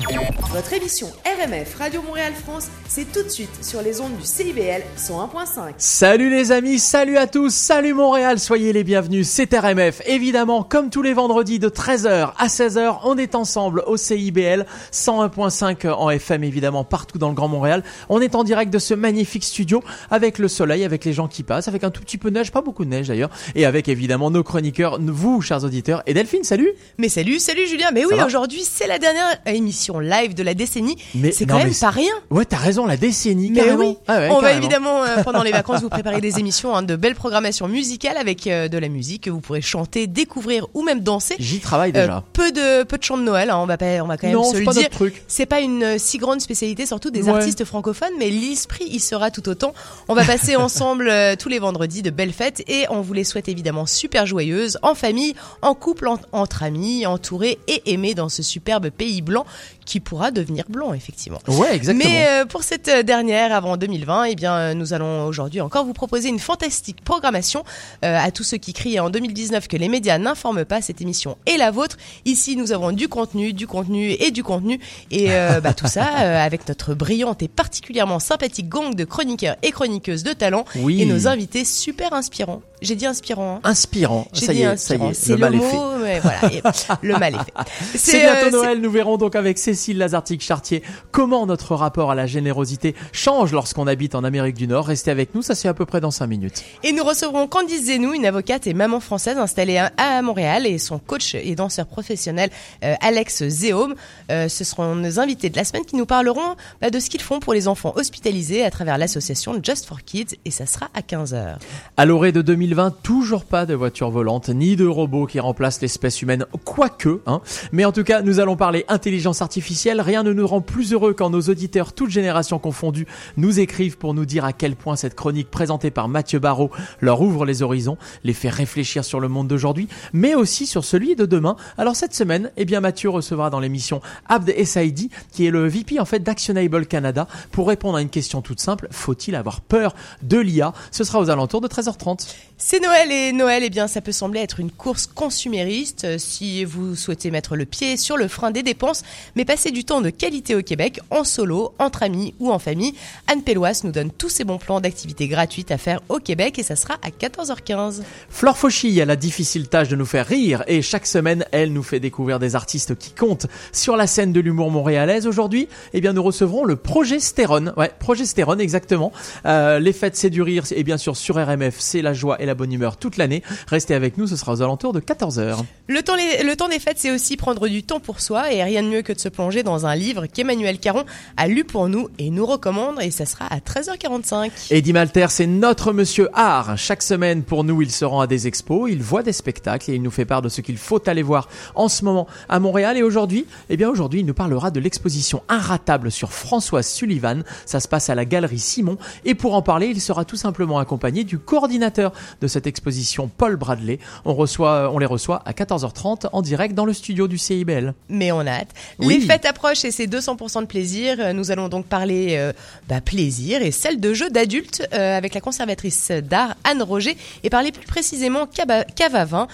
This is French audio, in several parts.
Yeah. Votre émission RMF Radio Montréal France, c'est tout de suite sur les ondes du CIBL 101.5. Salut les amis, salut à tous, salut Montréal, soyez les bienvenus, c'est RMF. Évidemment, comme tous les vendredis de 13h à 16h, on est ensemble au CIBL 101.5 en FM évidemment partout dans le Grand Montréal. On est en direct de ce magnifique studio avec le soleil, avec les gens qui passent, avec un tout petit peu de neige, pas beaucoup de neige d'ailleurs, et avec évidemment nos chroniqueurs, vous chers auditeurs. Et Delphine, salut Mais salut, salut Julien. Mais Ça oui, aujourd'hui, c'est la dernière émission live de la décennie. Mais- C'est non, quand même pas rien. Ouais, t'as raison, la décennie, Mais carrément. oui, Ah ouais, on va évidemment euh, pendant les vacances vous préparer des émissions, hein, de belles programmations musicales avec euh, de la musique que vous pourrez chanter, découvrir ou même danser. J'y travaille Euh, déjà. peu de peu de chants de Noël, hein, on va pas, on va quand même non, se c'est le pas dire. C'est pas une euh, si grande spécialité, surtout des Ouais. artistes francophones, mais l'esprit y sera tout autant. On va passer ensemble euh, tous les vendredis de belles fêtes et on vous les souhaite évidemment super joyeuses, en famille, en couple, en- entre amis, entourés et aimés dans ce superbe pays blanc qui pourra devenir blanc effectivement. Ouais, exactement. Mais euh, pour cette euh, dernière avant 2020, eh bien, euh, nous allons aujourd'hui encore vous proposer une fantastique programmation euh, à tous ceux qui crient en 2019 que les médias n'informent pas. Cette émission est la vôtre. Ici, nous avons du contenu, du contenu et du contenu, et bah, tout ça avec notre brillante et particulièrement sympathique gang de chroniqueurs et chroniqueuses de talent Oui. et nos invités super inspirants. J'ai dit inspirant. Hein Inspirant. Ça y dit est, ça y inspirant. est, C'est le le, mal est mot, fait. voilà, et le mal est fait. C'est bientôt Noël, nous verrons donc avec Cécile Lazartique-Chartier comment notre rapport à la générosité change lorsqu'on habite en Amérique du Nord? Restez avec nous, ça c'est à peu près dans 5 minutes. Et nous recevrons Candice Zenou, une avocate et maman française installée à Montréal, et son coach et danseur professionnel euh, Alex Zéhome. Euh, ce seront nos invités de la semaine qui nous parleront bah, de ce qu'ils font pour les enfants hospitalisés à travers l'association Just for Kids, et ça sera à 15h. À l'orée de 2020, toujours pas de voitures volantes, ni de robots qui remplacent l'espèce humaine, quoique, hein. Mais en tout cas, nous allons parler intelligence artificielle. Rien ne nous rend plus heureux quand nos auditeurs, toutes générations confondues, nous écrivent pour nous dire à quel point cette chronique présentée par Mathieu Barrault leur ouvre les horizons, les fait réfléchir sur le monde d'aujourd'hui, mais aussi sur celui de demain. Alors cette semaine, eh bien Mathieu recevra dans l'émission Abd Essaidi, qui est le VP en fait d'Actionable Canada, pour répondre à une question toute simple, faut-il avoir peur de l'IA Ce sera aux alentours de 13h30. C'est Noël et Noël, eh bien, ça peut sembler être une course consumériste euh, si vous souhaitez mettre le pied sur le frein des dépenses, mais passer du temps de qualité au Québec, en solo, entre amis ou en famille. Anne Pelloas nous donne tous ses bons plans d'activités gratuites à faire au Québec et ça sera à 14h15. Flore Fauchy a la difficile tâche de nous faire rire et chaque semaine, elle nous fait découvrir des artistes qui comptent sur la scène de l'humour montréalaise. Aujourd'hui, eh bien, nous recevrons le Progestérone. Ouais, Progestérone, exactement. Euh, les fêtes, c'est du rire et bien sûr sur RMF, c'est la joie et la bonne humeur toute l'année. Restez avec nous, ce sera aux alentours de 14h. Le temps, les- le temps des fêtes, c'est aussi prendre du temps pour soi et rien de mieux que de se plonger dans un livre qu'Emmanuel Caron a lu pour nous et nous recommande et ça sera à 13h45. Eddie Malter, c'est notre monsieur art. Chaque semaine, pour nous, il se rend à des expos, il voit des spectacles et il nous fait part de ce qu'il faut aller voir en ce moment à Montréal. Et aujourd'hui, eh bien, aujourd'hui, il nous parlera de l'exposition Inratable sur Françoise Sullivan. Ça se passe à la Galerie Simon. Et pour en parler, il sera tout simplement accompagné du coordinateur de cette exposition, Paul Bradley. On reçoit, on les reçoit à 14h30 en direct dans le studio du CIBL. mais on a hâte. Oui. Les fêtes approchent et c'est 200% de plaisir. Euh, Nous allons donc parler euh, bah, plaisir et celle de jeux d'adultes euh, avec la conservatrice d'art Anne Roger et parler plus précisément cave à vin,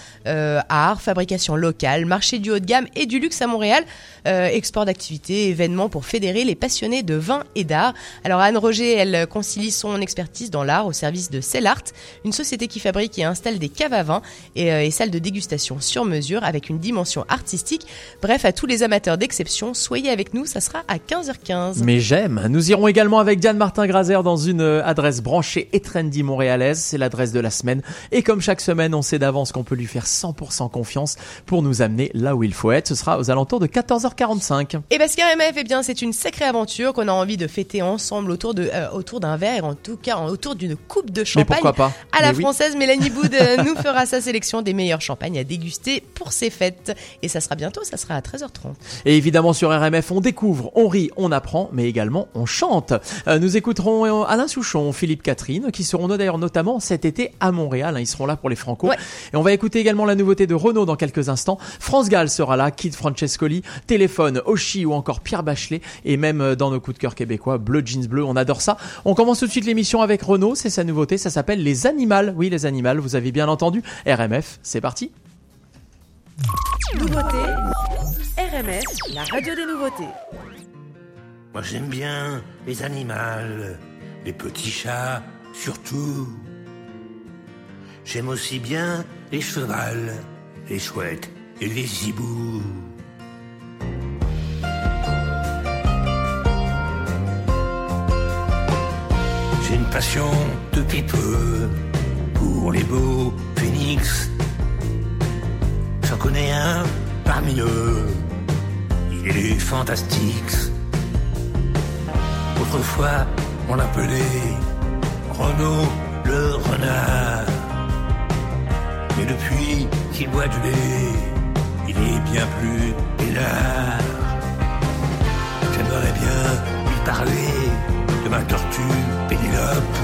art, fabrication locale, marché du haut de gamme et du luxe à Montréal, export d'activités, événements pour fédérer les passionnés de vin et d'art. Alors Anne Roger, elle concilie son expertise dans l'art au service de Cellart, une société qui fabrique et installe des caves à vin et, et salles de dégustation sur mesure avec une dimension artistique. Bref, à tous les amateurs d'exception, soyez avec nous, ça sera à 15h15. Mais j'aime. Nous irons également avec Diane Martin Grazer dans une euh, adresse branchée et trendy montréalaise. C'est l'adresse de la semaine. Et comme chaque semaine, on sait d'avance qu'on peut lui faire 100% confiance pour nous amener là où il faut être. Ce sera aux alentours de 14h45. Et parce qu'RMF, eh bien, c'est une sacrée aventure qu'on a envie de fêter ensemble autour de euh, autour d'un verre en tout cas autour d'une coupe de Mais champagne. pourquoi pas? À la Mais oui. française, Mélanie Boud euh, nous fera sa sélection des meilleurs champagnes à déguster pour ces fêtes. Et ça sera bientôt, ça sera à 13h30. Et évidemment sur RMF, on découvre, on rit, on apprend, mais également on chante. Euh, nous écouterons euh, Alain Souchon, Philippe Catherine, qui seront d'ailleurs notamment cet été à Montréal. hein, ils seront là pour les Franco. Ouais. Et on va écouter également la nouveauté de Renault dans quelques instants. France Gall sera là, Kid Francescoli, Téléphone, Oshi ou encore Pierre Bachelet. Et même euh, dans nos coups de cœur québécois, Bleu Jeans Bleu, on adore ça. On commence tout de suite l'émission avec Renault, c'est sa nouveauté, ça s'appelle Les Animales. Oui, les Animales, vous avez bien entendu. RMF, c'est parti. Nouveauté, RMF, la radio des nouveautés. Moi j'aime bien les animaux, les petits chats surtout. J'aime aussi bien les chevals, les chouettes et les hiboux. J'ai une passion depuis peu pour les beaux phénix. Connais un parmi eux, il est fantastique. Autrefois, on l'appelait Renaud le renard. Mais depuis qu'il boit du lait, il est bien plus hélas. J'aimerais bien lui parler de ma tortue Pénélope,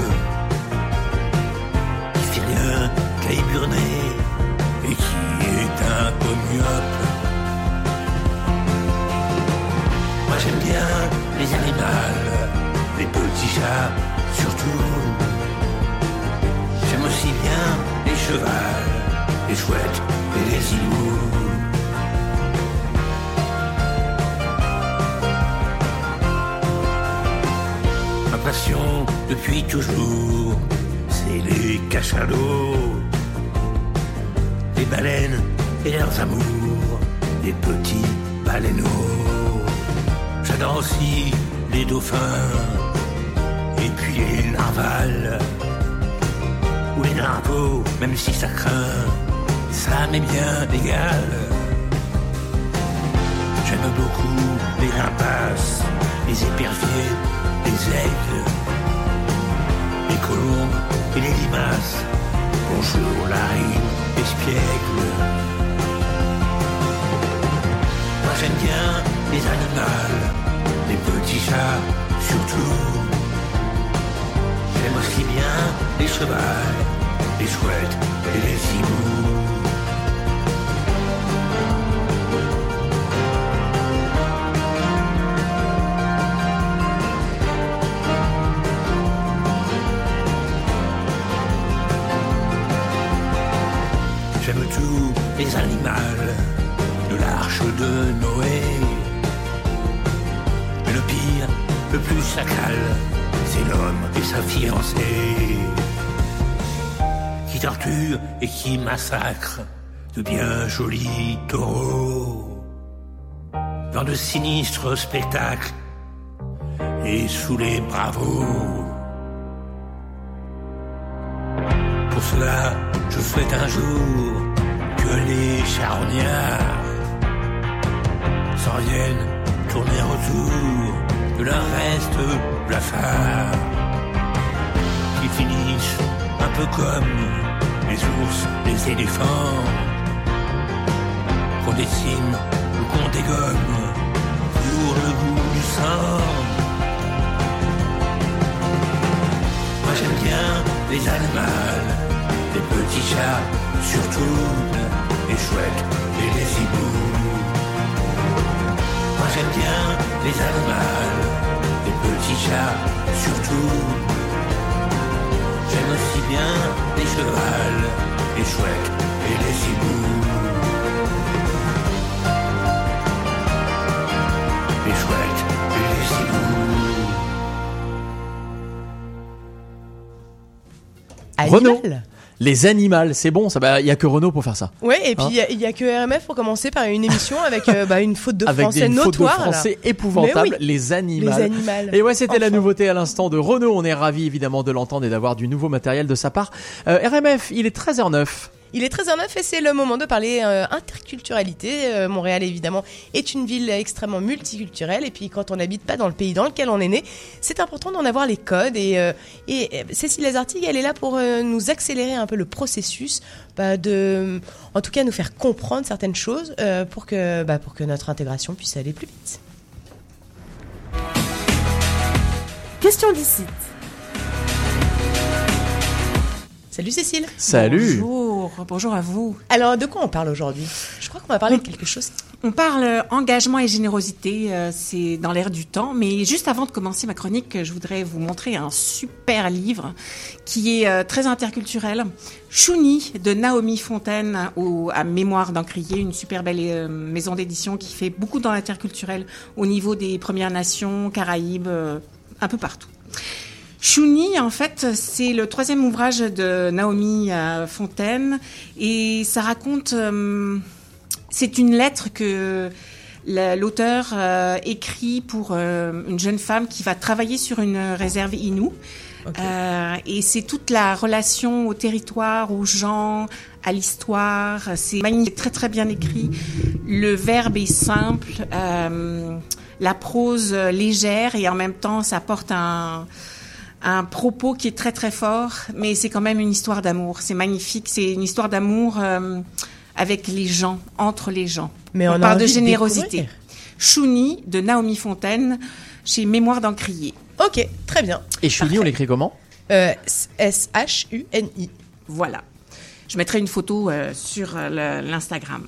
qui fait rien qu'à est Moi j'aime bien les animaux, les petits chats surtout. J'aime aussi bien les chevals, les chouettes et les hiboux. Ma passion depuis toujours, c'est les cachalots, les baleines et leurs amours, les petits baleineaux. J'adore aussi les dauphins et puis les narvals ou les narvaux, même si ça craint, ça m'est bien égal. J'aime beaucoup les rapaces, les éperviers, les aigles, les colombes et les limaces. Bonjour la rime espiègle. J'aime bien les animaux, les petits chats surtout. J'aime aussi bien les chevals, les chouettes et les hiboux. J'aime tous les animaux de l'arche de Noé. Sacral, c'est l'homme et sa fiancée. Qui torture et qui massacre de bien jolis taureaux. Dans de sinistres spectacles et sous les bravos. Pour cela, je souhaite un jour que les charognards s'en viennent tourner autour de leur reste blafard. Qui finissent un peu comme les ours, les éléphants. Qu'on dessine ou qu'on dégomme pour le goût du sang. Moi j'aime bien les animaux, les petits chats surtout, les chouettes et les hiboux. J'aime bien les animaux, les petits chats surtout. J'aime aussi bien les chevals, les chouettes et les hiboux. Les chouettes et les. Renaud. Les animaux, c'est bon, ça. Bah, il y a que Renault pour faire ça. Ouais, et puis Hein il y a- il y, a que RMF pour commencer par une émission avec euh, bah, une faute de Avec français des de notoire. là. français épouvantables, Mais oui. les animaux. Les animaux. Et ouais, c'était la nouveauté à l'instant de Renault. On est ravis évidemment de l'entendre et d'avoir du nouveau matériel de sa part. Euh, RMF, il est 13h09. Il est 13h09 et c'est le moment de parler euh, interculturalité. Euh, Montréal, évidemment, est une ville extrêmement multiculturelle. Et puis, quand on n'habite pas dans le pays dans lequel on est né, c'est important d'en avoir les codes. Et, euh, Cécile Lazartigue, elle est là pour nous accélérer un peu le processus, bah, de, en tout cas, nous faire comprendre certaines choses pour, que, bah, pour que notre intégration puisse aller plus vite. Question d'ici. Salut Cécile. Salut. Bonjour, bonjour à vous. Alors, de quoi on parle aujourd'hui? Je crois qu'on va parler de quelque chose On parle engagement et générosité, euh, c'est dans l'air du temps. Mais juste avant de commencer ma chronique, je voudrais vous montrer un super livre qui est euh, très interculturel. Chouni de Naomi Fontaine au, à Mémoire d'Encrier, une super belle euh, maison d'édition qui fait beaucoup dans l'interculturel au niveau des Premières Nations, Caraïbes, un peu partout. Chouni, en fait, c'est le troisième ouvrage de Naomi Fontaine et ça raconte c'est une lettre que l'auteur euh, écrit pour euh, une jeune femme qui va travailler sur une réserve Inou. Euh, et c'est toute la relation au territoire, aux gens, à l'histoire. C'est magnifique, très très bien écrit. Le verbe est simple, la prose légère et en même temps ça porte un, un propos qui est très très fort. Mais c'est quand même une histoire d'amour. C'est magnifique. C'est une histoire d'amour avec les gens, entre les gens. Mais on, parle de générosité. Chouni de Naomi Fontaine chez Mémoire d'Encrier. Ok, très bien. Et Chouni, on l'écrit comment euh, S-H-U-N-I. Voilà. Je mettrai une photo euh, sur euh, l'Instagram.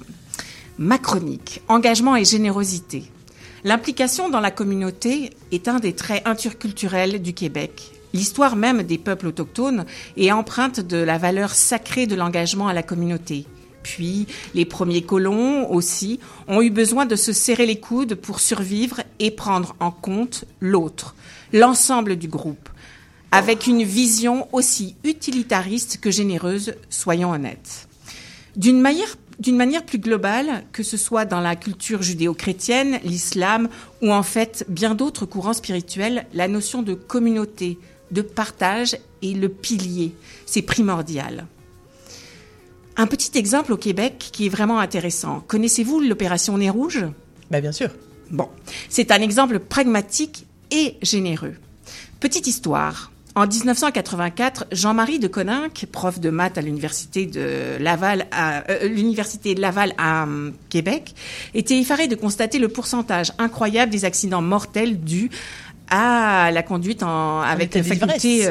Ma chronique, engagement et générosité. L'implication dans la communauté est un des traits interculturels du Québec. L'histoire même des peuples autochtones est empreinte de la valeur sacrée de l'engagement à la communauté. Puis les premiers colons aussi ont eu besoin de se serrer les coudes pour survivre et prendre en compte l'autre, l'ensemble du groupe, avec une vision aussi utilitariste que généreuse, soyons honnêtes. D'une manière, plus globale, que ce soit dans la culture judéo-chrétienne, l'islam ou en fait bien d'autres courants spirituels, la notion de communauté, de partage est le pilier, c'est primordial. Un petit exemple au Québec qui est vraiment intéressant. Connaissez-vous l'opération Nez Rouge? Bah, Bien sûr. Bon, c'est un exemple pragmatique et généreux. Petite histoire. En 1984, Jean-Marie de Coninck, prof de maths à l'université de Laval, à, euh, l'université de Laval à euh, Québec, était effaré de constater le pourcentage incroyable des accidents mortels dus à la conduite en, avec, avec faculté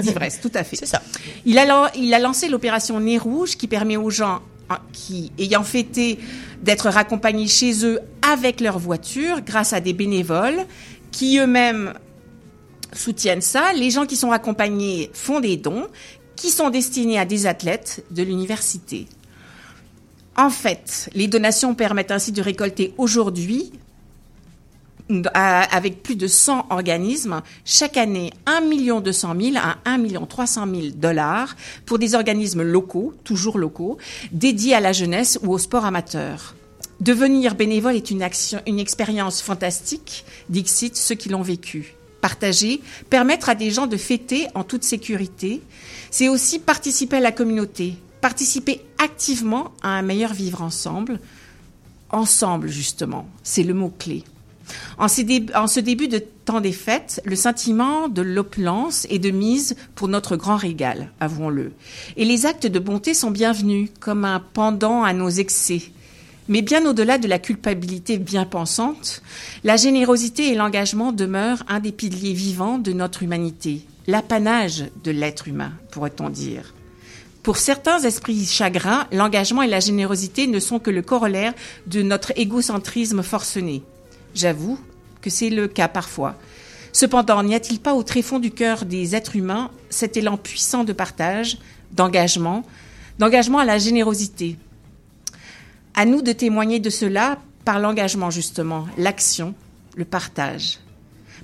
d'ivresse, tout à fait. C'est ça. Il a, il a lancé l'opération Nez Rouge qui permet aux gens qui, ayant fêté, d'être raccompagnés chez eux avec leur voiture grâce à des bénévoles qui eux-mêmes soutiennent ça. Les gens qui sont accompagnés font des dons qui sont destinés à des athlètes de l'université. En fait, les donations permettent ainsi de récolter aujourd'hui avec plus de 100 organismes, chaque année 1 200 000 à 1 300 000 dollars pour des organismes locaux, toujours locaux, dédiés à la jeunesse ou au sport amateur. Devenir bénévole est une action, une expérience fantastique, dixit ceux qui l'ont vécu. Partager, permettre à des gens de fêter en toute sécurité, c'est aussi participer à la communauté, participer activement à un meilleur vivre ensemble. Ensemble, justement, c'est le mot-clé. En, ce début de temps des fêtes, le sentiment de l'opulence est de mise pour notre grand régal, avouons-le. Et les actes de bonté sont bienvenus, comme un pendant à nos excès. Mais bien au-delà de la culpabilité bien pensante, la générosité et l'engagement demeurent un des piliers vivants de notre humanité, l'apanage de l'être humain, pourrait-on dire. Pour certains esprits chagrins, l'engagement et la générosité ne sont que le corollaire de notre égocentrisme forcené. J'avoue que c'est le cas parfois. Cependant, n'y a-t-il pas au tréfonds du cœur des êtres humains cet élan puissant de partage, d'engagement, d'engagement à la générosité? À nous de témoigner de cela par l'engagement justement, l'action, le partage.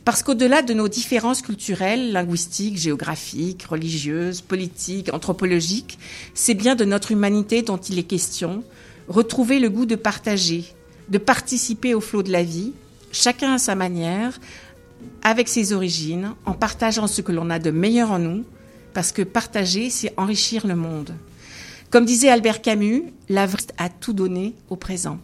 Parce qu'au-delà de nos différences culturelles, linguistiques, géographiques, religieuses, politiques, anthropologiques, c'est bien de notre humanité dont il est question, retrouver le goût de partager, de participer au flot de la vie, chacun à sa manière, avec ses origines, en partageant ce que l'on a de meilleur en nous, parce que partager, c'est enrichir le monde. Comme disait Albert Camus, la a tout donné au présent.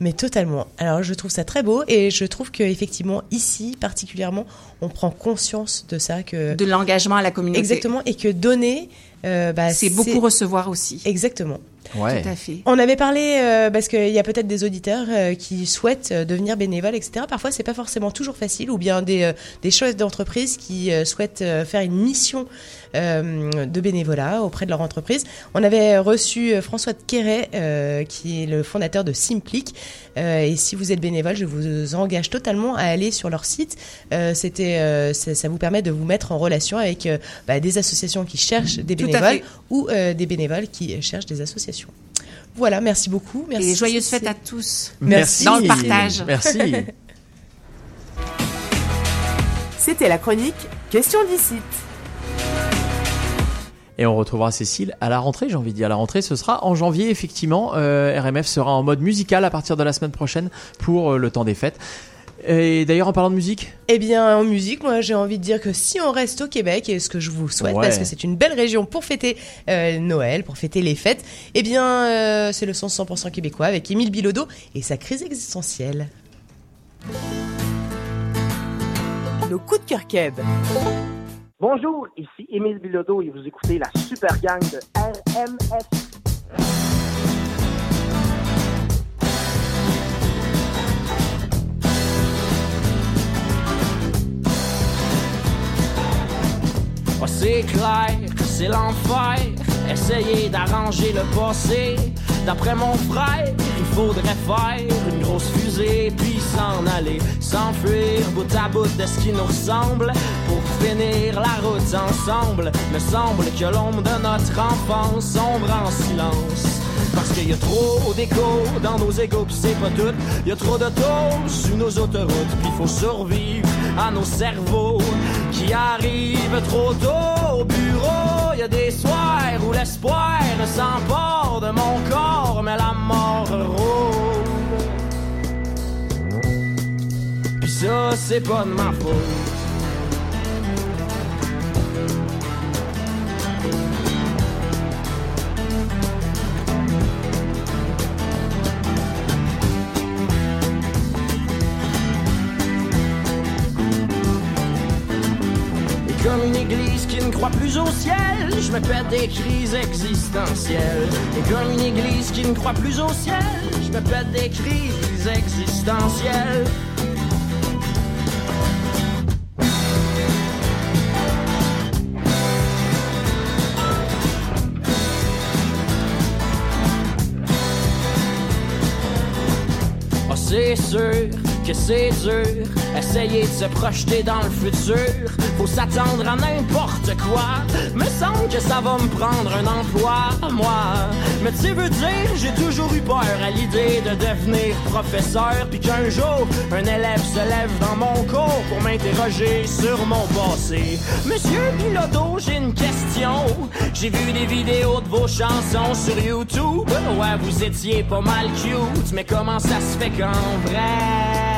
Mais totalement. Alors je trouve ça très beau et je trouve qu'effectivement ici particulièrement on prend conscience de ça que de l'engagement à la communauté. Exactement et que donner Euh, bah, C'est beaucoup recevoir aussi. Exactement. Ouais. Tout à fait. On avait parlé euh, parce qu'il y a peut-être des auditeurs euh, qui souhaitent euh, devenir bénévoles, etc. Parfois, c'est pas forcément toujours facile, ou bien des, euh, des chefs d'entreprise qui euh, souhaitent euh, faire une mission euh, de bénévolat auprès de leur entreprise. On avait reçu euh, François de Quéret, euh, qui est le fondateur de Simplic. Euh, et si vous êtes bénévole, je vous engage totalement à aller sur leur site. Euh, C'était, euh, ça, ça vous permet de vous mettre en relation avec euh, bah, des associations qui cherchent des bénévoles ou euh, des bénévoles qui cherchent des associations. Voilà, merci beaucoup. Merci. Et joyeuses fêtes à tous. Merci. Dans le partage. Merci. C'était la chronique Question d'ici. Et on retrouvera Cécile à la rentrée, j'ai envie de dire. La rentrée, ce sera en janvier, effectivement. Euh, RMF sera en mode musical à partir de la semaine prochaine pour euh, le temps des fêtes. Et d'ailleurs, en parlant de musique, Eh bien, en musique, moi, j'ai envie de dire que si on reste au Québec, et ce que je vous souhaite, Ouais. parce que c'est une belle région pour fêter euh, Noël, pour fêter les fêtes, eh bien, euh, c'est le son 100% québécois avec Émile Bilodeau et sa crise existentielle. Nos coups de cœur Keb. Bonjour, ici Émile Bilodeau et vous écoutez la super gang de RMF. C'est clair c'est l'enfer. Essayer d'arranger le passé. D'après mon frère, il faudrait faire une grosse fusée puis s'en aller, s'enfuir bout à bout de ce qui nous ressemble pour finir la route ensemble. Me semble que l'ombre de notre enfance sombre en silence. Parce qu'il y a trop d'écho dans nos égaux, pis c'est pas tout. Il y a trop de taux sur nos autoroutes, puis faut survivre à nos cerveaux qui arrivent trop tôt au bureau. Il y a des soirs où l'espoir s'empare de mon corps, mais la mort rôde. Puis ça, c'est pas de ma faute. Comme une église qui ne croit plus au ciel, je me pète des crises existentielles. Et comme une église qui ne croit plus au ciel, je me pète des crises existentielles. Ah, c'est sûr que c'est dur. Essayer de se projeter dans le futur. Faut s'attendre à n'importe quoi. Me semble que ça va me prendre un emploi, moi. Mais tu veux dire, j'ai toujours eu peur à l'idée de devenir professeur. Puis qu'un jour, un élève se lève dans mon cours pour m'interroger sur mon passé. Monsieur Piloto, j'ai une question. J'ai vu des vidéos de vos chansons sur YouTube. Ouais, vous étiez pas mal cute, mais comment ça se fait qu'en vrai,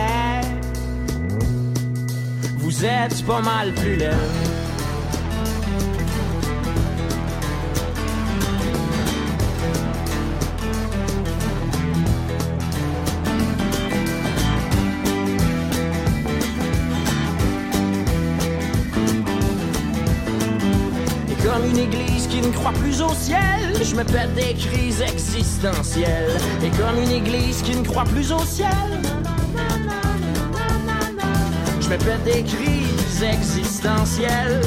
vous êtes pas mal plus laid? Une église qui ne croit plus au ciel, je me pète des crises existentielles. Et comme une église qui ne croit plus au ciel, je me pète des crises existentielles.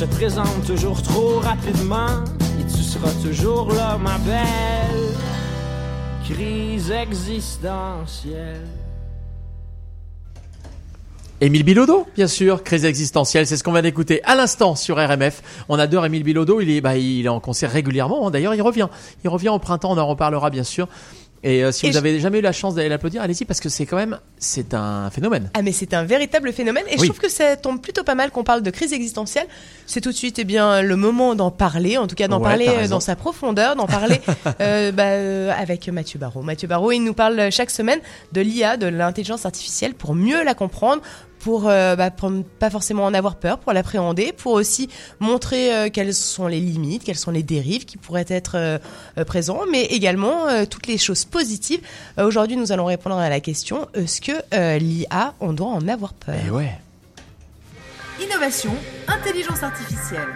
Se présente toujours trop rapidement et tu seras toujours là, ma belle crise existentielle. Émile Bilodeau, bien sûr, crise existentielle, c'est ce qu'on vient d'écouter à l'instant sur RMF. On adore Émile Bilodeau, il est, bah, il est en concert régulièrement. hein. D'ailleurs, il revient, il revient au printemps, on en reparlera bien sûr. Et euh, si Et vous je- avez jamais eu la chance d'aller l'applaudir, allez-y parce que c'est quand même c'est un phénomène. Ah mais c'est un véritable phénomène et je trouve que ça tombe plutôt pas mal qu'on parle de crise existentielle. C'est tout de suite eh bien le moment d'en parler, en tout cas d'en Ouais, parler euh, dans sa profondeur, d'en parler euh, bah, euh, avec Mathieu Barraud. Mathieu Barraud, il nous parle chaque semaine de l'IA, de l'intelligence artificielle pour mieux la comprendre, pour, euh, bah, pour pas forcément en avoir peur, pour l'appréhender, pour aussi montrer euh, quelles sont les limites, quelles sont les dérives qui pourraient être euh, euh, présents, mais également euh, toutes les choses positives. Euh, Aujourd'hui, nous allons répondre à la question est-ce que euh, l'IA, on doit en avoir peur? Et ouais. Innovation, intelligence artificielle.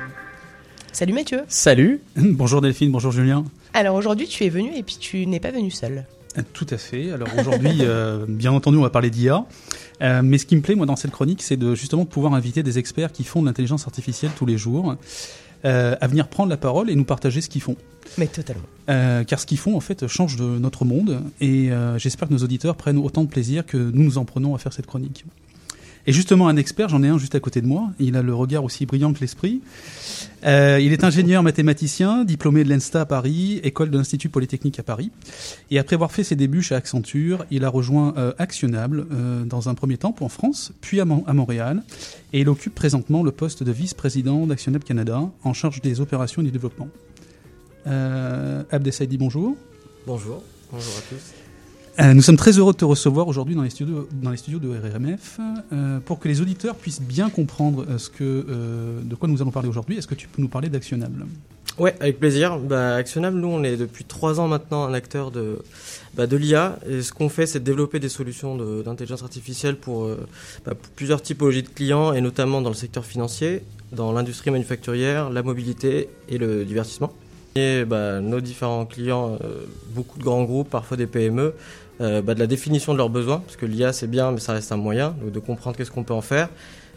Salut Mathieu. Salut. Bonjour Delphine, bonjour Julien. Alors aujourd'hui, tu es venu et puis tu n'es pas venu seul. Tout à fait. Alors aujourd'hui, euh, bien entendu, on va parler d'IA. Euh, mais ce qui me plaît, moi, dans cette chronique, c'est de justement de pouvoir inviter des experts qui font de l'intelligence artificielle tous les jours euh, à venir prendre la parole et nous partager ce qu'ils font. Mais totalement. Euh, car ce qu'ils font, en fait, change de notre monde. Et j'espère que nos auditeurs prennent autant de plaisir que nous nous en prenons à faire cette chronique. Et justement, un expert, j'en ai un juste à côté de moi. Il a le regard aussi brillant que l'esprit. Euh, il est ingénieur mathématicien, diplômé de l'ENSTA à Paris, école de l'Institut Polytechnique à Paris. Et après avoir fait ses débuts chez Accenture, il a rejoint euh, Actionable euh, dans un premier temps pour en France, puis à, Mon- à Montréal. Et il occupe présentement le poste de vice-président d'Actionable Canada, en charge des opérations et du développement. Euh, Abdessaidi, bonjour. Bonjour, bonjour à tous. Euh, nous sommes très heureux de te recevoir aujourd'hui dans les studios, de RRMF euh, pour que les auditeurs puissent bien comprendre euh, de quoi nous allons parler aujourd'hui. Est-ce que tu peux nous parler d'Actionable Ouais, avec plaisir. Bah, Actionable, nous, on est depuis trois ans maintenant un acteur de, bah, de l'IA. Et ce qu'on fait, c'est de développer des solutions d'intelligence artificielle pour, bah, pour plusieurs typologies de clients, et notamment dans le secteur financier, dans l'industrie manufacturière, la mobilité et le divertissement. Et bah, nos différents clients, beaucoup de grands groupes, parfois des PME, euh, bah, de la définition de leurs besoins, parce que l'IA c'est bien, mais ça reste un moyen, donc de comprendre qu'est-ce qu'on peut en faire,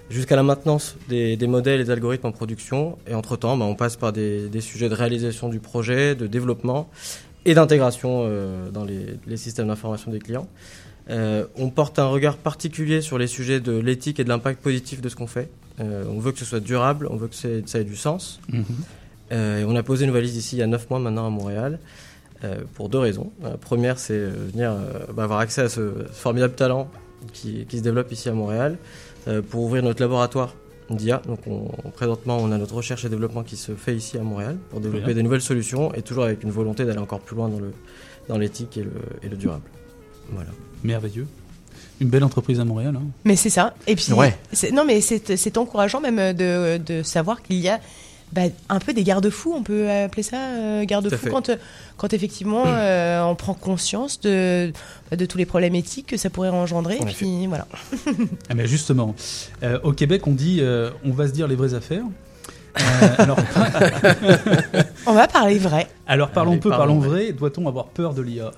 jusqu'à la maintenance des, des modèles et des algorithmes en production. Et entre-temps, bah, on passe par des, des sujets de réalisation du projet, de développement et d'intégration euh, dans les, les systèmes d'information des clients. Euh, on porte un regard particulier sur les sujets de l'éthique et de l'impact positif de ce qu'on fait. Euh, on veut que ce soit durable, on veut que ça ait du sens. Euh, et on a posé une valise ici il y a 9 mois maintenant à Montréal euh, pour deux raisons. La première, c'est euh, venir euh, bah, avoir accès à ce formidable talent qui, qui se développe ici à Montréal euh, pour ouvrir notre laboratoire d'IA. Donc on, présentement, on a notre recherche et développement qui se fait ici à Montréal pour développer Bien. des nouvelles solutions et toujours avec une volonté d'aller encore plus loin dans le dans l'éthique et le, et le durable. Voilà. Merveilleux. Une belle entreprise à Montréal. hein. Mais c'est ça. Et puis, Ouais. c'est- non, mais c'est c'est encourageant même de, de savoir qu'il y a bah, un peu des garde-fous, on peut appeler ça euh, garde-fous, quand, euh, quand effectivement euh, on prend conscience de, de tous les problèmes éthiques que ça pourrait engendrer. En Et puis voilà. Ah, mais justement, euh, au Québec, on dit euh, on va se dire les vraies affaires. Euh, alors, On va parler vrai. alors parlons Allez, peu, parlons parlons vrai. vrai. Doit-on avoir peur de l'IA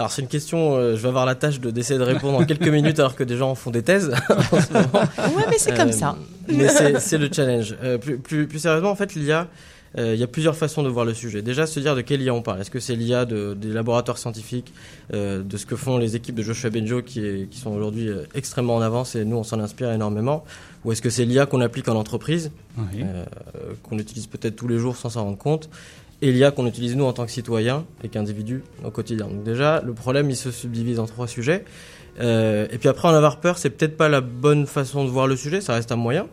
Alors c'est une question, euh, je vais avoir la tâche de d'essayer de répondre en quelques minutes alors que des gens font des thèses en ce moment. Ouais, mais c'est comme Euh, ça. Mais c'est c'est le challenge. Euh, plus, plus, plus sérieusement, en fait, l'IA, euh, il y a plusieurs façons de voir le sujet. Déjà, se dire de quelle IA on parle. Est-ce que c'est l'IA de, des laboratoires scientifiques, euh, de ce que font les équipes de Joshua Benjo qui, est- qui sont aujourd'hui euh, extrêmement en avance et nous, on s'en inspire énormément Ou est-ce que c'est l'IA qu'on applique en entreprise, Oui. euh, qu'on utilise peut-être tous les jours sans s'en rendre compte et l'IA qu'on utilise nous en tant que citoyens et qu'individus au quotidien. Donc déjà, le problème, il se subdivise en trois sujets. Euh, et puis après, en avoir peur, c'est peut-être pas la bonne façon de voir le sujet, ça reste un moyen.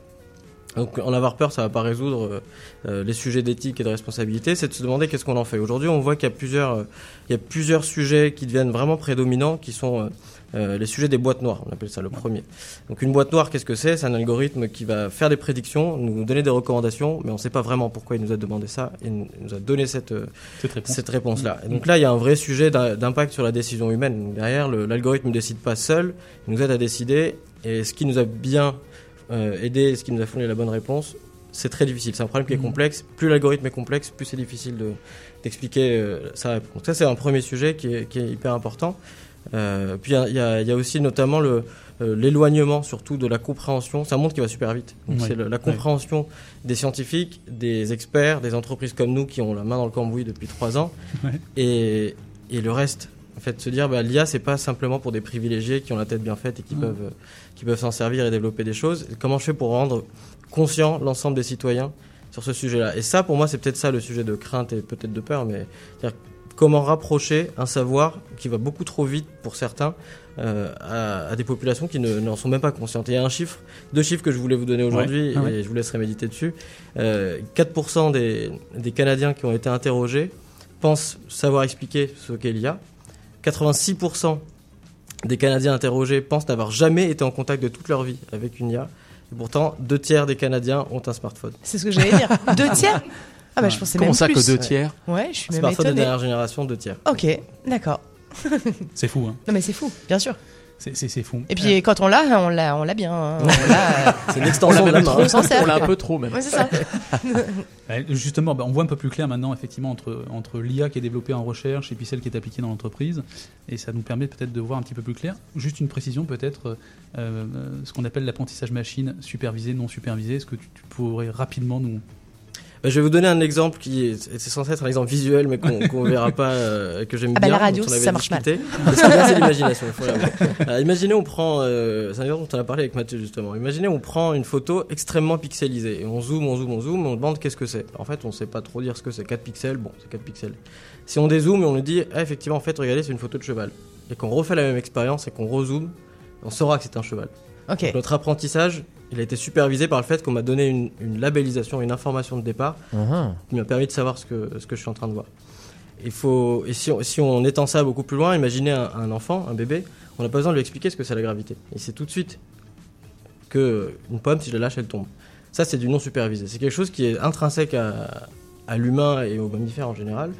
Donc en avoir peur, ça va pas résoudre euh, euh, les sujets d'éthique et de responsabilité, c'est de se demander qu'est-ce qu'on en fait. Aujourd'hui, on voit qu'il y a plusieurs, euh, il y a plusieurs sujets qui deviennent vraiment prédominants, qui sont euh, les sujets des boîtes noires, on appelle ça le premier. Donc une boîte noire, qu'est-ce que c'est? C'est un algorithme qui va faire des prédictions, nous donner des recommandations, mais on ne sait pas vraiment pourquoi il nous a demandé ça, et il nous a donné cette, euh, réponse. réponse-là. Et donc là, il y a un vrai sujet d'impact sur la décision humaine. Donc derrière, l'algorithme ne décide pas seul, il nous aide à décider. Et ce qui nous a bien euh, aidé, ce qui nous a fourni la bonne réponse, c'est très difficile. C'est un problème qui est Mhm. complexe. Plus l'algorithme est complexe, plus c'est difficile de- d'expliquer euh, sa réponse. Donc ça, c'est un premier sujet qui est, qui est hyper important. Euh, puis il y a- y, y aussi notamment le, euh, l'éloignement surtout de la compréhension. C'est un monde qui va super vite. Donc c'est le- la compréhension des scientifiques, des experts, des entreprises comme nous qui ont la main dans le cambouis depuis trois ans, et, et le reste. En fait, se dire, bah, l'IA, c'est pas simplement pour des privilégiés qui ont la tête bien faite et qui peuvent, euh, qui peuvent s'en servir et développer des choses. Comment je fais pour rendre conscient l'ensemble des citoyens sur ce sujet-là? Et ça, pour moi, c'est peut-être ça le sujet de crainte et peut-être de peur, mais comment rapprocher un savoir qui va beaucoup trop vite pour certains euh, à, à des populations qui ne- n'en sont même pas conscientes. Il y a un chiffre, deux chiffres que je voulais vous donner aujourd'hui Ouais. Ah ouais. et je vous laisserai méditer dessus. Euh, 4% des, des Canadiens qui ont été interrogés pensent savoir expliquer ce qu'est l'IA. 86% des Canadiens interrogés pensent n'avoir jamais été en contact de toute leur vie avec une IA. Et pourtant, deux tiers des Canadiens ont un smartphone. C'est ce que j'allais dire. Deux tiers Ah bah je pensais Comment même ça plus. que deux tiers Ouais, je suis même Smartphone de étonnée. dernière génération, deux tiers. Ok, d'accord. C'est fou, hein. Non mais c'est fou, bien sûr. C'est- C'est c'est fou. Et puis quand on l'a, on l'a, on l'a bien. hein. On l'a, euh, C'est une extension de la main. on s'en sert. On l'a un peu trop même. Ouais, c'est ça. Ouais, Justement, bah, on voit un peu plus clair maintenant, effectivement, entre, entre l'IA qui est développée en recherche et puis celle qui est appliquée dans l'entreprise. Et ça nous permet peut-être de voir un petit peu plus clair. Juste une précision, peut-être, euh, euh, ce qu'on appelle l'apprentissage machine supervisé, non supervisé. Est-ce que tu, tu pourrais rapidement nous. Bah, je vais vous donner un exemple qui est, c'est censé être un exemple visuel, mais qu'on qu'on verra pas, euh, que j'aime Ah bah, bien. la radio, dont on avait ça marche discuté. Mais ce qui est bien, c'est l'imagination. faut l'avouer. Imaginez, on prend, euh, c'est un exemple dont on a parlé avec Mathieu justement. Imaginez, on prend une photo extrêmement pixelisée et on zoome, on zoome, on zoome, on demande qu'est-ce que c'est. En fait, on sait pas trop dire ce que c'est. 4 pixels, bon, c'est 4 pixels. Si on dézoome et on nous dit, ah, effectivement, en fait, regardez, c'est une photo de cheval, et qu'on refait la même expérience et qu'on rezoome, on saura que c'est un cheval. Ok. Notre apprentissage, il a été supervisé par le fait qu'on m'a donné une, une labellisation, une information de départ Mhm. qui m'a permis de savoir ce que, ce que je suis en train de voir. Il faut, et si on, si on étend ça beaucoup plus loin, imaginez un, un enfant, un bébé, on n'a pas besoin de lui expliquer ce que c'est la gravité. Il sait tout de suite que une pomme, si je la lâche, elle tombe. Ça, c'est du non supervisé. C'est quelque chose qui est intrinsèque à, à l'humain et aux mammifères en général,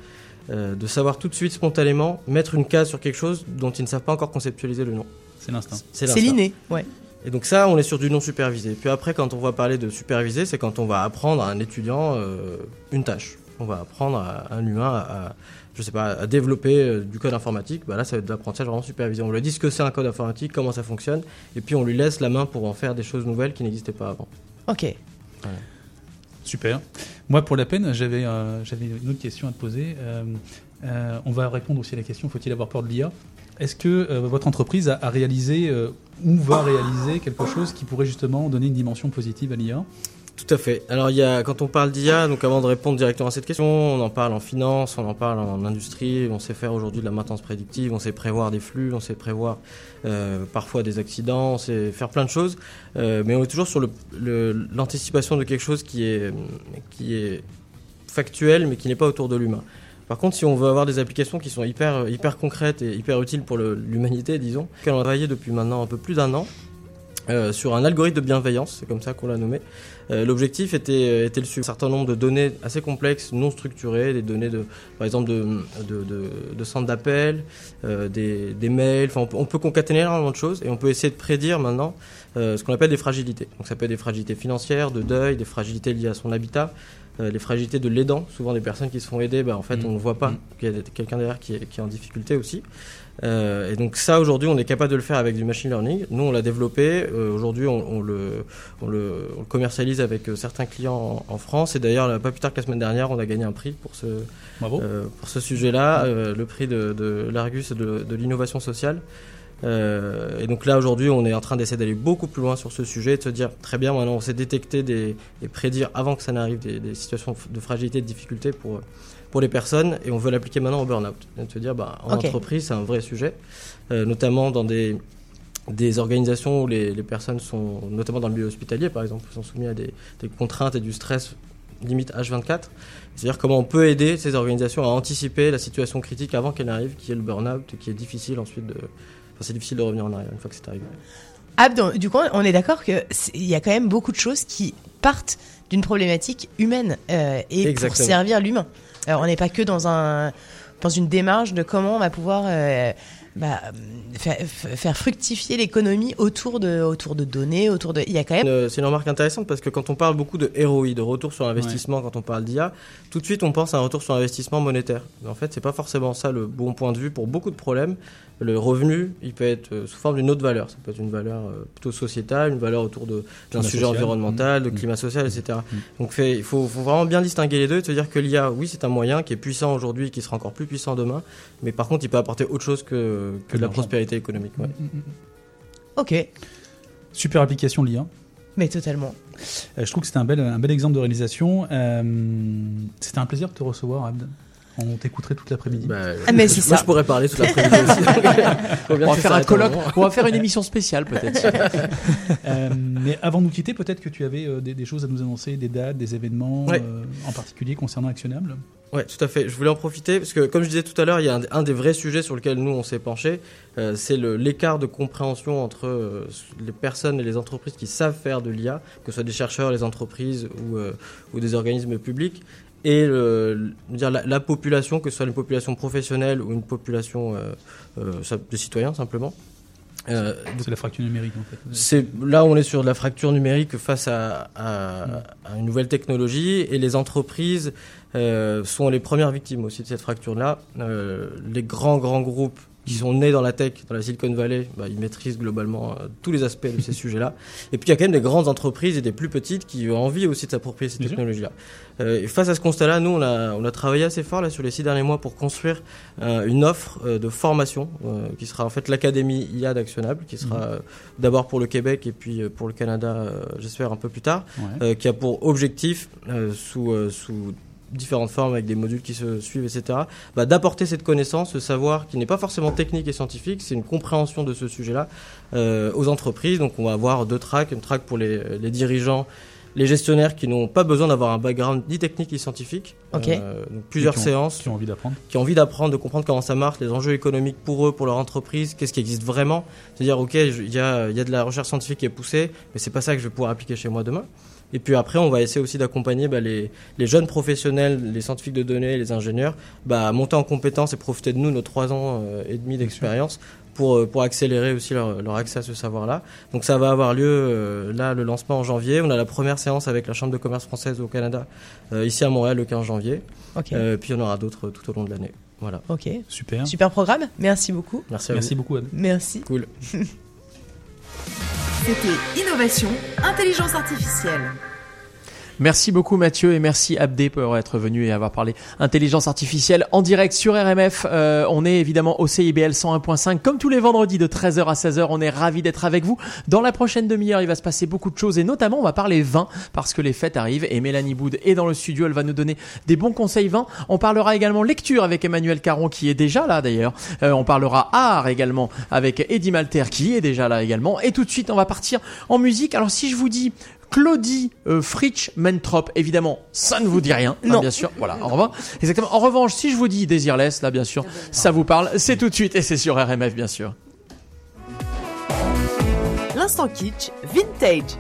euh, de savoir tout de suite, spontanément, mettre une case sur quelque chose dont ils ne savent pas encore conceptualiser le nom. C'est l'instinct. C'est l'instinct. l'inné, ouais. Et donc ça, on est sur du non supervisé. Puis après, quand on va parler de supervisé, c'est quand on va apprendre à un étudiant euh, une tâche. On va apprendre à un humain à, à- je sais pas, à développer euh, du code informatique. Bah là, ça va être de l'apprentissage vraiment supervisé. On lui dit ce que c'est un code informatique, comment ça fonctionne, et puis on lui laisse la main pour en faire des choses nouvelles qui n'existaient pas avant. Ok. Super. Moi, pour la peine, j'avais euh, j'avais une autre question à te poser. Euh, euh, on va répondre aussi à la question faut-il avoir peur de l'IA Est-ce que euh, votre entreprise a, réalisé euh, ou va réaliser quelque chose qui pourrait justement donner une dimension positive à l'IA Tout à fait. Alors, il y a, quand on parle d'IA, donc avant de répondre directement à cette question, on en parle en finance, on en parle en industrie, on sait faire aujourd'hui de la maintenance prédictive, on sait prévoir des flux, on sait prévoir euh, parfois des accidents, on sait faire plein de choses, mais on est toujours sur l'anticipation de quelque chose qui est factuel, mais qui n'est pas autour de l'humain. Par contre, si on veut avoir des applications qui sont hyper, hyper concrètes et hyper utiles pour l'humanité, disons, qu'on a travaillé depuis maintenant un peu plus d'un an euh, sur un algorithme de bienveillance, c'est comme ça qu'on l'a nommé. Euh, L'objectif était, était le. Un certain nombre de données assez complexes, non structurées, des données de, par exemple de, de, centres d'appel, euh, des, des mails, enfin on, peut- on peut concaténer énormément de choses et on peut essayer de prédire maintenant euh, ce qu'on appelle des fragilités. Donc ça peut être des fragilités financières, de deuil, des fragilités liées à son habitat, euh, les fragilités de l'aidant. Souvent des personnes qui se font aider, bah, en fait Mhm. on ne voit pas Mhm. qu'il y a quelqu'un derrière qui est, qui est en difficulté aussi. Euh, et donc ça aujourd'hui on est capable de le faire avec du machine learning. Nous on l'a développé. Euh, aujourd'hui on, on le, on, le, on le commercialise avec certains clients en, en France. Et d'ailleurs pas plus tard que la semaine dernière on a gagné un prix pour ce, Bravo. pour ce sujet-là, le prix de, de l'Argus de, de l'innovation sociale. Euh, et donc là aujourd'hui on est en train d'essayer d'aller beaucoup plus loin sur ce sujet, et de se dire très bien maintenant on sait détecter des, et prédire avant que ça n'arrive des, des situations de fragilité, de difficulté pour, pour les personnes et on veut l'appliquer maintenant au burn-out. De se dire bah, en entreprise c'est un vrai sujet, euh, notamment dans des, des organisations où les, les personnes sont, notamment dans le milieu hospitalier par exemple, sont soumises à des, des contraintes et du stress limite H24. C'est-à-dire comment on peut aider ces organisations à anticiper la situation critique avant qu'elle n'arrive, qui est le burn-out, qui est difficile ensuite de... Enfin, c'est difficile de revenir en arrière une fois que c'est arrivé. Ah, donc, du coup, on est d'accord que c'est- il y a quand même beaucoup de choses qui partent d'une problématique humaine euh, et pour servir l'humain. On n'est pas que dans un dans une démarche de comment on va pouvoir euh, bah, faire, faire fructifier l'économie autour de autour de données, autour de. Il y a quand même. Euh, C'est une remarque intéressante parce que quand on parle beaucoup de ROI, de retour sur investissement, quand on parle d'IA, tout de suite on pense à un retour sur investissement monétaire. Mais en fait, c'est pas forcément ça le bon point de vue pour beaucoup de problèmes. Le revenu, il peut être euh, sous forme d'une autre valeur. Ça peut être une valeur euh, plutôt sociétale, une valeur autour de- d'un sujet social. environnemental, de Mmh. climat social, etc. Mmh. Donc il faut, faut vraiment bien distinguer les deux et se dire que l'IA, oui, c'est un moyen qui est puissant aujourd'hui, qui sera encore plus puissant demain, mais par contre, il peut apporter autre chose que, que Que de la prospérité économique. ouais. Mm, mm, mm. Ok, Super application l'IA. mais totalement. Euh, je trouve que c'était un bel, un bel exemple de réalisation. Euh, c'était un plaisir de te recevoir, Abd. On t'écouterait toute l'après-midi. Bah, Ah, mais c'est moi, je pourrais parler toute l'après-midi aussi. On va faire un colloque, on va faire une émission spéciale peut-être. Euh, mais avant de nous quitter, peut-être que tu avais euh, des, des choses à nous annoncer, des dates, des événements Ouais. euh, en particulier concernant Actionnable. Ouais, tout à fait. Je voulais en profiter parce que, comme je disais tout à l'heure, il y a un, un des vrais sujets sur lequel nous on s'est penché, euh, c'est l'écart de compréhension entre euh, les personnes et les entreprises qui savent faire de l'IA, que ce soit des chercheurs, les entreprises ou, euh, ou des organismes publics, et le- dire la, la population, que ce soit une population professionnelle ou une population euh, euh, de citoyens simplement. Euh, C'est la fracture numérique en fait. c'est là on est sur de la fracture numérique face à, à- à une nouvelle technologie et les entreprises euh, sont les premières victimes aussi de cette fracture-là. Euh, les grands grands groupes qui sont nés dans la tech, dans la Silicon Valley, bah, ils maîtrisent globalement euh, tous les aspects de ces sujets-là. Et puis il y a quand même des grandes entreprises et des plus petites qui ont envie aussi de s'approprier ces technologies-là. Euh, et face à ce constat-là, nous on a, on a travaillé assez fort là sur les six derniers mois pour construire euh, une offre euh, de formation euh, qui sera en fait l'académie IA d'Actionnable, qui sera euh, d'abord pour le Québec et puis pour le Canada, j'espère un peu plus tard, Ouais. euh, qui a pour objectif, euh, sous, euh, sous différentes formes avec des modules qui se suivent, etc., bah, d'apporter cette connaissance, ce savoir qui n'est pas forcément technique et scientifique, c'est une compréhension de ce sujet-là euh, aux entreprises. Donc on va avoir deux tracks, une track pour les, les dirigeants, les gestionnaires qui n'ont pas besoin d'avoir un background ni technique ni scientifique. Ok. Euh, donc plusieurs qui ont- séances Qui ont envie d'apprendre. qui ont envie d'apprendre, de comprendre comment ça marche, les enjeux économiques pour eux, pour leur entreprise, qu'est-ce qui existe vraiment. C'est-à-dire, ok, il y a, il y a de la recherche scientifique qui est poussée, mais c'est pas ça que je vais pouvoir appliquer chez moi demain. Et puis après, on va essayer aussi d'accompagner bah, les, les jeunes professionnels, les scientifiques de données, les ingénieurs, bah, à monter en compétences et profiter de nous, nos trois ans euh, et demi d'expérience, pour, euh, pour accélérer aussi leur, leur accès à ce savoir-là. Donc ça va avoir lieu, euh, là, le lancement en janvier. On a la première séance avec la Chambre de commerce française au Canada, euh, ici à Montréal, le 15 janvier. Ok. Euh, puis il y en aura d'autres tout au long de l'année. Voilà. Ok. Super. Super programme. Merci beaucoup. Merci à Merci vous. beaucoup, Anne. Merci. Cool. C'était Innovation, Intelligence Artificielle. Merci beaucoup Mathieu et merci Abdé pour être venu et avoir parlé intelligence artificielle en direct sur RMF. Euh, on est évidemment au CIBL 101.5 comme tous les vendredis de 13h à 16h. On est ravis d'être avec vous. Dans la prochaine demi-heure, il va se passer beaucoup de choses et notamment on va parler vin parce que les fêtes arrivent et Mélanie Boud est dans le studio. Elle va nous donner des bons conseils vin. On parlera également lecture avec Emmanuel Caron qui est déjà là d'ailleurs. Euh, on parlera art également avec Eddie Malter qui est déjà là également. Et tout de suite, on va partir en musique. Alors si je vous dis Claudie euh, Fritsch Mentrop, évidemment, ça ne vous dit rien, hein, Non. bien sûr. Voilà, au revoir. Exactement. En revanche, si je vous dis Desireless, là, bien sûr, ça vous parle. C'est tout de suite et c'est sur RMF, bien sûr. L'instant kitsch, vintage.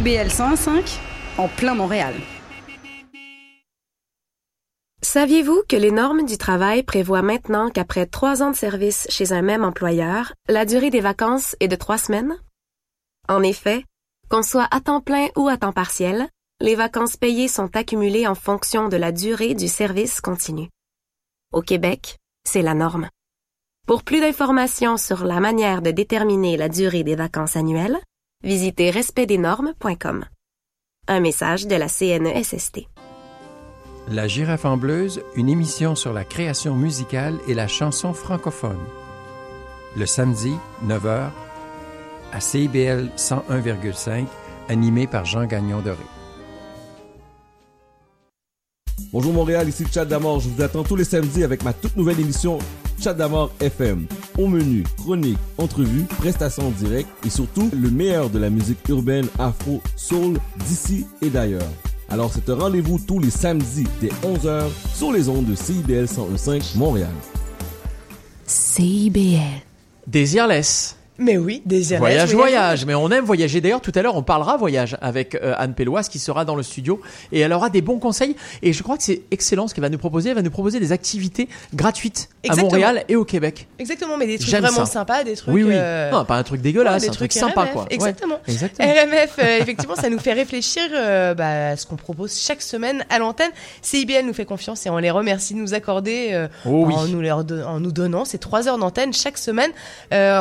CIBL 101.5 en plein Montréal. Saviez-vous que les normes du travail prévoient maintenant qu'après trois ans de service chez un même employeur, la durée des vacances est de trois semaines? En effet, qu'on soit à temps plein ou à temps partiel, les vacances payées sont accumulées en fonction de la durée du service continu. Au Québec, c'est la norme. Pour plus d'informations sur la manière de déterminer la durée des vacances annuelles, visitez respectdesnormes.com. Un message de la CNESST. La girafe en bleuse, une émission sur la création musicale et la chanson francophone. Le samedi, 9h, à CIBL 101,5, animé par Jean Gagnon Doré. Bonjour Montréal, ici Chad Damor. Je vous attends tous les samedis avec ma toute nouvelle émission Chad Damor FM. Au menu, chronique, entrevue, prestations en direct et surtout le meilleur de la musique urbaine, afro, soul d'ici et d'ailleurs. Alors c'est un rendez-vous tous les samedis dès 11h sur les ondes de CIBL 101.5 Montréal. CIBL. Désirless. Mais oui, désirless. Voyage, oui. voyage. Mais on aime voyager. D'ailleurs, tout à l'heure, on parlera voyage avec euh, Anne Pelloise qui sera dans le studio et elle aura des bons conseils. Et je crois que c'est excellent ce qu'elle va nous proposer. Elle va nous proposer des activités gratuites Exactement. à Montréal et au Québec. Exactement, mais des trucs vraiment ça. sympas, des trucs. Oui, oui. euh, Non, pas un truc dégueulasse, ouais, des un truc sympa, quoi. Ouais. Exactement. Exactement. RMF, euh, effectivement, ça nous fait réfléchir bah, à ce qu'on propose chaque semaine à l'antenne. CIBL nous fait confiance et on les remercie de nous accorder euh, Oh oui. en, nous leur en nous donnant ces trois heures d'antenne chaque semaine. Euh,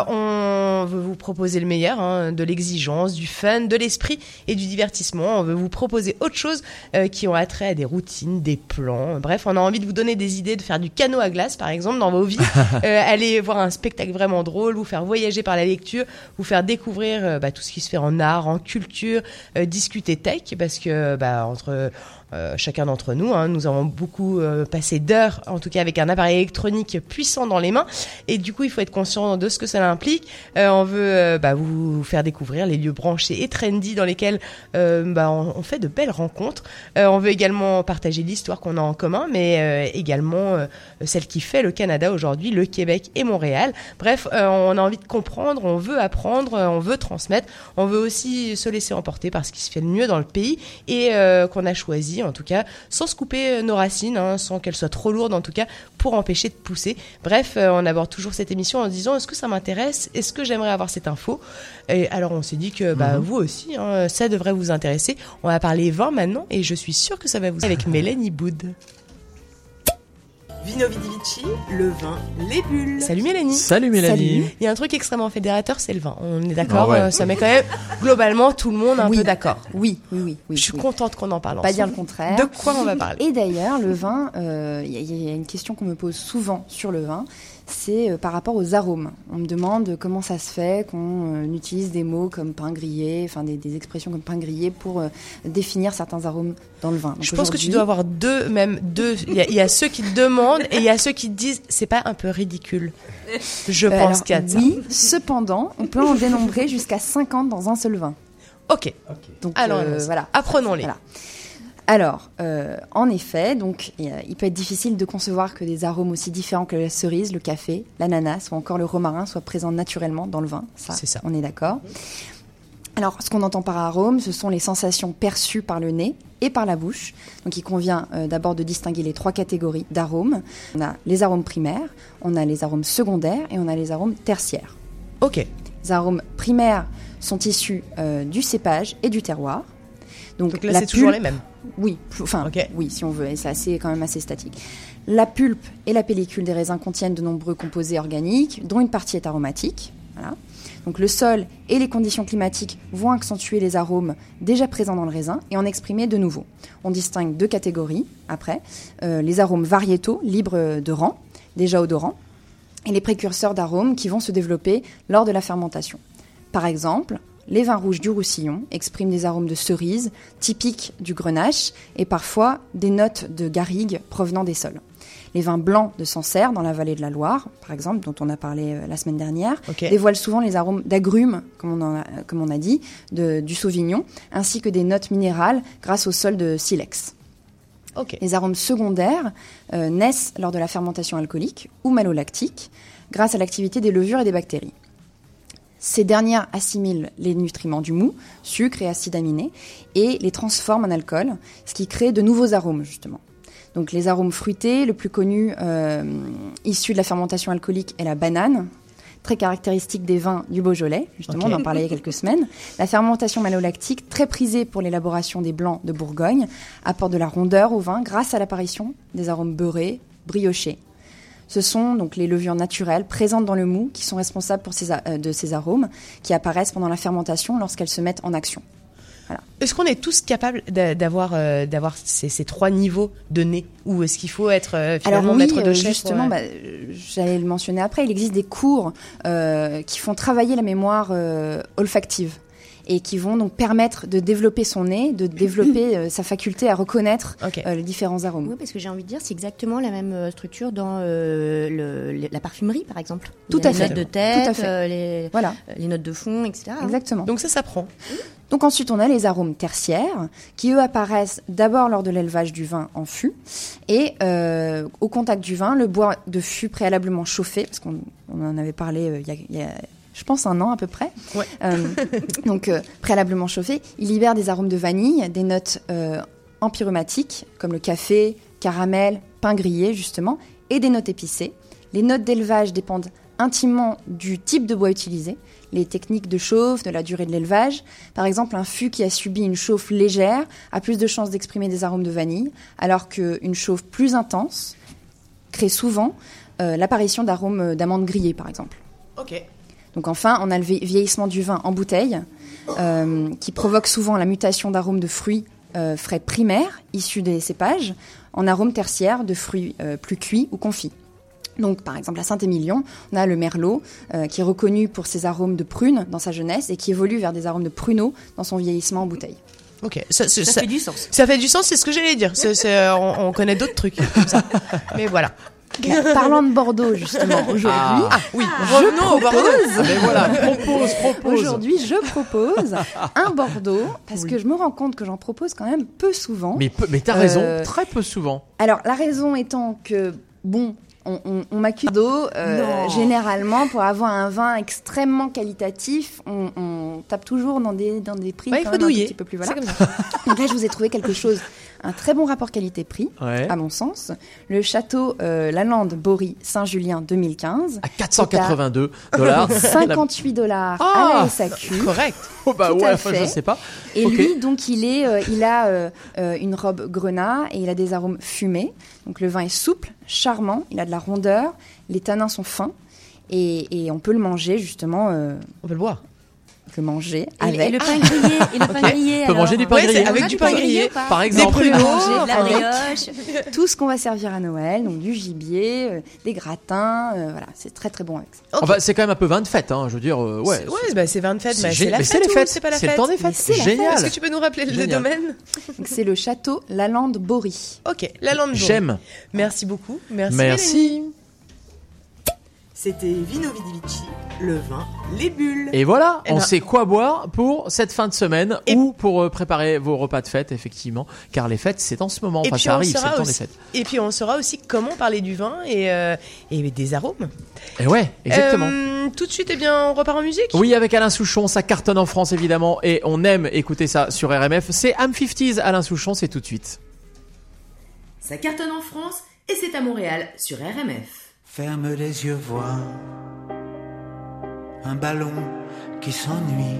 on veut vous proposer le meilleur, hein, de l'exigence, du fun, de l'esprit et du divertissement. On veut vous proposer autre chose euh, qui ont attrait à des routines, des plans. Bref, on a envie de vous donner des idées de faire du canot à glace, par exemple, dans vos vies. Euh, aller voir un spectacle vraiment drôle, vous faire voyager par la lecture, vous faire découvrir euh, bah, tout ce qui se fait en art, en culture, discuter tech, parce que bah, entre euh, chacun d'entre nous, hein, nous avons beaucoup euh, passé d'heures, en tout cas avec un appareil électronique puissant dans les mains, et du coup il faut être conscient de ce que cela implique. Euh, on veut bah, vous faire découvrir les lieux branchés et trendy dans lesquels bah, on, on fait de belles rencontres. On veut également partager l'histoire qu'on a en commun, mais également celle qui fait le Canada aujourd'hui, le Québec et Montréal. Bref, on a envie de comprendre, on veut apprendre, on veut transmettre, on veut aussi se laisser emporter par ce qui se fait de mieux dans le pays et qu'on a choisi, en tout cas, sans se couper euh, nos racines, hein, sans qu'elles soient trop lourdes, en tout cas, pour empêcher de pousser. Bref, euh, on aborde toujours cette émission en se disant est-ce que ça m'intéresse? Est-ce que j'aimerais avoir cette info? Et alors, on s'est dit que bah, Mhm. vous aussi, hein, ça devrait vous intéresser. On va parler vin maintenant et je suis sûre que ça va vous avec Mélanie Boud. Vino Vidi Vici, le vin, les bulles. Salut Mélanie. Salut Mélanie. Il y a un truc extrêmement fédérateur, c'est le vin. On est d'accord Ah ouais. euh, Ça met quand même globalement tout le monde un Oui. peu d'accord. Oui, oui, oui. oui Je suis oui. contente qu'on en parle Pas dire le contraire. De quoi on va parler? Et d'ailleurs, le vin, euh, il y, a- il y a une question qu'on me pose souvent sur le vin, c'est euh, par rapport aux arômes. On me demande comment ça se fait qu'on euh, utilise des mots comme pain grillé, enfin des, des expressions comme pain grillé pour euh, définir certains arômes dans le vin. Donc Je pense que tu dois avoir deux, même deux. Il y, a- il y a ceux qui te demandent et il y a ceux qui te disent c'est pas un peu ridicule. Je Euh, pense qu'il y a de ça. Oui, cependant, on peut en dénombrer jusqu'à 50 dans un seul vin. Ok. Donc Alors, euh, voilà. Apprenons-les. Voilà. Alors, euh, en effet, donc il peut être difficile de concevoir que des arômes aussi différents que la cerise, le café, l'ananas ou encore le romarin soient présents naturellement dans le vin. Ça, C'est ça. on est d'accord. Alors, ce qu'on entend par arôme, ce sont les sensations perçues par le nez et par la bouche. Donc, il convient euh, d'abord de distinguer les trois catégories d'arômes. On a les arômes primaires, on a les arômes secondaires et on a les arômes tertiaires. Ok. Les arômes primaires sont issus euh, du cépage et du terroir. Donc, Donc là, c'est toujours les mêmes. Oui, oui, si on veut, et c'est assez, quand même assez statique. La pulpe et la pellicule des raisins contiennent de nombreux composés organiques, dont une partie est aromatique. Voilà. Donc le sol et les conditions climatiques vont accentuer les arômes déjà présents dans le raisin et en exprimer de nouveaux. On distingue deux catégories après Euh, les arômes variétaux, libres de rang, déjà odorants, et les précurseurs d'arômes qui vont se développer lors de la fermentation. Par exemple, les vins rouges du Roussillon expriment des arômes de cerise typiques du grenache et parfois des notes de garrigue provenant des sols. Les vins blancs de Sancerre, dans la vallée de la Loire, par exemple, dont on a parlé euh, la semaine dernière, dévoilent souvent les arômes d'agrumes, comme, on a- comme on a dit, de- du Sauvignon, ainsi que des notes minérales grâce au sol de silex. Les arômes secondaires euh, naissent lors de la fermentation alcoolique ou malolactique, grâce à l'activité des levures et des bactéries. Ces dernières assimilent les nutriments du mou, sucre et acides aminés, et les transforment en alcool, ce qui crée de nouveaux arômes, justement. Donc les arômes fruités, le plus connu euh, issu de la fermentation alcoolique est la banane, très caractéristique des vins du Beaujolais, justement, on en parlait il y a quelques semaines. La fermentation malolactique, très prisée pour l'élaboration des blancs de Bourgogne, apporte de la rondeur au vin grâce à l'apparition des arômes beurrés, briochés. Ce sont donc les levures naturelles présentes dans le mou qui sont responsables pour ces a- euh, de ces arômes qui apparaissent pendant la fermentation lorsqu'elles se mettent en action. Est-ce qu'on est tous capables d'a- d'avoir euh, d'avoir ces, ces trois niveaux de nez? Ou est-ce qu'il faut être euh, finalement Alors oui, maître de chef justement, ouais. bah, j'allais le mentionner après, il existe des cours euh, qui font travailler la mémoire olfactive et qui vont donc permettre de développer son nez, de développer euh, sa faculté à reconnaître euh, les différents arômes. Oui, parce que j'ai envie de dire, c'est exactement la même euh, structure dans euh, le- le- la parfumerie, par exemple. Tout à les fait. notes de Tout tête, à fait. euh, les, Voilà. les notes de fond, etc. Exactement. Donc ça s'apprend. Donc ensuite, on a les arômes tertiaires qui, eux, apparaissent d'abord lors de l'élevage du vin en fût. Et euh, au contact du vin, le bois de fût préalablement chauffé, parce qu'on on en avait parlé euh, il y a- il y a je pense un an à peu près. Euh, donc euh, préalablement chauffé, il libère des arômes de vanille, des notes euh, empyromatiques comme le café, caramel, pain grillé justement, et des notes épicées. Les notes d'élevage dépendent intimement du type de bois utilisé, les techniques de chauffe, de la durée de l'élevage. Par exemple, un fût qui a subi une chauffe légère a plus de chances d'exprimer des arômes de vanille, alors qu'une chauffe plus intense crée souvent euh, l'apparition d'arômes d'amandes grillées, par exemple. Ok. Donc enfin, on a le vie- vieillissement du vin en bouteille, euh, qui provoque souvent la mutation d'arômes de fruits euh, frais primaires, issus des cépages, en arômes tertiaires de fruits euh, plus cuits ou confits. Donc, par exemple, à Saint-Émilion, on a le merlot, euh, qui est reconnu pour ses arômes de prune dans sa jeunesse et qui évolue vers des arômes de pruneau dans son vieillissement en bouteille. Ok, ça, ça- Ça fait du sens. Ça fait du sens, c'est ce que j'allais dire. On, on connaît d'autres trucs comme ça. Mais voilà. Parlant de Bordeaux, justement, aujourd'hui, Ah, oui, je Bordeaux. propose, Ah, ben voilà, propose, propose. Aujourd'hui, je propose un Bordeaux, parce que je me rends compte que j'en propose quand même peu souvent. Mais, peu- mais t'as raison, Euh, très peu souvent. Alors, la raison étant que, bon, on, on, on m'accuse d'eau, euh, Non. généralement, pour avoir un vin extrêmement qualitatif, on, on tape toujours dans des, dans des prix Ouais, quand même un petit peu plus voilà. Comme ça. Donc là, je vous ai trouvé quelque chose, un très bon rapport qualité-prix, Ouais. à mon sens. Le château euh, Lalande Bory Saint-Julien 2015. À 482 dollars. 58 dollars Ah, à la SAQ. Correct. Oh bah Tout ouais, à enfin, je sais pas. Et lui, donc, il, est, euh, il a euh, euh, une robe grenat et il a des arômes fumés. Donc, le vin est souple, charmant, il a de la rondeur, les tanins sont fins et, et on peut le manger, justement. euh, on peut le boire. Le manger avec. et le pain grillé, et le pain grillé, On peut manger du pain Ouais, grillé. avec du pain grillé, par exemple. On peut le pruneaux, manger de la brioche. tout ce qu'on va servir à Noël, donc du gibier, euh, des gratins, euh, voilà, c'est très très bon avec ça. Enfin, c'est quand même un peu vin de fête, hein, je veux dire. euh, ouais. C'est- Ouais, bah, c'est 20 de fête, C'est mais c'est la fête. c'est les ou fêtes, C'est pas la c'est le fête. temps des fêtes. Génial. Est-ce que tu peux nous rappeler le domaine? C'est le château Lalande Bory. Ok, la lande jaune. J'aime. Merci beaucoup. Merci. Merci. C'était Vino Vidivici, le vin, les bulles. Et voilà, Eh on ben- sait quoi boire pour cette fin de semaine ou pour euh, préparer vos repas de fête, effectivement. Car les fêtes, c'est en ce moment. Et Enfin, puis, ça on arrive, c'est saura le temps des aussi- fêtes. et puis on saura aussi comment parler du vin et, euh, et des arômes. Et ouais, exactement. Euh, tout de suite, eh bien, on repart en musique Oui, avec Alain Souchon, ça cartonne en France évidemment et on aime écouter ça sur RMF. C'est Am 50s, Alain Souchon, c'est tout de suite. Ça cartonne en France et c'est à Montréal sur RMF. Ferme les yeux, vois un ballon qui s'ennuie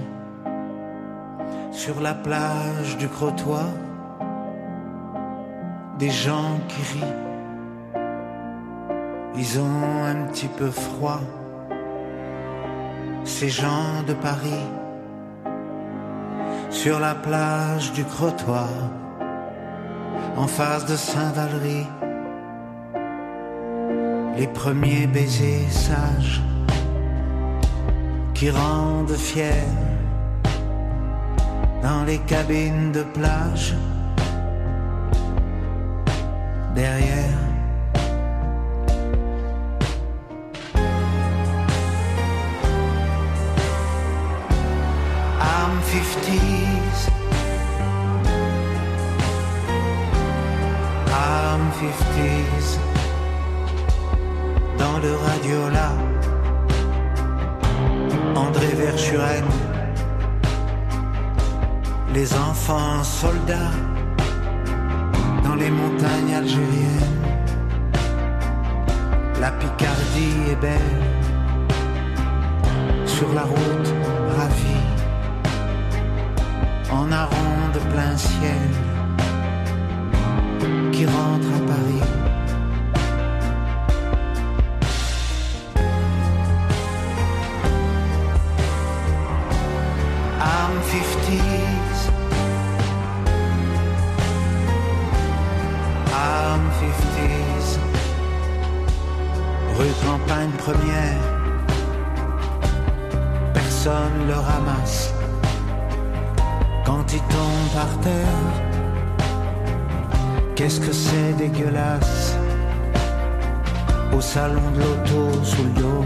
sur la plage du Crotoy. Des gens qui rient, ils ont un petit peu froid. Ces gens de Paris sur la plage du Crotoy, en face de Saint-Valery les premiers baisers sages qui rendent fiers dans les cabines de plage. Derrière I'm 50s I'm 50s dans le radiola. André Verschuren, les enfants soldats dans les montagnes algériennes. La Picardie est belle sur la route ravie en aron de plein ciel qui rentre à Paris. 50s. I'm 50s. Rue Campagne Première. Personne le ramasse. Quand il tombe par terre, qu'est-ce que c'est dégueulasse? Au salon de l'auto sous le dos.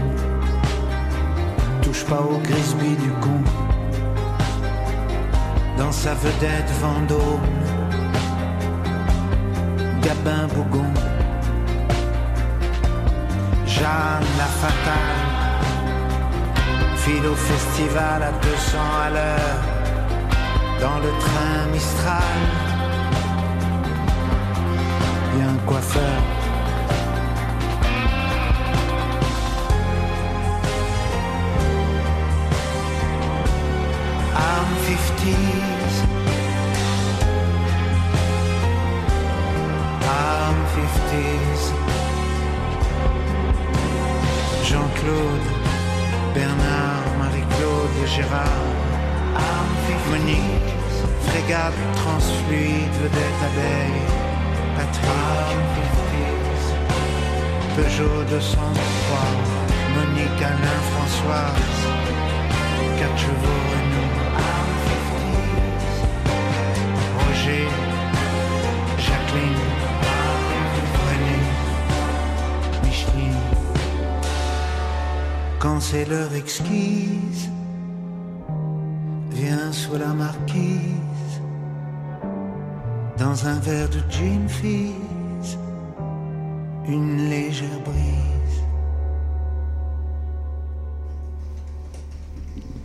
Touche pas au grisby du con dans sa vedette Vendôme, Gabin Bougon, Jeanne la fatale, file au festival à 200 à l'heure, dans le train Mistral, y a coiffeur. Peugeot 203. Monique, Alain, Françoise. 4 chevaux Renault. Roger, Jacqueline, René, Micheline. Quand c'est l'heure exquise, viens sous la marquise, dans un verre de gin fizz,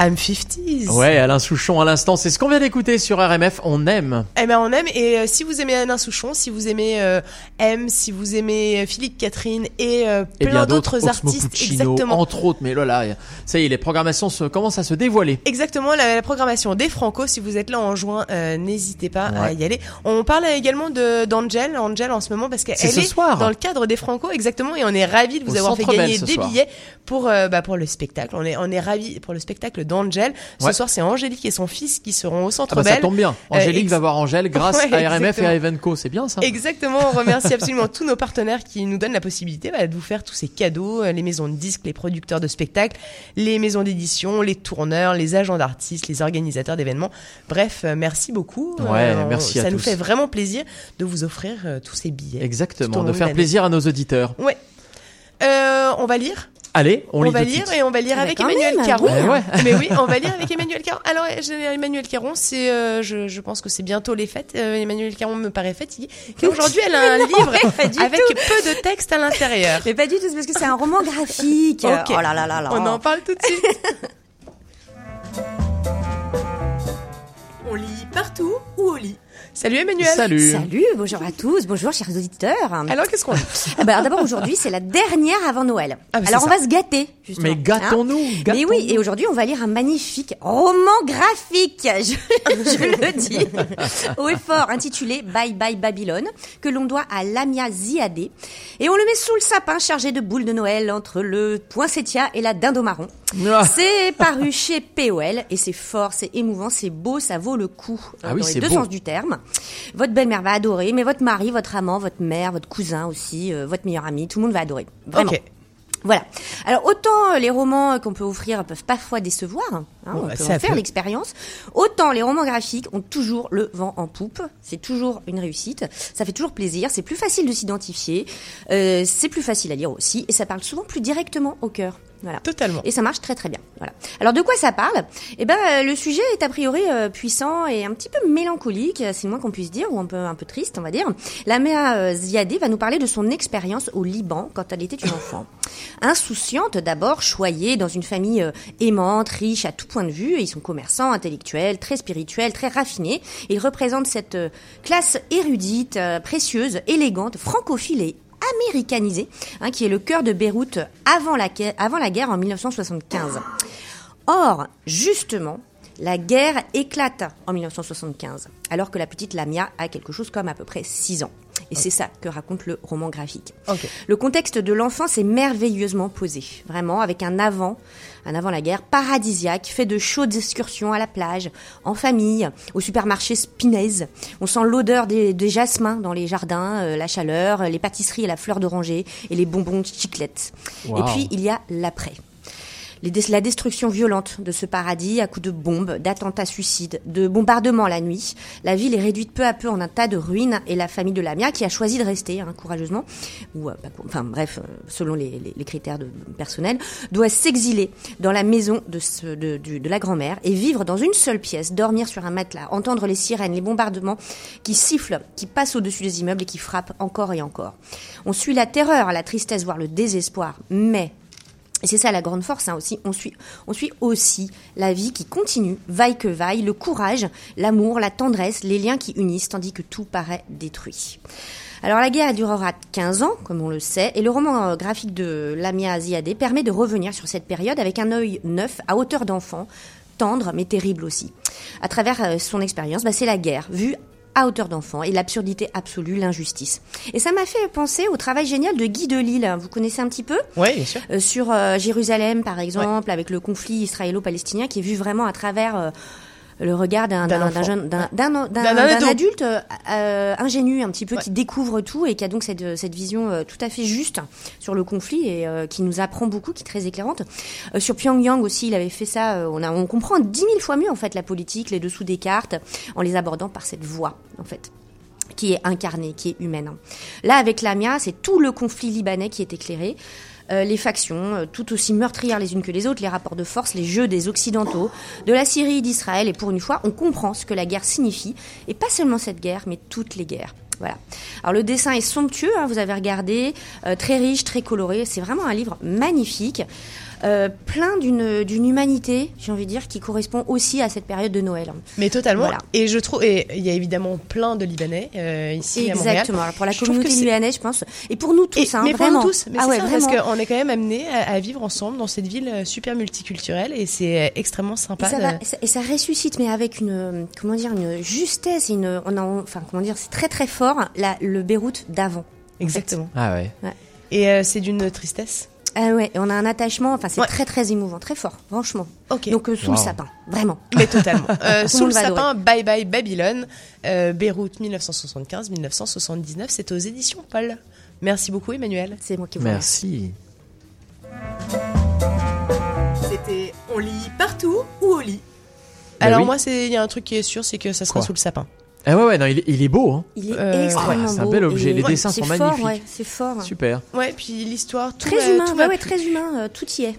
I'm 50s. Ouais, Alain Souchon à l'instant, c'est ce qu'on vient d'écouter sur RMF, on aime. Eh ben on aime et euh, si vous aimez Alain Souchon, si vous aimez euh, M, si vous aimez euh, Philippe Catherine et euh, plein d'autres artistes, Puccino, exactement. entre autres, mais là, là, ça y est, les programmations se, commencent à se dévoiler. Exactement, la, la programmation des Franco, si vous êtes là en juin, euh, n'hésitez pas à y aller. On parle également d'Angel, Angel en ce moment parce qu'elle est dans le cadre des Franco, exactement, et on est ravis de vous avoir fait gagner des soir. billets pour euh, bah, pour le spectacle. On est on est ravis pour le spectacle d'Angel. Ce Ouais. soir, c'est Angélique et son fils qui seront au Centre Ah bah ça Bell. tombe bien. Euh, Angélique va voir Angèle grâce Ouais, à RMF et à. Evenco, c'est bien ça Exactement, on remercie absolument tous nos partenaires qui nous donnent la possibilité bah, de vous faire tous ces cadeaux, euh, les maisons de disques, les producteurs de spectacles, les maisons d'édition, les tourneurs, les agents d'artistes, les organisateurs d'événements. Bref, euh, merci beaucoup. Ouais, on- merci à Ça nous tous. fait vraiment plaisir de vous offrir euh, tous ces billets. Exactement, de faire plaisir à nos auditeurs. Ouais. Euh, on va lire Allez, on, On, lit va tout de lire suite. et on va lire Ah avec Emmanuel même, Caron. Ouais. Mais oui, on va lire avec Emmanuel Caron. Alors, Emmanuel Caron, c'est, euh, je, je pense que c'est bientôt les fêtes. Euh, Emmanuel Caron me paraît fatiguée. Aujourd'hui, elle a un Non, livre avec tout. peu de texte à l'intérieur. Mais pas du tout, c'est parce que c'est un roman graphique. Oh là là là là. On en parle tout de suite. On lit partout ou au lit Salut Emmanuel. Salut. Salut, bonjour à tous, bonjour chers auditeurs. Alors, qu'est-ce qu'on lit Ah bah, alors d'abord aujourd'hui c'est la dernière avant Noël. Ah alors on ça. va se gâter. Justement, Mais gâtons-nous, Hein Mais oui, et aujourd'hui on va lire un magnifique roman graphique, je, je le dis, haut et fort, intitulé Bye Bye Babylone, que l'on doit à Lamia Ziadé. Et on le met sous le sapin chargé de boules de Noël entre le poinsettia et la dinde au marron. Ah. C'est paru chez POL et c'est fort, c'est émouvant, c'est beau, ça vaut le coup Ah oui, dans les deux beau. sens du terme. Votre belle-mère va adorer, mais votre mari, votre amant, votre mère, votre cousin aussi, euh, votre meilleur ami, tout le monde va adorer. Vraiment. Voilà. Alors autant euh, les romans euh, qu'on peut offrir peuvent parfois décevoir, hein, Bon, on bah, peut en faire l'expérience, autant les romans graphiques ont toujours le vent en poupe. C'est toujours une réussite. Ça fait toujours plaisir. C'est plus facile de s'identifier. euh, c'est plus facile à lire aussi, et ça parle souvent plus directement au cœur. Voilà. Totalement. Et ça marche très très bien. Voilà. Alors de quoi ça parle? Eh ben euh, le sujet est a priori euh, puissant et un petit peu mélancolique, c'est le moins qu'on puisse dire, ou un peu un peu triste, on va dire. La mère euh, Ziadé va nous parler de son expérience au Liban quand elle était une enfant. Insouciante d'abord, choyée dans une famille euh, aimante, riche à tout point de vue. Ils sont commerçants, intellectuels, très spirituels, très raffinés. Ils représentent cette euh, classe érudite, euh, précieuse, élégante, francophile et américanisée, hein, qui est le cœur de Beyrouth avant la, avant la guerre en 1975. Or, justement, la guerre éclate en 1975, alors que la petite Lamia a quelque chose comme à peu près 6 ans. Et c'est ça que raconte le roman graphique. Le contexte de l'enfance est merveilleusement posé, vraiment, avec un avant, un avant la guerre paradisiaque, fait de chaudes excursions à la plage, en famille, au supermarché Spinez. On sent l'odeur des, des jasmins dans les jardins, euh, la chaleur, les pâtisseries et la fleur d'oranger et les bonbons de. Wow. Et puis il y a l'après. La destruction violente de ce paradis à coups de bombes, d'attentats suicides, de bombardements la nuit. La ville est réduite peu à peu en un tas de ruines et la famille de Lamia, qui a choisi de rester hein, courageusement, ou euh, cou- enfin bref, euh, selon les, critères de, personnels, doit s'exiler dans la maison de, de la grand-mère et vivre dans une seule pièce, dormir sur un matelas, entendre les sirènes, les bombardements qui sifflent, qui passent au-dessus des immeubles et qui frappent encore et encore. On suit la terreur, la tristesse, voire le désespoir, mais et c'est ça la grande force hein, aussi. On suit, on suit aussi la vie qui continue, vaille que vaille, le courage, l'amour, la tendresse, les liens qui unissent, tandis que tout paraît détruit. Alors la guerre durera 15 ans, comme on le sait, et le roman euh, graphique de Lamia Ziadé permet de revenir sur cette période avec un œil neuf, à hauteur d'enfant, tendre mais terrible aussi. À travers euh, son expérience, bah, c'est la guerre, vue à hauteur d'enfant et l'absurdité absolue, l'injustice. Et ça m'a fait penser au travail génial de Guy Delisle. Vous connaissez un petit peu? Ouais, bien sûr. Euh, sur euh, Jérusalem, par exemple, avec le conflit israélo-palestinien, qui est vu vraiment à travers euh, le regard d'un D'un d'un- enfant. d'un jeune, d'un adulte euh, euh, ingénu, un petit peu, qui découvre tout et qui a donc cette, cette vision euh, tout à fait juste sur le conflit et euh, qui nous apprend beaucoup, qui est très éclairante. Euh, sur Pyongyang aussi, il avait fait ça. euh, on, a, on comprend dix mille fois mieux en fait la politique, les dessous des cartes, en les abordant par cette voix, en fait qui est incarnée, qui est humaine. Là, avec Lamia, c'est tout le conflit libanais qui est éclairé. Euh, les factions, euh, tout aussi meurtrières les unes que les autres, les rapports de force, les jeux des Occidentaux, de la Syrie, d'Israël, et pour une fois, on comprend ce que la guerre signifie, et pas seulement cette guerre, mais toutes les guerres. Voilà. Alors le dessin est somptueux, hein, vous avez regardé, euh, très riche, très coloré. C'est vraiment un livre magnifique, euh, plein d'une d'une humanité, j'ai envie de dire, qui correspond aussi à cette période de Noël. Mais totalement. Voilà. Et je trouve, et il y a évidemment plein de Libanais euh, ici à Montréal. Exactement. Pour la Je communauté libanaise, je pense, et pour nous tous, Et- hein, mais pour vraiment. nous tous, mais ah c'est ouais, ça, vraiment. parce qu'on est quand même amenés à, à vivre ensemble dans cette ville euh, super multiculturelle et c'est extrêmement Et sympa. ça, de- va- et ça- et ça ressuscite, mais avec une, comment dire, une justesse, une, on a, enfin, comment dire, c'est très très fort, la, le Beyrouth d'avant. Exactement. Ah ouais. Ouais. Et euh, c'est d'une tristesse. Ah ouais, et on a un attachement, enfin, c'est très très émouvant, très fort, franchement. Donc, euh, sous le sapin, vraiment. Mais totalement. Euh, sous le sapin. Bye Bye Babylone, euh, Beyrouth 1975-1979, c'est aux éditions Paul. Merci beaucoup Emmanuel. C'est moi qui Merci. C'était On lit partout ou au lit? Alors oui. moi, c'est il y a un truc qui est sûr, c'est que ça sera Quoi? sous le sapin. Ah ouais, ouais, non, il, est- il est beau. Hein. Il est Euh, extrêmement ouais, c'est un beau bel objet, et- les Ouais, dessins sont fort, magnifiques. ouais, c'est fort. Super. Ouais, puis l'histoire, tout Très humain, tout ouais, très humain, euh, tout y est.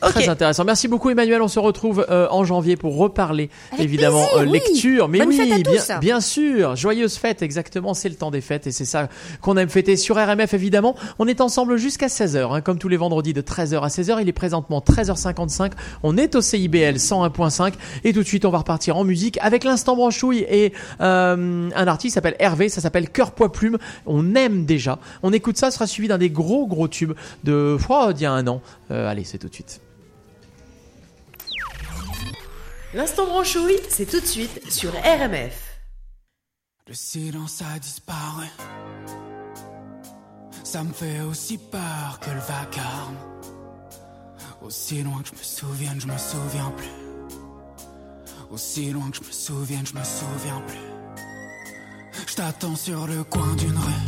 Très intéressant. Merci beaucoup Emmanuel. On se retrouve euh, en janvier pour reparler Avec évidemment plaisir, euh, oui. lecture. Mais Bonne oui, fête à bien, tous. bien sûr. Joyeuses fêtes, exactement. C'est le temps des fêtes et c'est ça qu'on aime fêter sur RMF évidemment. On est ensemble jusqu'à 16h, hein, comme tous les vendredis de 13h à 16h. Il est présentement 13h55. On est au CIBL 101.5 et tout de suite on va repartir en musique avec l'instant branchouille et euh, un artiste s'appelle Hervé. Ça s'appelle Cœur Poids Plume. On aime déjà. On écoute ça. Ce sera suivi d'un des gros gros tubes de oh, d'il y a un an. Euh, allez, c'est tout de suite. L'instant branchouille, c'est tout de suite sur RMF. Le silence a disparu. Ça me fait aussi peur que le vacarme. Aussi loin que je me souvienne, je me souviens plus. Aussi loin que je me souvienne, je me souviens plus. Je t'attends sur le coin d'une rue.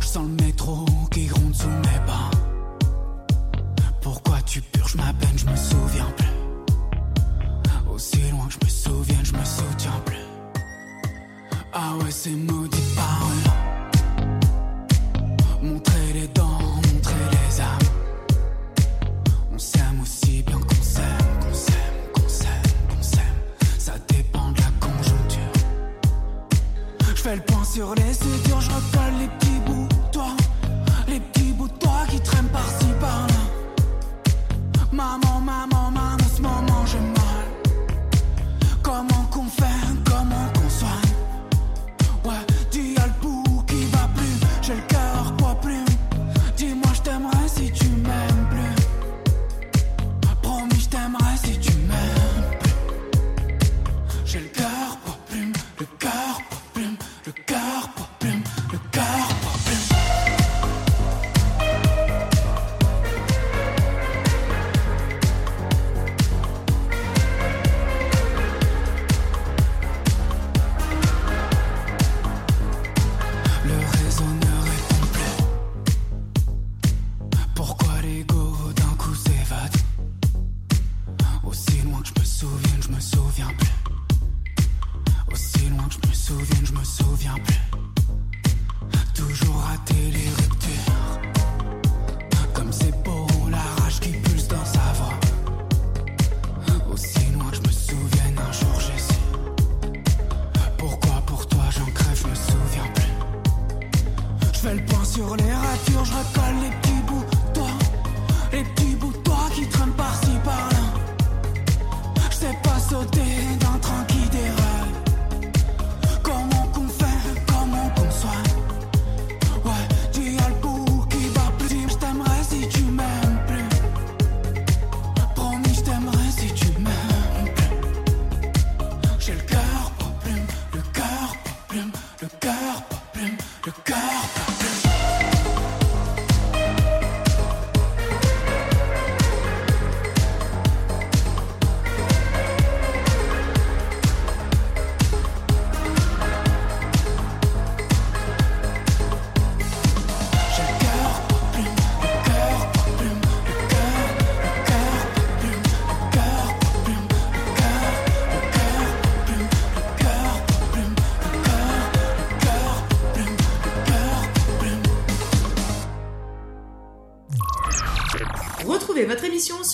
Je sens le métro qui gronde sous mes pas. Pourquoi tu purges ma peine, je me souviens plus. Aussi loin que je me souvienne, je me souviens plus. Ah ouais, c'est maudit parole. Montrer les dents, montrer les âmes. On s'aime aussi bien qu'on s'aime, qu'on s'aime, qu'on s'aime, qu'on s'aime. Ça dépend de la conjoncture. Je fais le point sur les sutures, je recolle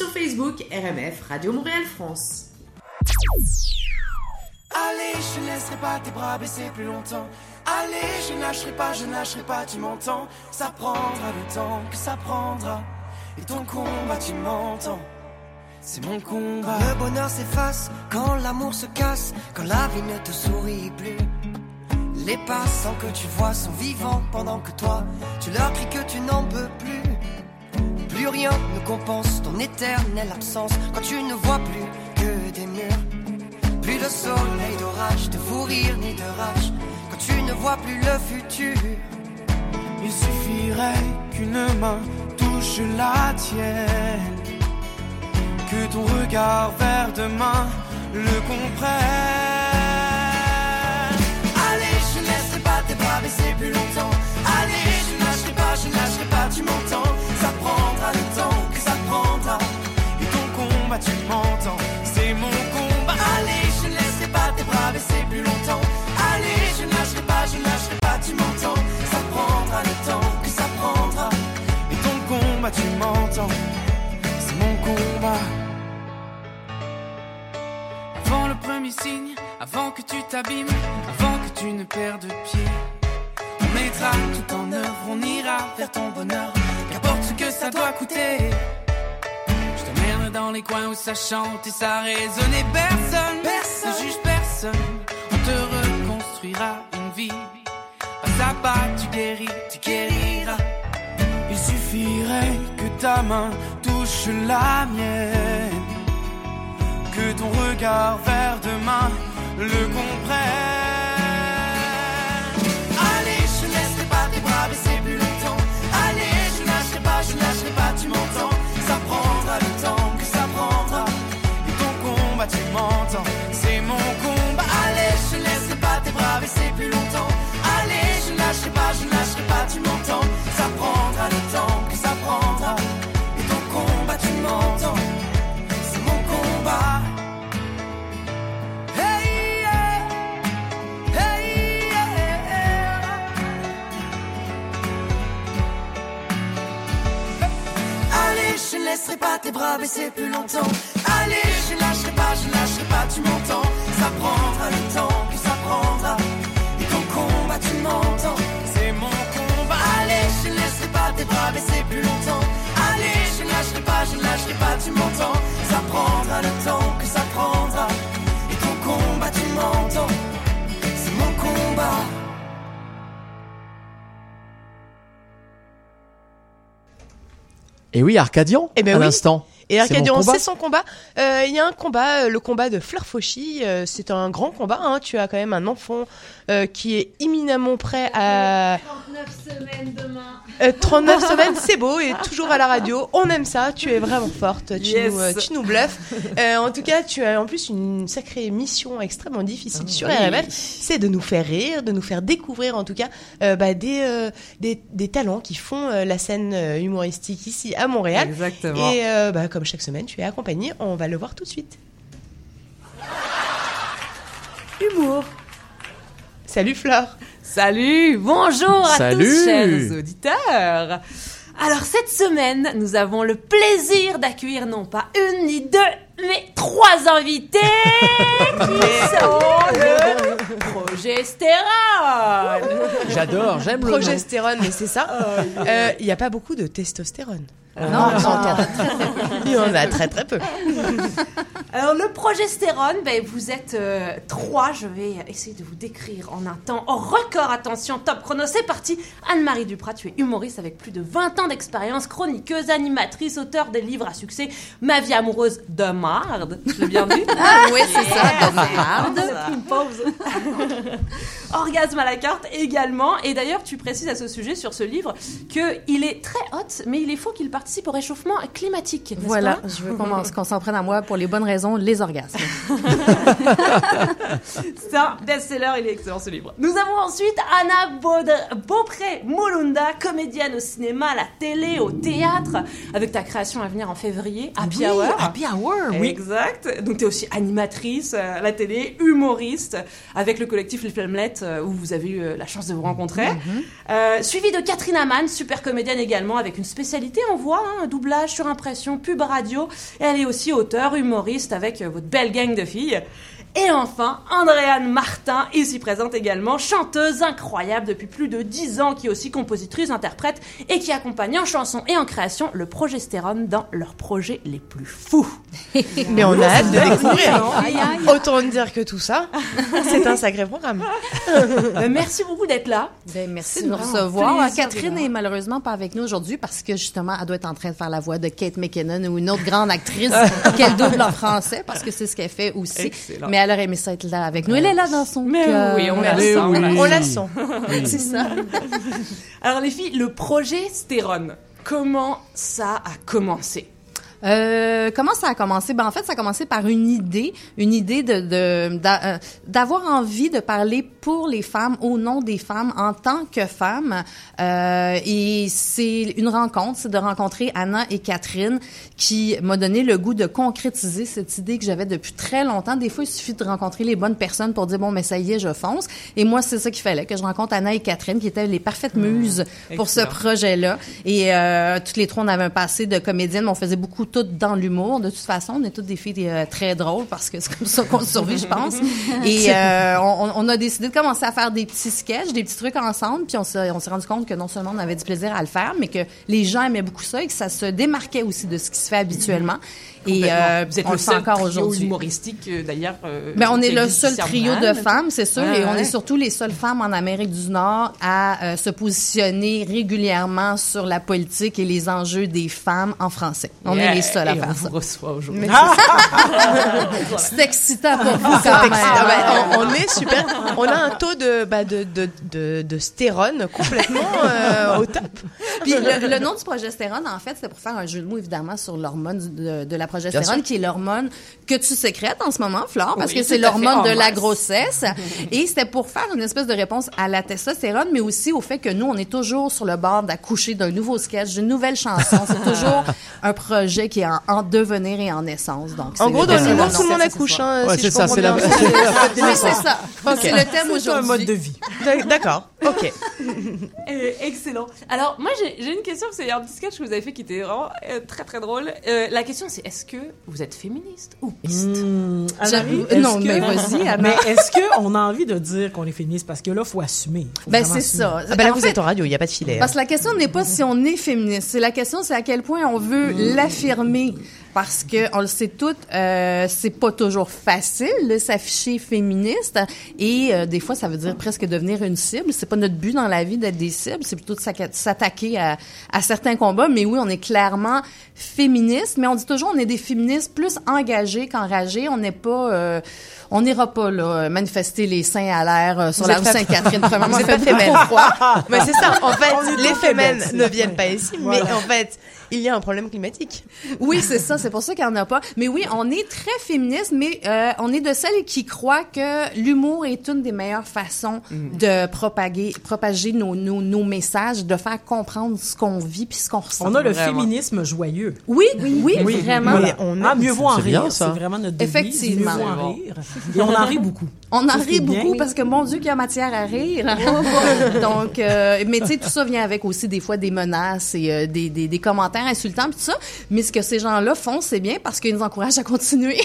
sur Facebook RMF Radio Montréal France. Allez, je ne laisserai pas tes bras baisser plus longtemps. Allez, je ne lâcherai pas, je ne lâcherai pas, tu m'entends. Ça prendra le temps que ça prendra. Et ton combat, tu m'entends. C'est mon combat. Le bonheur s'efface quand l'amour se casse, quand la vie ne te sourit plus. Les passants que tu vois sont vivants pendant que toi, tu leur cries que tu n'en peux plus. Plus rien ne compense ton éternelle absence quand tu ne vois plus que des murs. Plus de soleil d'orage, de fou rire ni de rage quand tu ne vois plus le futur. Il suffirait qu'une main touche la tienne, que ton regard vers demain le comprenne. Allez, je ne laisserai pas tes bras baisser plus longtemps. Allez, je ne lâcherai pas, je ne lâcherai pas, tu m'entends. Ça prendra tu m'entends. C'est mon combat. Allez, je ne laisserai pas tes bras baisser plus longtemps. Allez, je ne lâcherai pas, je ne lâcherai pas, tu m'entends. Ça prendra le temps que ça prendra. Et ton combat, tu m'entends. C'est mon combat. Avant le premier signe, avant que tu t'abîmes, avant que tu ne perdes pied. On mettra tout en œuvre, on ira vers ton bonheur, qu'importe ce que ça doit coûter. Dans les coins où ça chante et ça résonne et personne, personne ne juge personne. On te reconstruira une vie. Pas à pas, tu guéris, tu guériras. Il suffirait que ta main touche la mienne, que ton regard vers demain le comprenne. C'est mon combat. Allez, je ne laisserai pas tes bras baisser plus longtemps. Allez, je lâcherai pas, je lâcherai pas, tu m'entends. Ça prendra le temps que ça prendra. Et ton combat, tu m'entends. C'est mon combat. Hey. Hey. Allez, je ne laisserai pas tes bras baisser plus longtemps. Allez, lâcherai pas, je lâcherai pas, tu m'entends. Ça prendra le temps que ça prendra. Et ton combat, tu m'entends. C'est mon combat. Allez, je ne laisserai pas tes bras baisser plus longtemps. Allez, je lâcherai pas, je lâcherai pas, tu m'entends. Ça prendra le temps que ça prendra. Et ton combat, tu m'entends. C'est mon combat. Et oui, Arcadian, Eh ben à oui. l'instant. Et Arcadian, c'est son combat. Euh, Il y a un combat, euh, le combat de Fleur Fauchy. euh, c'est un grand combat. hein. Tu as quand même un enfant euh, qui est imminemment prêt à. 39 semaines demain. Euh, 39 semaines, c'est beau et toujours à la radio. On aime ça. Tu es vraiment forte. Tu, Yes. nous, euh, tu nous bluffes. Euh, en tout cas, tu as en plus une sacrée mission extrêmement difficile sur oui. RMF. C'est de nous faire rire, de nous faire découvrir en tout cas euh, bah, des, euh, des, des talents qui font euh, la scène euh, humoristique ici à Montréal. Exactement. Et euh, bah, comme chaque semaine, tu es accompagné. On va le voir tout de suite. Humour. Salut Flore. Salut, bonjour à Salut. tous, chers auditeurs. Alors cette semaine, nous avons le plaisir d'accueillir non pas une ni deux, mais trois invités qui sont le progestérone. J'adore, j'aime le nom. Progestérone, mais c'est ça. Euh, Il n'y a pas beaucoup de testostérone. Non, non, Il y en a très très peu. Alors le progestérone, ben, vous êtes euh, trois, je vais essayer de vous décrire en un temps record. Attention, top chrono, c'est parti. Anne-Marie Duprat, tu es humoriste avec plus de 20 ans d'expérience, chroniqueuse, animatrice, auteur des livres à succès Ma vie amoureuse de marde. Bien dit Ah oui, c'est ça, de marde. Pause. Orgasme à la carte également. Et d'ailleurs, tu précises à ce sujet sur ce livre qu'il est très hot, mais il est faux qu'il participe au réchauffement climatique. Voilà, pas? je veux qu'on qu'on s'en prenne à moi pour les bonnes raisons, les orgasmes. C'est un best-seller, il est excellent ce livre. Nous avons ensuite Anna Baud- Beaupré-Molunda, comédienne au cinéma, à la télé, au théâtre, avec ta création à venir en février, Happy Oui, Hour. Happy Hour, oui. Exact. Donc tu es aussi animatrice euh, à la télé, humoriste, avec le collectif Les Flammelettes, euh, où vous avez eu euh, la chance de vous rencontrer. Euh, suivi de Catherine Amann, super comédienne également, avec une spécialité en voix, hein, doublage, surimpression, pub radio. Et elle est aussi auteure, humoriste, avec votre belle gang de filles. Et enfin, Andréane Martin, ici présente également, chanteuse incroyable depuis plus de 10 ans, qui est aussi compositrice, interprète, et qui accompagne en chanson et en création le progestérone dans leurs projets les plus fous. Mais on a hâte de découvrir. Aïe, aïe. Autant dire que tout ça, c'est un sacré programme. Euh, merci beaucoup d'être là. Ben, merci de nous recevoir. plaisir Catherine de est malheureusement pas avec nous aujourd'hui parce que justement, elle doit être en train de faire la voix de Kate McKinnon ou une autre grande actrice qu'elle double en français parce que c'est ce qu'elle fait aussi. Excellent. Mais elle aurait aimé ça être là avec nous. Elle est là dans son Mais cœur. oui, on la sent, oui. on la sent. c'est ça. Alors les filles, le projet Stérone, comment ça a commencé? Euh, comment ça a commencé? Ben, en fait, ça a commencé par une idée, une idée de, de- euh, d'avoir envie de parler pour les femmes, au nom des femmes, en tant que femmes. Euh, et c'est une rencontre, c'est de rencontrer Anna et Catherine qui m'a donné le goût de concrétiser cette idée que j'avais depuis très longtemps. Des fois, il suffit de rencontrer les bonnes personnes pour dire, bon, mais ça y est, je fonce. Et moi, c'est ça qu'il fallait, que je rencontre Anna et Catherine, qui étaient les parfaites muses pour ce projet-là. Et euh, toutes les trois, on avait un passé de comédienne, mais on faisait beaucoup toutes dans l'humour. De toute façon, on est toutes des filles euh, très drôles parce que c'est comme ça qu'on survit, je pense. Et euh, on, on a décidé de commencer à faire des petits sketchs, des petits trucs ensemble. Puis on s'est, on s'est rendu compte que non seulement on avait du plaisir à le faire, mais que les gens aimaient beaucoup ça et que ça se démarquait aussi de ce qui se fait habituellement. Et euh, vous êtes on le seul encore aujourd'hui. humoristique euh, d'ailleurs. euh, Ben, on est le seul trio de femmes, c'est sûr, et on ouais. est surtout les seules femmes en Amérique du Nord à euh, se positionner régulièrement sur la politique et les enjeux des femmes en français. On Yeah, est les seuls à et faire on ça. vous reçoit aujourd'hui. C'est c'est excitant pour vous C'est quand même. excitant. Ben, on, on est super. On a un taux de, bah, de, de, de, de stérone complètement euh, au top. Puis le, le nom du progestérone, en fait, c'était pour faire un jeu de mots, évidemment, sur l'hormone de, de la progestérone, qui est l'hormone que tu sécrètes en ce moment, Flore, parce Oui, que c'est l'hormone de la grossesse. Et c'était pour faire une espèce de réponse à la testostérone, mais aussi au fait que nous, on est toujours sur le bord d'accoucher d'un nouveau sketch, d'une nouvelle chanson. C'est toujours un projet qui est en, en devenir et en naissance. Donc, En gros, dans l'humour, tout le monde accouche. Hein, Ouais, si c'est ça, c'est la- bien. Oui, c'est ça. Ok. C'est le thème C'est un aujourd'hui. mode de vie. D'ac- D'accord. Ok. Euh, excellent. Alors moi j'ai j'ai une question parce qu'il y a un petit sketch que vous avez fait qui était vraiment euh, très très drôle. Euh, la question c'est est-ce que vous êtes féministe ou piste? Est-ce non, que- mais vas-y. Mais est-ce qu'on a envie de dire qu'on est féministe? Parce que là, faut assumer. Faut Ben, c'est ça. Ah ben là, En vous fait, êtes en radio, il n'y a pas de filet. hein. Parce que la question n'est pas si on est féministe. C'est la question, c'est à quel point on veut l'affirmer. Parce que on le sait toutes, euh, c'est pas toujours facile de s'afficher féministe et euh, des fois ça veut dire presque devenir une cible. C'est pas notre but dans la vie d'être des cibles, c'est plutôt de s'attaquer à, à certains combats. Mais oui, on est clairement féministe, mais on dit toujours on est des féministes plus engagées qu'enragées. On n'est pas, euh, on n'ira pas là manifester les seins à l'air euh, sur Vous la rue Sainte-Catherine. Premièrement, fait pas froid. Mais c'est ça. En fait, les Québec. ne viennent pas ici, mais en fait, il y a un problème climatique. Oui, c'est ça. C'est pour ça qu'il n'y en a pas. Mais oui, on est très féministe, mais euh, on est de celles qui croient que l'humour est une des meilleures façons Mm. de propager, propager nos, nos, nos messages, de faire comprendre ce qu'on vit puis ce qu'on ressent. On a le Vraiment. féminisme joyeux. Oui, oui, vraiment. Voilà. on Ah, mieux vaut en rire. ça. C'est vraiment notre devise. Effectivement. Mieux vaut en rire. Et on en rit beaucoup. On en rit bien. beaucoup parce que mon Dieu qu'il y a matière à rire. Donc, euh, mais tu sais, tout ça vient avec aussi des fois des menaces et euh, des, des, des commentaires insultants puis tout ça. Mais ce que ces gens-là font, c'est bien parce qu'ils nous encouragent à continuer.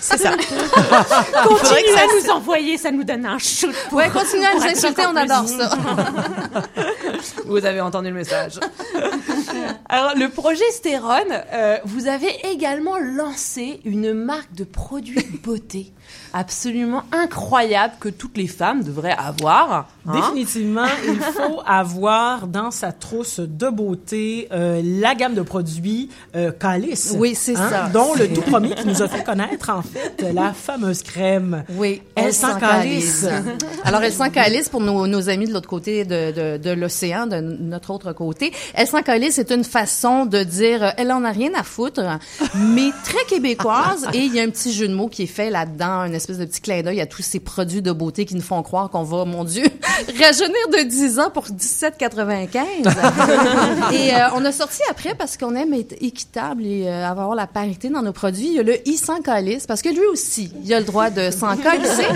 C'est ça. Continuez à nous envoyer, ça nous donne un shoot. pour- Ouais, continuez à nous insulter, on adore ça. Vous avez entendu le message. Alors, le projet Stérone, euh, vous avez également lancé une marque de produits de beauté absolument incroyable que toutes les femmes devraient avoir. hein. Définitivement, il faut avoir dans sa trousse de beauté euh, la gamme de produits euh, Calice. Oui, c'est ça. Dont le tout premier qui nous a fait connaître, en fait, la fameuse crème. Oui, Elle sent calice. Alors, elle sent calice pour nos, nos amis de l'autre côté de, de, de l'océan, de notre autre côté. Elle sent calice, c'est une façon de dire, euh, elle en a rien à foutre, mais très québécoise. et il y a un petit jeu de mots qui est fait là-dedans, une espèce de petit clin d'œil à tous ces produits de beauté qui nous font croire qu'on va, mon Dieu, rajeunir de 10 ans pour 17,95. et euh, on a sorti après parce qu'on aime être équitable et euh, avoir la parité dans nos produits. Il y a le i sans calice parce que lui aussi, il a le droit de s'en calisser.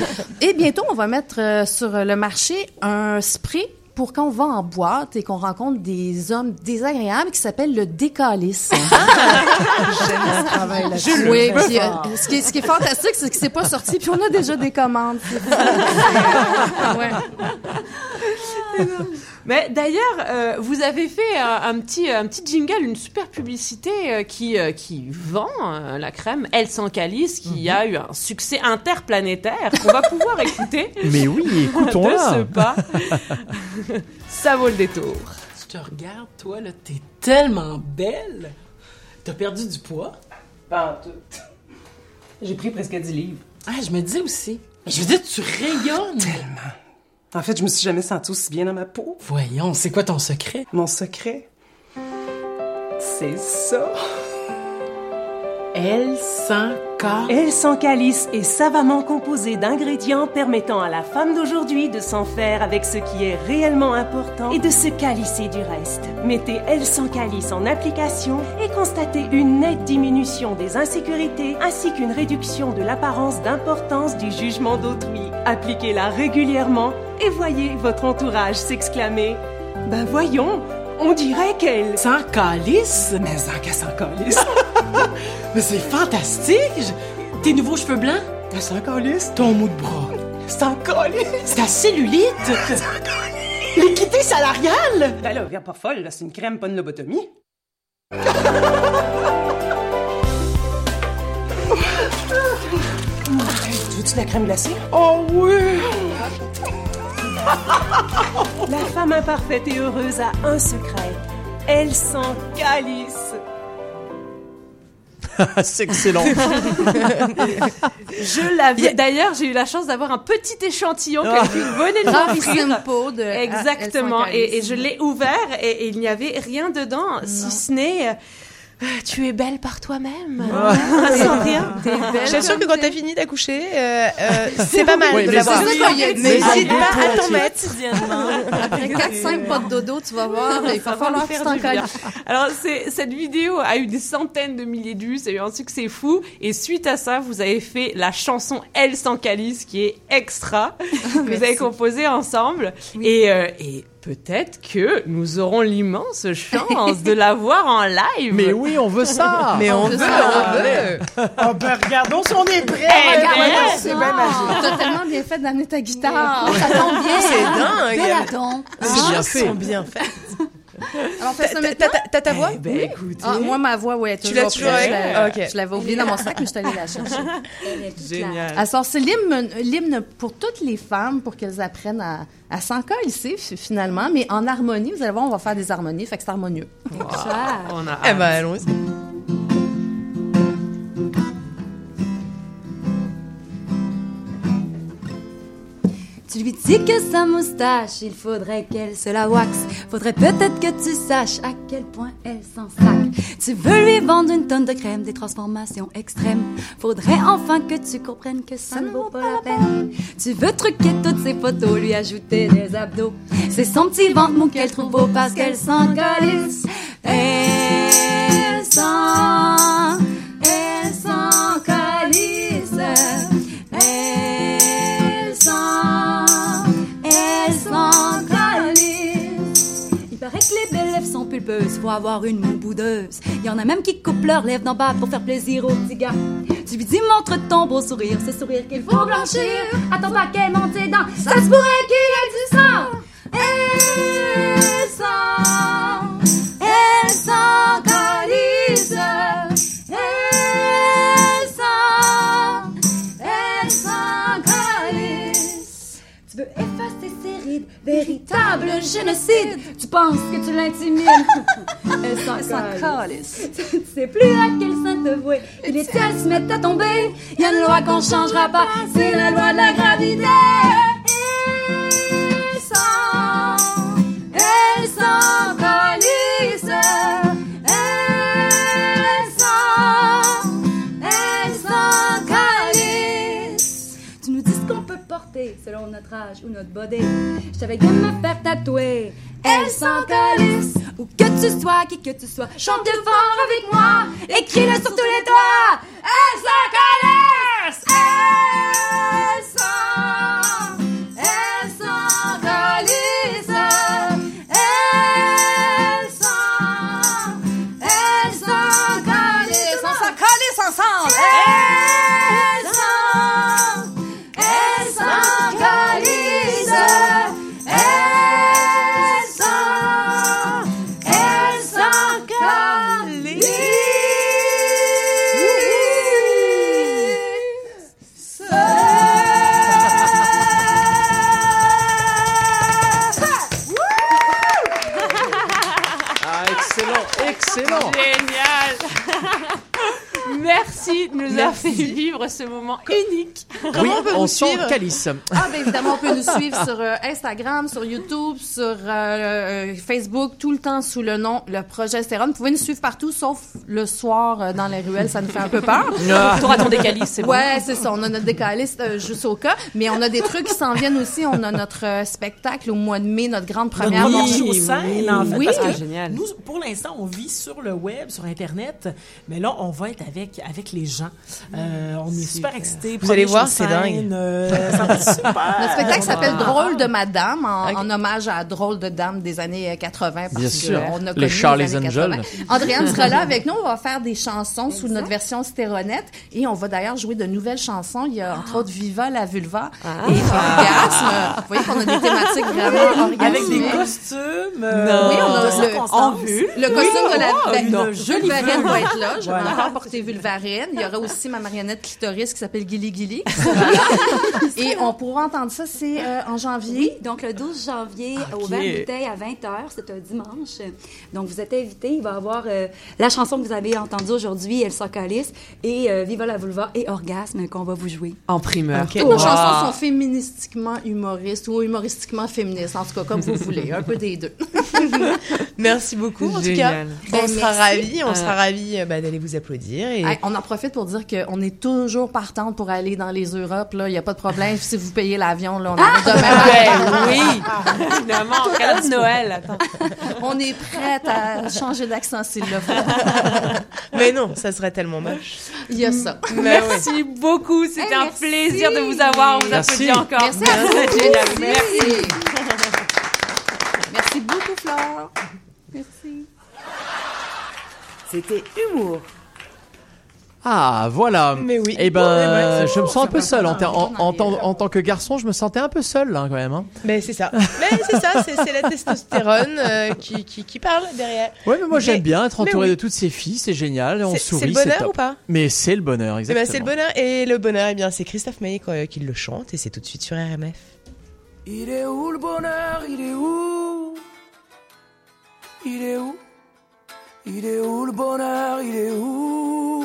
Et bientôt, on va mettre euh, sur le marché un spray pour quand on va en boîte et qu'on rencontre des hommes désagréables qui s'appelle le décalice. J'aime ce travail là-dessus. Oui, puis, euh, ce, qui est, ce qui est fantastique, c'est que c'est pas sorti, puis on a déjà des commandes. ouais. Mais d'ailleurs, euh, vous avez fait un, un petit, un petit jingle, une super publicité euh, qui, euh, qui vend euh, la crème Elle sans calice, qui a eu un succès interplanétaire qu'on va pouvoir écouter. Mais oui, écoutons-la. ce pas. Ça vaut le détour. Je te regarde, toi, là, t'es tellement belle. T'as perdu du poids? Pas en tout. J'ai pris presque 10 livres. Ah, je me dis aussi. Je veux dire, tu rayonnes. Tellement. En fait, je me suis jamais sentie aussi bien dans ma peau. Voyons, c'est quoi ton secret? Mon secret, c'est ça. L5K. L100 calice est savamment composé d'ingrédients permettant à la femme d'aujourd'hui de s'en faire avec ce qui est réellement important et de se calisser du reste. Mettez L100 calice en application et constatez une nette diminution des insécurités ainsi qu'une réduction de l'apparence d'importance du jugement d'autrui. Appliquez-la régulièrement et voyez votre entourage s'exclamer Ben voyons, on dirait qu'elle... Sans calice? Mais sans qu'elle calice. Mais c'est fantastique! Tes nouveaux cheveux blancs? T'as sans calice? Ton mou de bras? Sans calice? Ta cellulite? Sans calice? L'équité salariale? Ben là, viens pas folle, là, c'est une crème, pas une lobotomie. Tu veux-tu de la crème glacée? Oh oui! La femme imparfaite et heureuse a un secret. Elle sent calice. c'est excellent. Je l'avais. D'ailleurs, j'ai eu la chance d'avoir un petit échantillon Ah. que vous venez de m'offrir. De Exactement. Et, je l'ai ouvert et, et il n'y avait rien dedans, si ce n'est. Tu es belle par toi-même. Ah. Sans rien. Je que quand t'as fini d'accoucher, euh, euh, c'est pas mal Oui, de mais l'avoir. N'hésite pas à t'en mettre. Après 4-5 potes dodo, tu vas voir, il va falloir faire du bien. calices. Alors, cette vidéo a eu des centaines de milliers de vues, ça a eu un succès fou. Et suite à ça, vous avez fait la chanson Elle sans calice, qui est extra, que vous avez composé ensemble. Et, euh, et peut-être que nous aurons l'immense chance de la voir en live. Mais oui, on veut ça. Mais on veut, on veut. Oh ben regardons si on est prêt! Eh ben, Regarde, c'est bien magique. T'as tellement bien fait d'amener ta guitare. Ça tombe bien. C'est dingue. C'est bien fait. sont bien faites. Alors, on fait ça T'as- maintenant? t'as- ta voix? Eh ben, écoutez. Ah, moi, ma voix, ouais, Tu l'as toujours Je l'avais- ok. Je l'avais oubliée dans mon sac, mais je suis allée la chercher. Génial. Alors, c'est l'hymne, pour toutes les femmes, pour qu'elles apprennent à, à coller, finalement, mais en harmonie. Vous allez voir, on va faire des harmonies, fait que c'est harmonieux. On a Eh ben, allons-y. Tu lui dis que sa moustache, il faudrait qu'elle se la waxe. Faudrait peut-être que tu saches à quel point elle s'en sac. Tu veux lui vendre une tonne de crème, des transformations extrêmes. Faudrait enfin que tu comprennes que ça ne vaut pas la peine. Tu veux truquer toutes ses photos, lui ajouter des abdos. C'est son petit ventre mou qu'elle trouve beau parce qu'elle s'en calisse. Elle s'en, pulpeuses, faut avoir une moue boudeuse. Y en a même qui coupent leurs lèvres d'en bas pour faire plaisir aux petits gars. Tu lui dis montre ton beau sourire, ce sourire qu'il faut blanchir. Attends pas qu'elle monte ses dents, ça se pourrait qu'il y ait du sang. Elle s'en, véritable génocide. Tu penses que tu l'intimides? Elle s'en. Tu sais plus à quel sein te vouer. Et les tiens se mettent à tomber. Y a une loi qu'on changera pas, c'est la loi de la gravité. Elle s'en, elle s'en selon notre âge ou notre body. Je t'avais bien me faire tatouer. Elle s'en calisse. Où que tu sois, qui que tu sois, chante fort avec moi. Écris-le sur tous les toits. Elle s'en. Elle vivre ce moment unique. Oui, on sent Calice. Ah, ben évidemment, on peut nous suivre sur euh, Instagram, sur YouTube, sur euh, euh, Facebook, tout le temps sous le nom Le Projet Stérone. Vous pouvez nous suivre partout, sauf le soir euh, dans les ruelles, ça nous fait un peu peur. Ah. T'auras ton décalice, c'est bon. Ouais, c'est ça. On a notre décaliste euh, juste au cas, mais on a des trucs qui s'en viennent aussi. On a notre euh, spectacle au mois de mai, notre grande première. Notre aux scènes, en fait, oui. parce que Ah, génial. nous, pour l'instant, on vit sur le web, sur Internet, mais là, on va être avec, avec les gens. Euh, on est super excités. Vous allez voir, c'est dingue. euh, ça va être super. Notre spectacle s'appelle Ah. Drôle de Madame, en, en hommage à Drôle de Dame des années euh, 80. Parce Bien que, sûr. euh, on a Les années Angels. 80. Andréane sera là avec nous. On va faire des chansons sous notre version stéronette. Et on va d'ailleurs jouer de nouvelles chansons. Il y a entre autres Viva la vulva et Orgasme. Vous voyez qu'on a des thématiques vraiment Avec des costumes. Oui, euh, on a le, circonstances. le costume de la Oh, ben, non, Vulvarine vulve. va être là. Je vais encore porter Vulvarine. Il y aura aussi ma marionnette clitoris qui s'appelle Gilly Gilly. Et on pourra entendre ça, c'est euh, en janvier. Oui, donc le 12 janvier, Ok. au Vert Bouteille à 20h, c'est un dimanche. Donc vous êtes invités, il va y avoir euh, la chanson que vous avez entendue aujourd'hui, Elsa Callis, et euh, Viva la vulva et Orgasme qu'on va vous jouer. En primeur. Toutes nos chansons sont féministiquement humoristes ou humoristiquement féministes, en tout cas, comme vous voulez, un peu des deux. Merci beaucoup, en tout cas. On Ben, sera ravis, on Euh, sera ravis bah, d'aller vous applaudir. Et... Hey, on en profite pour dire qu'on est toujours partante pour aller dans les Europes. Il n'y a pas de problème. si vous payez l'avion, là, on arrive demain. Ben oui, évidemment, cadeau de Noël. Attends. On est prête à changer d'accent s'il le faut. Mais non, ça serait tellement moche. Il y a ça. Merci beaucoup. C'était un plaisir de vous avoir. On vous Merci. applaudit encore. Merci à vous. Merci. Merci. Merci beaucoup, Flore. Merci. C'était Humour. Ah, voilà. Mais oui. Eh ben, Ouais, ouais, c'est je me sens un peu seul. En, tant- en tant que garçon, je me sentais un peu seul, là, quand même. hein. Mais c'est ça. Mais c'est ça, c'est la testostérone euh, qui, qui, qui parle derrière. Ouais, mais moi j'aime bien être entouré oui. de toutes ces filles, c'est génial, on sourit, c'est le bonheur top. ou pas? Mais c'est le bonheur, Eh exactement. ben, c'est le bonheur. Et le bonheur, eh bien, c'est Christophe Maé quoi, qui le chante et c'est tout de suite sur RMF. Il est où le bonheur? Il est où? Il est où? Il est où le bonheur? Il est où?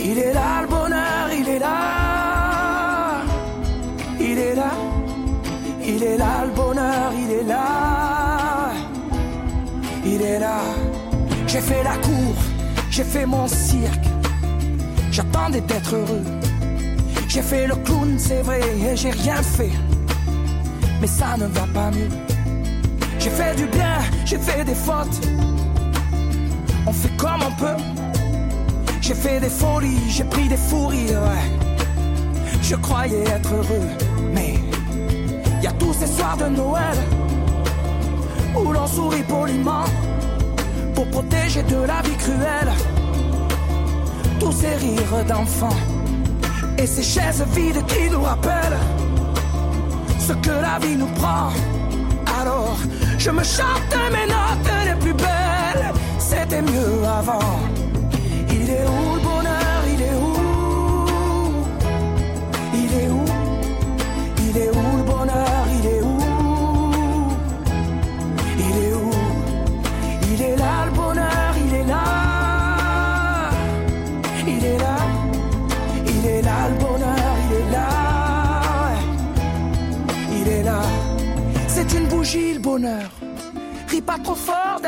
Il est là le bonheur, il est là Il est là Il est là le bonheur, il est là Il est là J'ai fait la cour, j'ai fait mon cirque J'attendais d'être heureux j'ai fait le clown, c'est vrai, et j'ai rien fait. Mais ça ne va pas mieux. J'ai fait du bien, j'ai fait des fautes. On fait comme on peut. J'ai fait des folies, j'ai pris des fous rires. Je croyais être heureux, mais y a tous ces soirs de Noël où l'on sourit poliment pour protéger de la vie cruelle tous ces rires d'enfants. Et ces chaises vides qui nous rappellent ce que la vie nous prend. Alors, je me chante mes notes les plus belles. C'était mieux avant.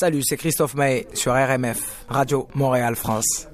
Salut, c'est Christophe Maé sur RMF, Radio Montréal France.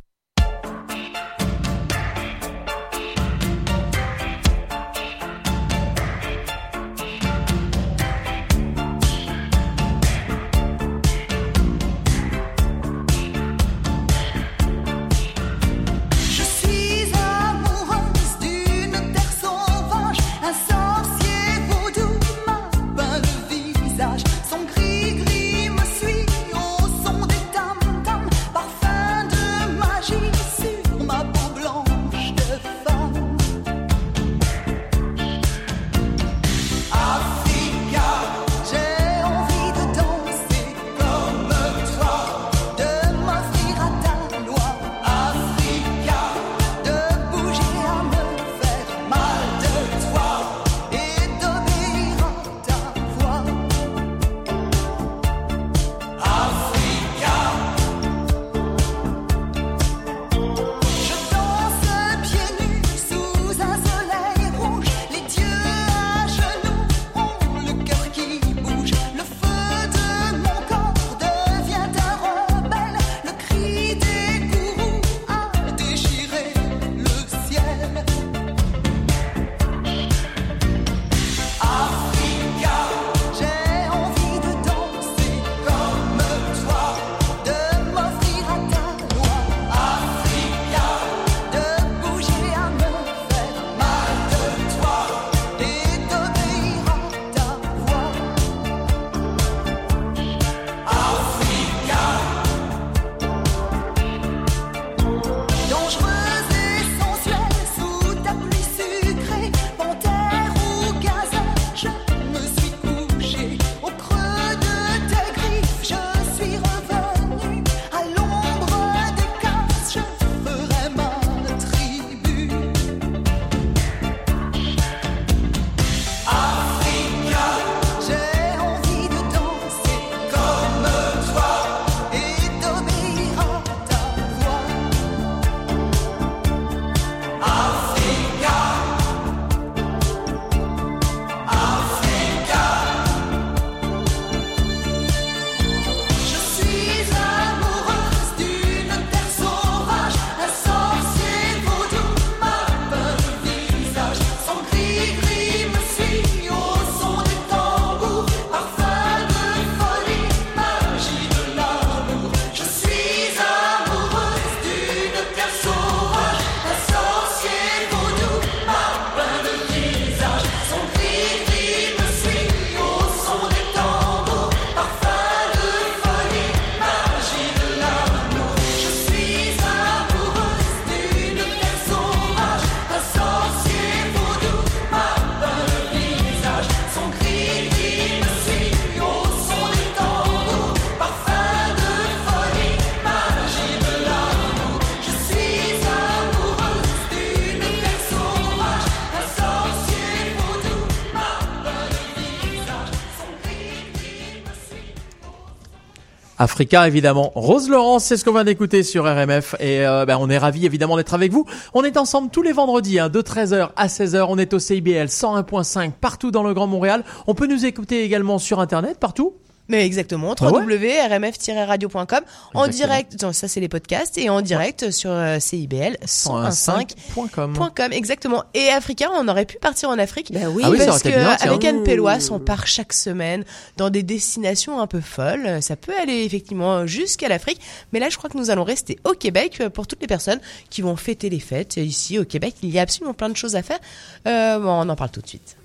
Africa évidemment. Rose Laurence, c'est ce qu'on vient d'écouter sur RMF et euh, ben, on est ravis évidemment d'être avec vous. On est ensemble tous les vendredis hein, de 13h à 16h. On est au CIBL 101.5 partout dans le Grand Montréal. On peut nous écouter également sur internet partout. Mais exactement, Ah www.rmf-radio.com en direct, non, ça c'est les podcasts, et en direct sur euh, CIBL 101.5.com. Exactement. Et Africa, on aurait pu partir en Afrique. Ah oui, ça aurait parce que bien, avec Anne Pellois, on part chaque semaine dans des destinations un peu folles. Ça peut aller effectivement jusqu'à l'Afrique, mais là je crois que nous allons rester au Québec euh, pour toutes les personnes qui vont fêter les fêtes ici au Québec. Il y a absolument plein de choses à faire. Euh, bon, on en parle tout de suite.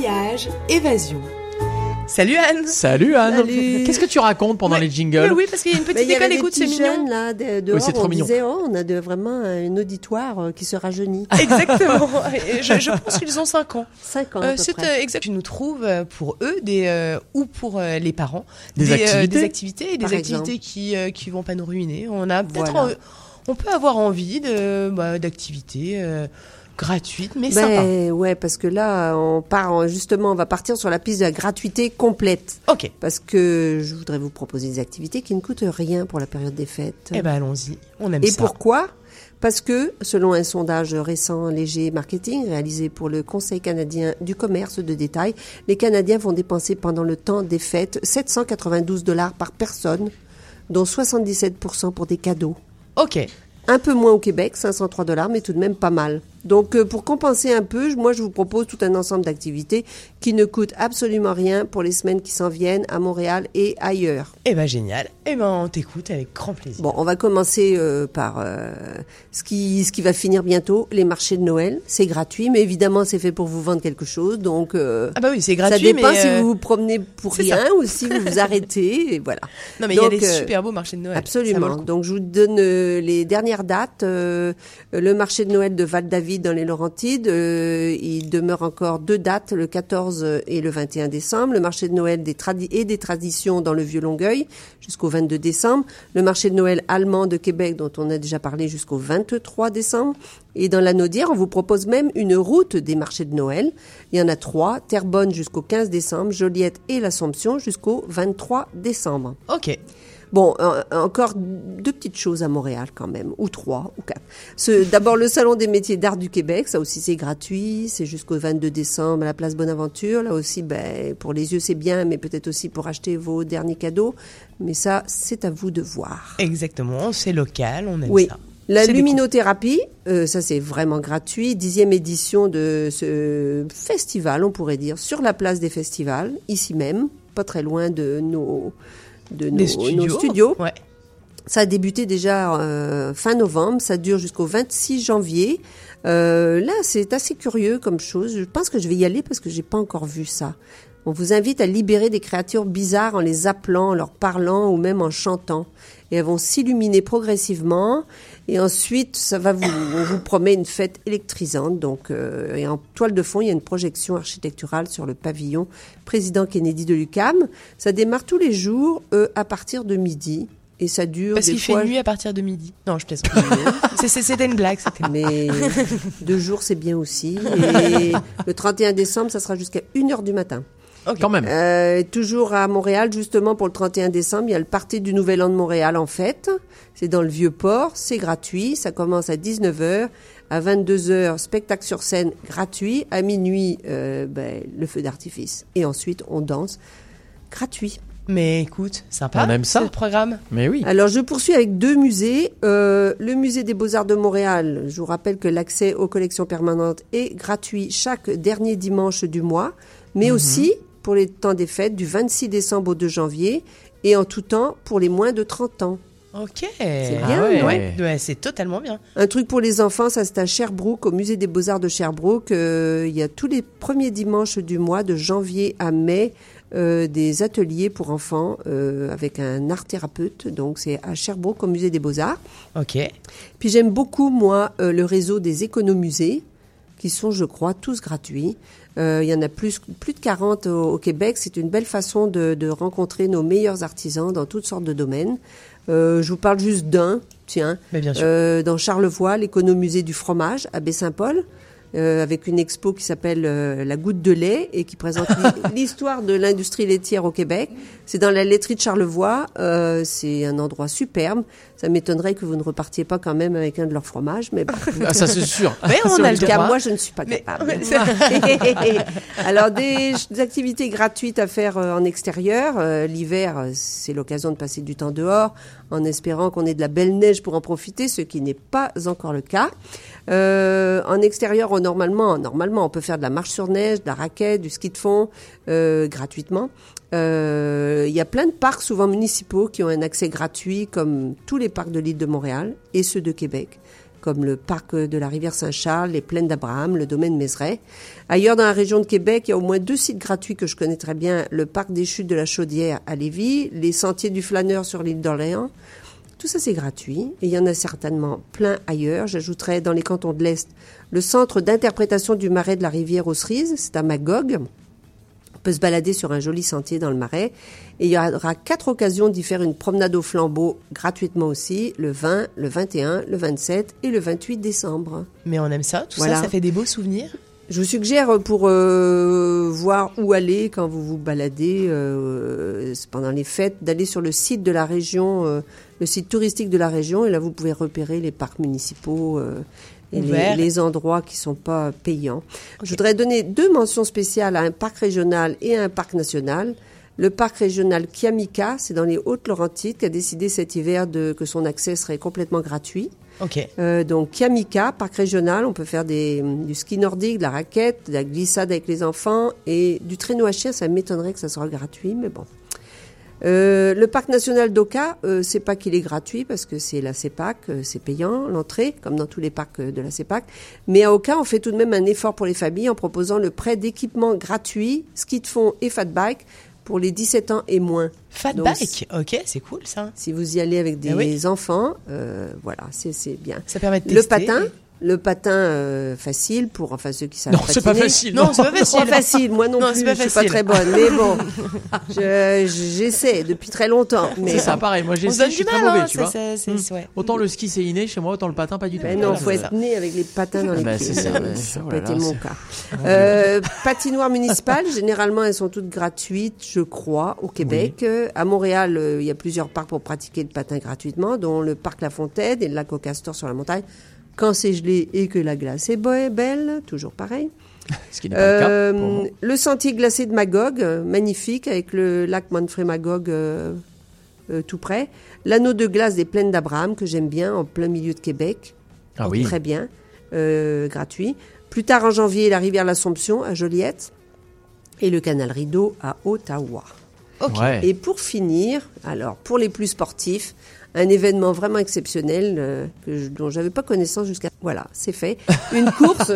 Voyage, évasion. Salut Anne Salut Anne. Salut. Qu'est-ce que tu racontes pendant les jingles Mais oui, parce qu'il y a une petite y école, écoute, c'est mignon. là, de- dehors, c'est trop on mignon. disait, oh, on a de, vraiment un auditoire euh, qui se rajeunit. Exactement. Je, je pense qu'ils ont 5 ans. 5 ans. Euh, c'est euh, exact. Tu nous trouves pour eux des ou ou pour euh, les parents Des activités des activités des activités qui euh, qui vont pas nous ruiner. On a peut-être Voilà. en- on peut avoir envie de bah, d'activités gratuites mais. Ben, ouais, parce que là, on part en- justement, on va partir sur la piste de la gratuité complète. Ok. Parce que je voudrais vous proposer des activités qui ne coûtent rien pour la période des fêtes. Eh ben allons-y. On aime Et ça. pourquoi? Parce que, selon un sondage récent Léger Marketing réalisé pour le Conseil canadien du commerce de détail, les Canadiens vont dépenser pendant le temps des fêtes 792 dollars par personne, dont 77% pour des cadeaux. Ok. Un peu moins au Québec, 503 dollars, mais tout de même pas mal. Donc, euh, pour compenser un peu, moi, je vous propose tout un ensemble d'activités qui ne coûtent absolument rien pour les semaines qui s'en viennent à Montréal et ailleurs. Eh ben génial. Eh ben on t'écoute avec grand plaisir. Bon, on va commencer euh, par euh, ce qui ce qui va finir bientôt, les marchés de Noël. C'est gratuit, mais évidemment, c'est fait pour vous vendre quelque chose. Donc, euh, Ah bah oui, c'est gratuit, Ça dépend mais, si vous vous promenez pour rien ça. ou si vous vous arrêtez. Et voilà. Non mais il y a des super beaux marchés de Noël. Absolument. Donc, je vous donne les dernières dates. Le marché de Noël de Dans les Laurentides, euh, il demeure encore deux dates, le 14 et le 21 décembre. Le marché de Noël des et des traditions dans le Vieux-Longueuil jusqu'au 22 décembre. Le marché de Noël allemand de Québec dont on a déjà parlé jusqu'au 23 décembre. Et dans la Naudière, on vous propose même une route des marchés de Noël. Il y en a trois, Terrebonne jusqu'au 15 décembre, Joliette et l'Assomption jusqu'au 23 décembre. Ok. Bon, euh, encore deux petites choses à Montréal quand même, ou trois, ou quatre. D'abord le Salon des métiers d'art du Québec, ça aussi c'est gratuit, c'est jusqu'au 22 décembre à la place Bonaventure. Là aussi, ben, pour les yeux c'est bien, mais peut-être aussi pour acheter vos derniers cadeaux. Mais ça, c'est à vous de voir. Exactement, c'est local, on aime Oui. ça. La luminothérapie, euh, ça c'est vraiment gratuit. Dixième édition de ce festival, on pourrait dire, sur la place des festivals, ici même, pas très loin de nos, de nos, studios. nos studios. Ouais. Ça a débuté déjà euh, fin novembre, ça dure jusqu'au 26 janvier. Euh, là, c'est assez curieux comme chose. Je pense que je vais y aller parce que j'ai pas encore vu ça. On vous invite à libérer des créatures bizarres en les appelant, en leur parlant ou même en chantant. Et elles vont s'illuminer progressivement. Et ensuite, ça va vous, on vous promet une fête électrisante. Donc, euh, et en toile de fond, il y a une projection architecturale sur le pavillon président Kennedy de l'UCAM. Ça démarre tous les jours euh, à partir de midi. Et ça dure Parce qu'il fois... fait nuit à partir de midi. Non, je plaisante. C'était une blague. Mais deux jours, c'est bien aussi. Et le 31 décembre, ça sera jusqu'à 1h du matin. Quand même. Euh, toujours à Montréal, justement, pour le 31 décembre, il y a le Party du Nouvel An de Montréal, en fait. C'est dans le Vieux-Port, c'est gratuit. Ça commence à 19h. À 22h, spectacle sur scène gratuit. À minuit, euh, ben, le feu d'artifice. Et ensuite, on danse gratuit. Mais écoute, sympa. On aime ça. ce programme. Mais oui. Alors, je poursuis avec deux musées. Euh, le musée des Beaux-Arts de Montréal, je vous rappelle que l'accès aux collections permanentes est gratuit chaque dernier dimanche du mois, mais Mhm. aussi pour les temps des fêtes du 26 décembre au 2 janvier et en tout temps pour les moins de 30 ans. Ok. C'est Ah bien, ouais. non Ouais, ouais, c'est totalement bien. Un truc pour les enfants, ça c'est à Sherbrooke, au musée des Beaux-Arts de Sherbrooke. Euh, il y a tous les premiers dimanches du mois, de janvier à mai, euh, des ateliers pour enfants euh, avec un art thérapeute. Donc c'est à Sherbrooke, au musée des Beaux-Arts. Ok. Puis j'aime beaucoup, moi, le réseau des économusées, qui sont, je crois, tous gratuits. Euh, il y en a plus, plus de 40 au, au Québec. C'est une belle façon de, de rencontrer nos meilleurs artisans dans toutes sortes de domaines. Euh, je vous parle juste d'un, tiens. Mais bien sûr. Euh, dans Charlevoix, l'économusée du fromage à Baie-Saint-Paul. euh, avec une expo qui s'appelle euh, La goutte de lait et qui présente l'hi- l'histoire de l'industrie laitière au Québec. C'est dans la laiterie de Charlevoix. Euh, c'est un endroit superbe. Ça m'étonnerait que vous ne repartiez pas quand même avec un de leurs fromages, mais bon. Ah, ça, c'est sûr. Mais on a le cas. Moi, je ne suis pas capable. mais Alors, des, des activités gratuites à faire euh, en extérieur. Euh, L'hiver, euh, c'est l'occasion de passer du temps dehors en espérant qu'on ait de la belle neige pour en profiter, ce qui n'est pas encore le cas. Euh, en extérieur, on- normalement, normalement, on peut faire de la marche sur neige, de la raquette, du ski de fond euh, gratuitement. Euh, Il y a plein de parcs, souvent municipaux, qui ont un accès gratuit, comme tous les parcs de l'île de Montréal et ceux de Québec comme le parc de la rivière Saint-Charles, les plaines d'Abraham, le domaine Mézeray. Ailleurs dans la région de Québec, il y a au moins deux sites gratuits que je connais très bien, le parc des chutes de la Chaudière à Lévis, les sentiers du flâneur sur l'île d'Orléans. Tout ça, c'est gratuit. Et il y en a certainement plein ailleurs. J'ajouterais dans les cantons de l'Est le centre d'interprétation du marais de la rivière aux Cerises, c'est à Magog. On peut se balader sur un joli sentier dans le marais. Et il y aura quatre occasions d'y faire une promenade au flambeau gratuitement aussi, le 20, le 21, le 27 et le 28 décembre. Mais on aime ça, tout Voilà. ça, ça fait des beaux souvenirs. Je vous suggère pour euh, voir où aller quand vous vous baladez euh, pendant les fêtes, d'aller sur le site de la région, euh, le site touristique de la région, et là vous pouvez repérer les parcs municipaux et les, les endroits qui sont pas payants. Je voudrais donner deux mentions spéciales à un parc régional et à un parc national. Le parc régional Kiamika, c'est dans les Hautes-Laurentides, qui a décidé cet hiver de, que son accès serait complètement gratuit. Ok. Euh, donc Kiamika, parc régional, on peut faire des, du ski nordique, de la raquette, de la glissade avec les enfants et du traîneau à chien. Ça m'étonnerait que ça soit gratuit, mais bon. Euh, le parc national d'Oka, euh, c'est pas qu'il est gratuit parce que c'est la CEPAC, euh, c'est payant l'entrée, comme dans tous les parcs euh, de la CEPAC. Mais à Oka, on fait tout de même un effort pour les familles en proposant le prêt d'équipements gratuits, ski de fond et fat bike pour les 17 ans et moins. Fat Donc, bike, ok, c'est cool ça. si vous y allez avec des Ah oui. enfants, voilà, c'est bien. Ça permet de Le tester. patin, le patin euh, facile pour enfin ceux qui savent Non, c'est pas facile. Non, c'est pas facile. Pas facile, moi non, Non, plus, pas je suis pas très bonne, mais bon, je- j'essaie depuis très longtemps. Mais C'est ça, pareil. Moi, j'essaie, je suis du très mal, mauvais, hein, tu vois. c'est- c'est- Hmm. c'est- ouais. Autant le ski, c'est inné chez moi, autant le patin, pas du tout. Ben non, faut être né avec les patins dans les Ben, pieds. c'est ça, n'a pas là été mon cas. Euh, patinoires municipales, généralement, elles sont toutes gratuites, je crois, au Québec. Euh, À Montréal, euh, il y a plusieurs parcs pour pratiquer le patin gratuitement, dont le parc La Fontaine et le lac au Castor sur la montagne. Quand c'est gelé et que la glace est belle, toujours pareil. Ce qui n'est pas le cas. Euh, le sentier glacé de Magog, magnifique, avec le lac Manfred Magog euh, euh, tout près. L'anneau de glace des plaines d'Abraham, que j'aime bien, en plein milieu de Québec. Ah oui. Très bien, euh, gratuit. Plus tard en janvier, la rivière l'Assomption à Joliette et le canal Rideau à Ottawa. Ouais. Et pour finir, alors pour les plus sportifs, un événement vraiment exceptionnel euh, que je- dont j'avais pas connaissance jusqu'à voilà, c'est fait. Une course,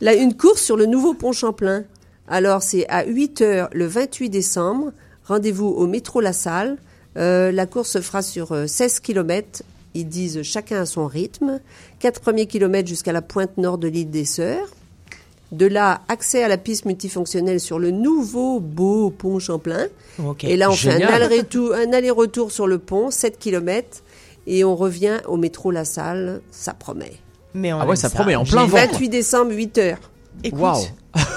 là, une course sur le nouveau pont Champlain. Alors c'est à 8 heures le 28 décembre. Rendez-vous au métro La Salle. Euh, la course se fera sur euh, 16 kilomètres. Ils disent chacun à son rythme. Quatre premiers kilomètres jusqu'à la pointe nord de l'île des Sœurs. De là, accès à la piste multifonctionnelle sur le nouveau beau pont Champlain. Et là, on fait un Génial. aller-retour, un aller-retour sur le pont, 7 km, et on revient au métro La Salle. Ça promet. Mais on Ah ouais, ça promet, en plein J'ai- vent. 28 décembre, 8 heures. Écoute, Waouh.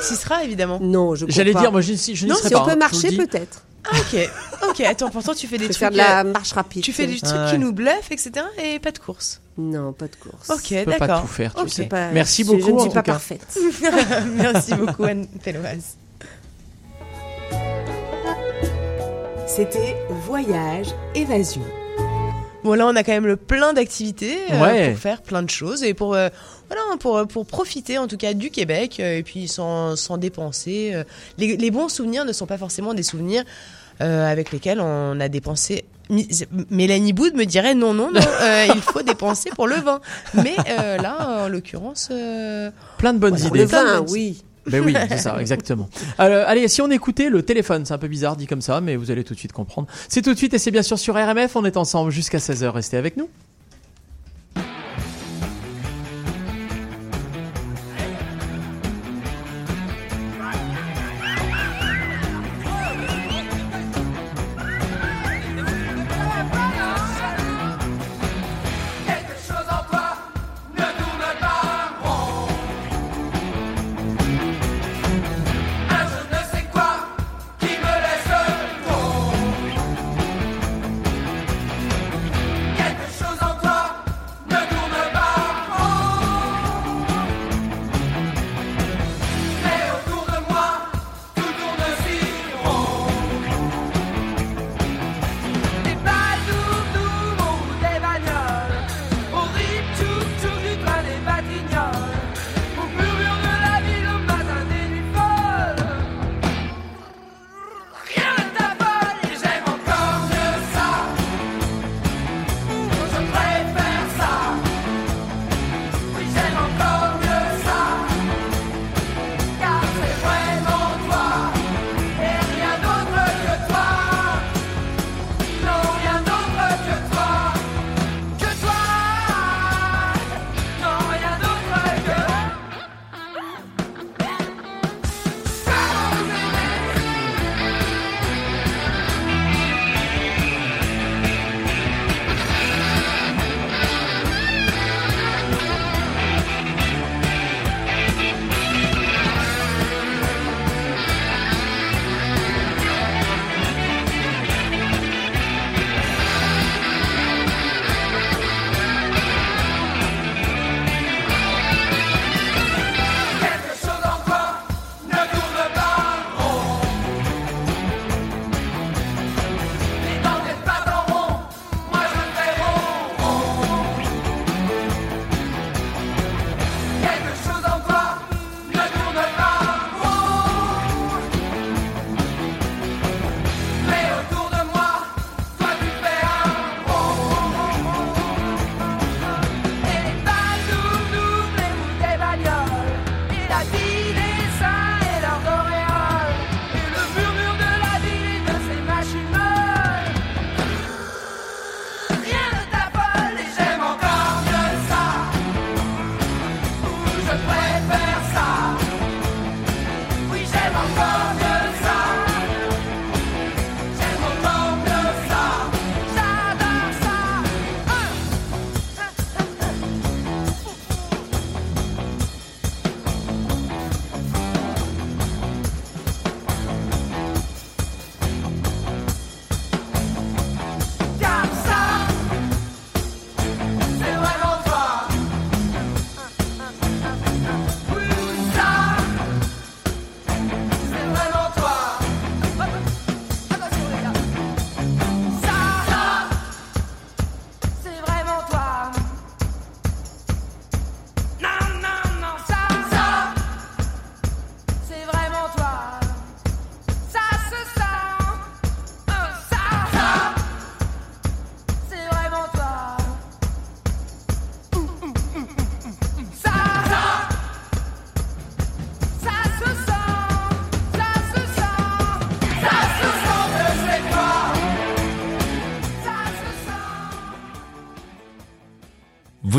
s'y sera évidemment. Non, je J'allais pas. dire, moi, je, je n'y Non, si pas. on peut hein, marcher, peut-être. Ah, ok, ok. Attends, pourtant tu fais des Je trucs. faire de la euh, marche rapide. Tu fais des sais. trucs Ah qui nous bluffent, etc. Et pas de course. Non, pas de course. Ok, Je peux pas d'accord. tout faire, tu sais. Pas- Merci je- beaucoup. Je ne suis pas cas. parfaite. Merci beaucoup Anne Pelloise. C'était Voyage Évasion. Bon là on a quand même le plein d'activités euh, pour faire plein de choses et pour euh, voilà pour pour profiter en tout cas du Québec euh, et puis sans, sans dépenser. euh. Les, les bons souvenirs ne sont pas forcément des souvenirs euh, avec lesquels on a dépensé. Mélanie Boud me dirait non non non euh, il faut dépenser pour le vin. Mais euh, là en l'occurrence euh, Plein de bonnes idées. le vin, oui. Ben oui, c'est ça, exactement. Alors, allez, si on écoutait le téléphone, c'est un peu bizarre dit comme ça, mais vous allez tout de suite comprendre. C'est tout de suite et c'est bien sûr sur RMF, on est ensemble jusqu'à 16h, restez avec nous.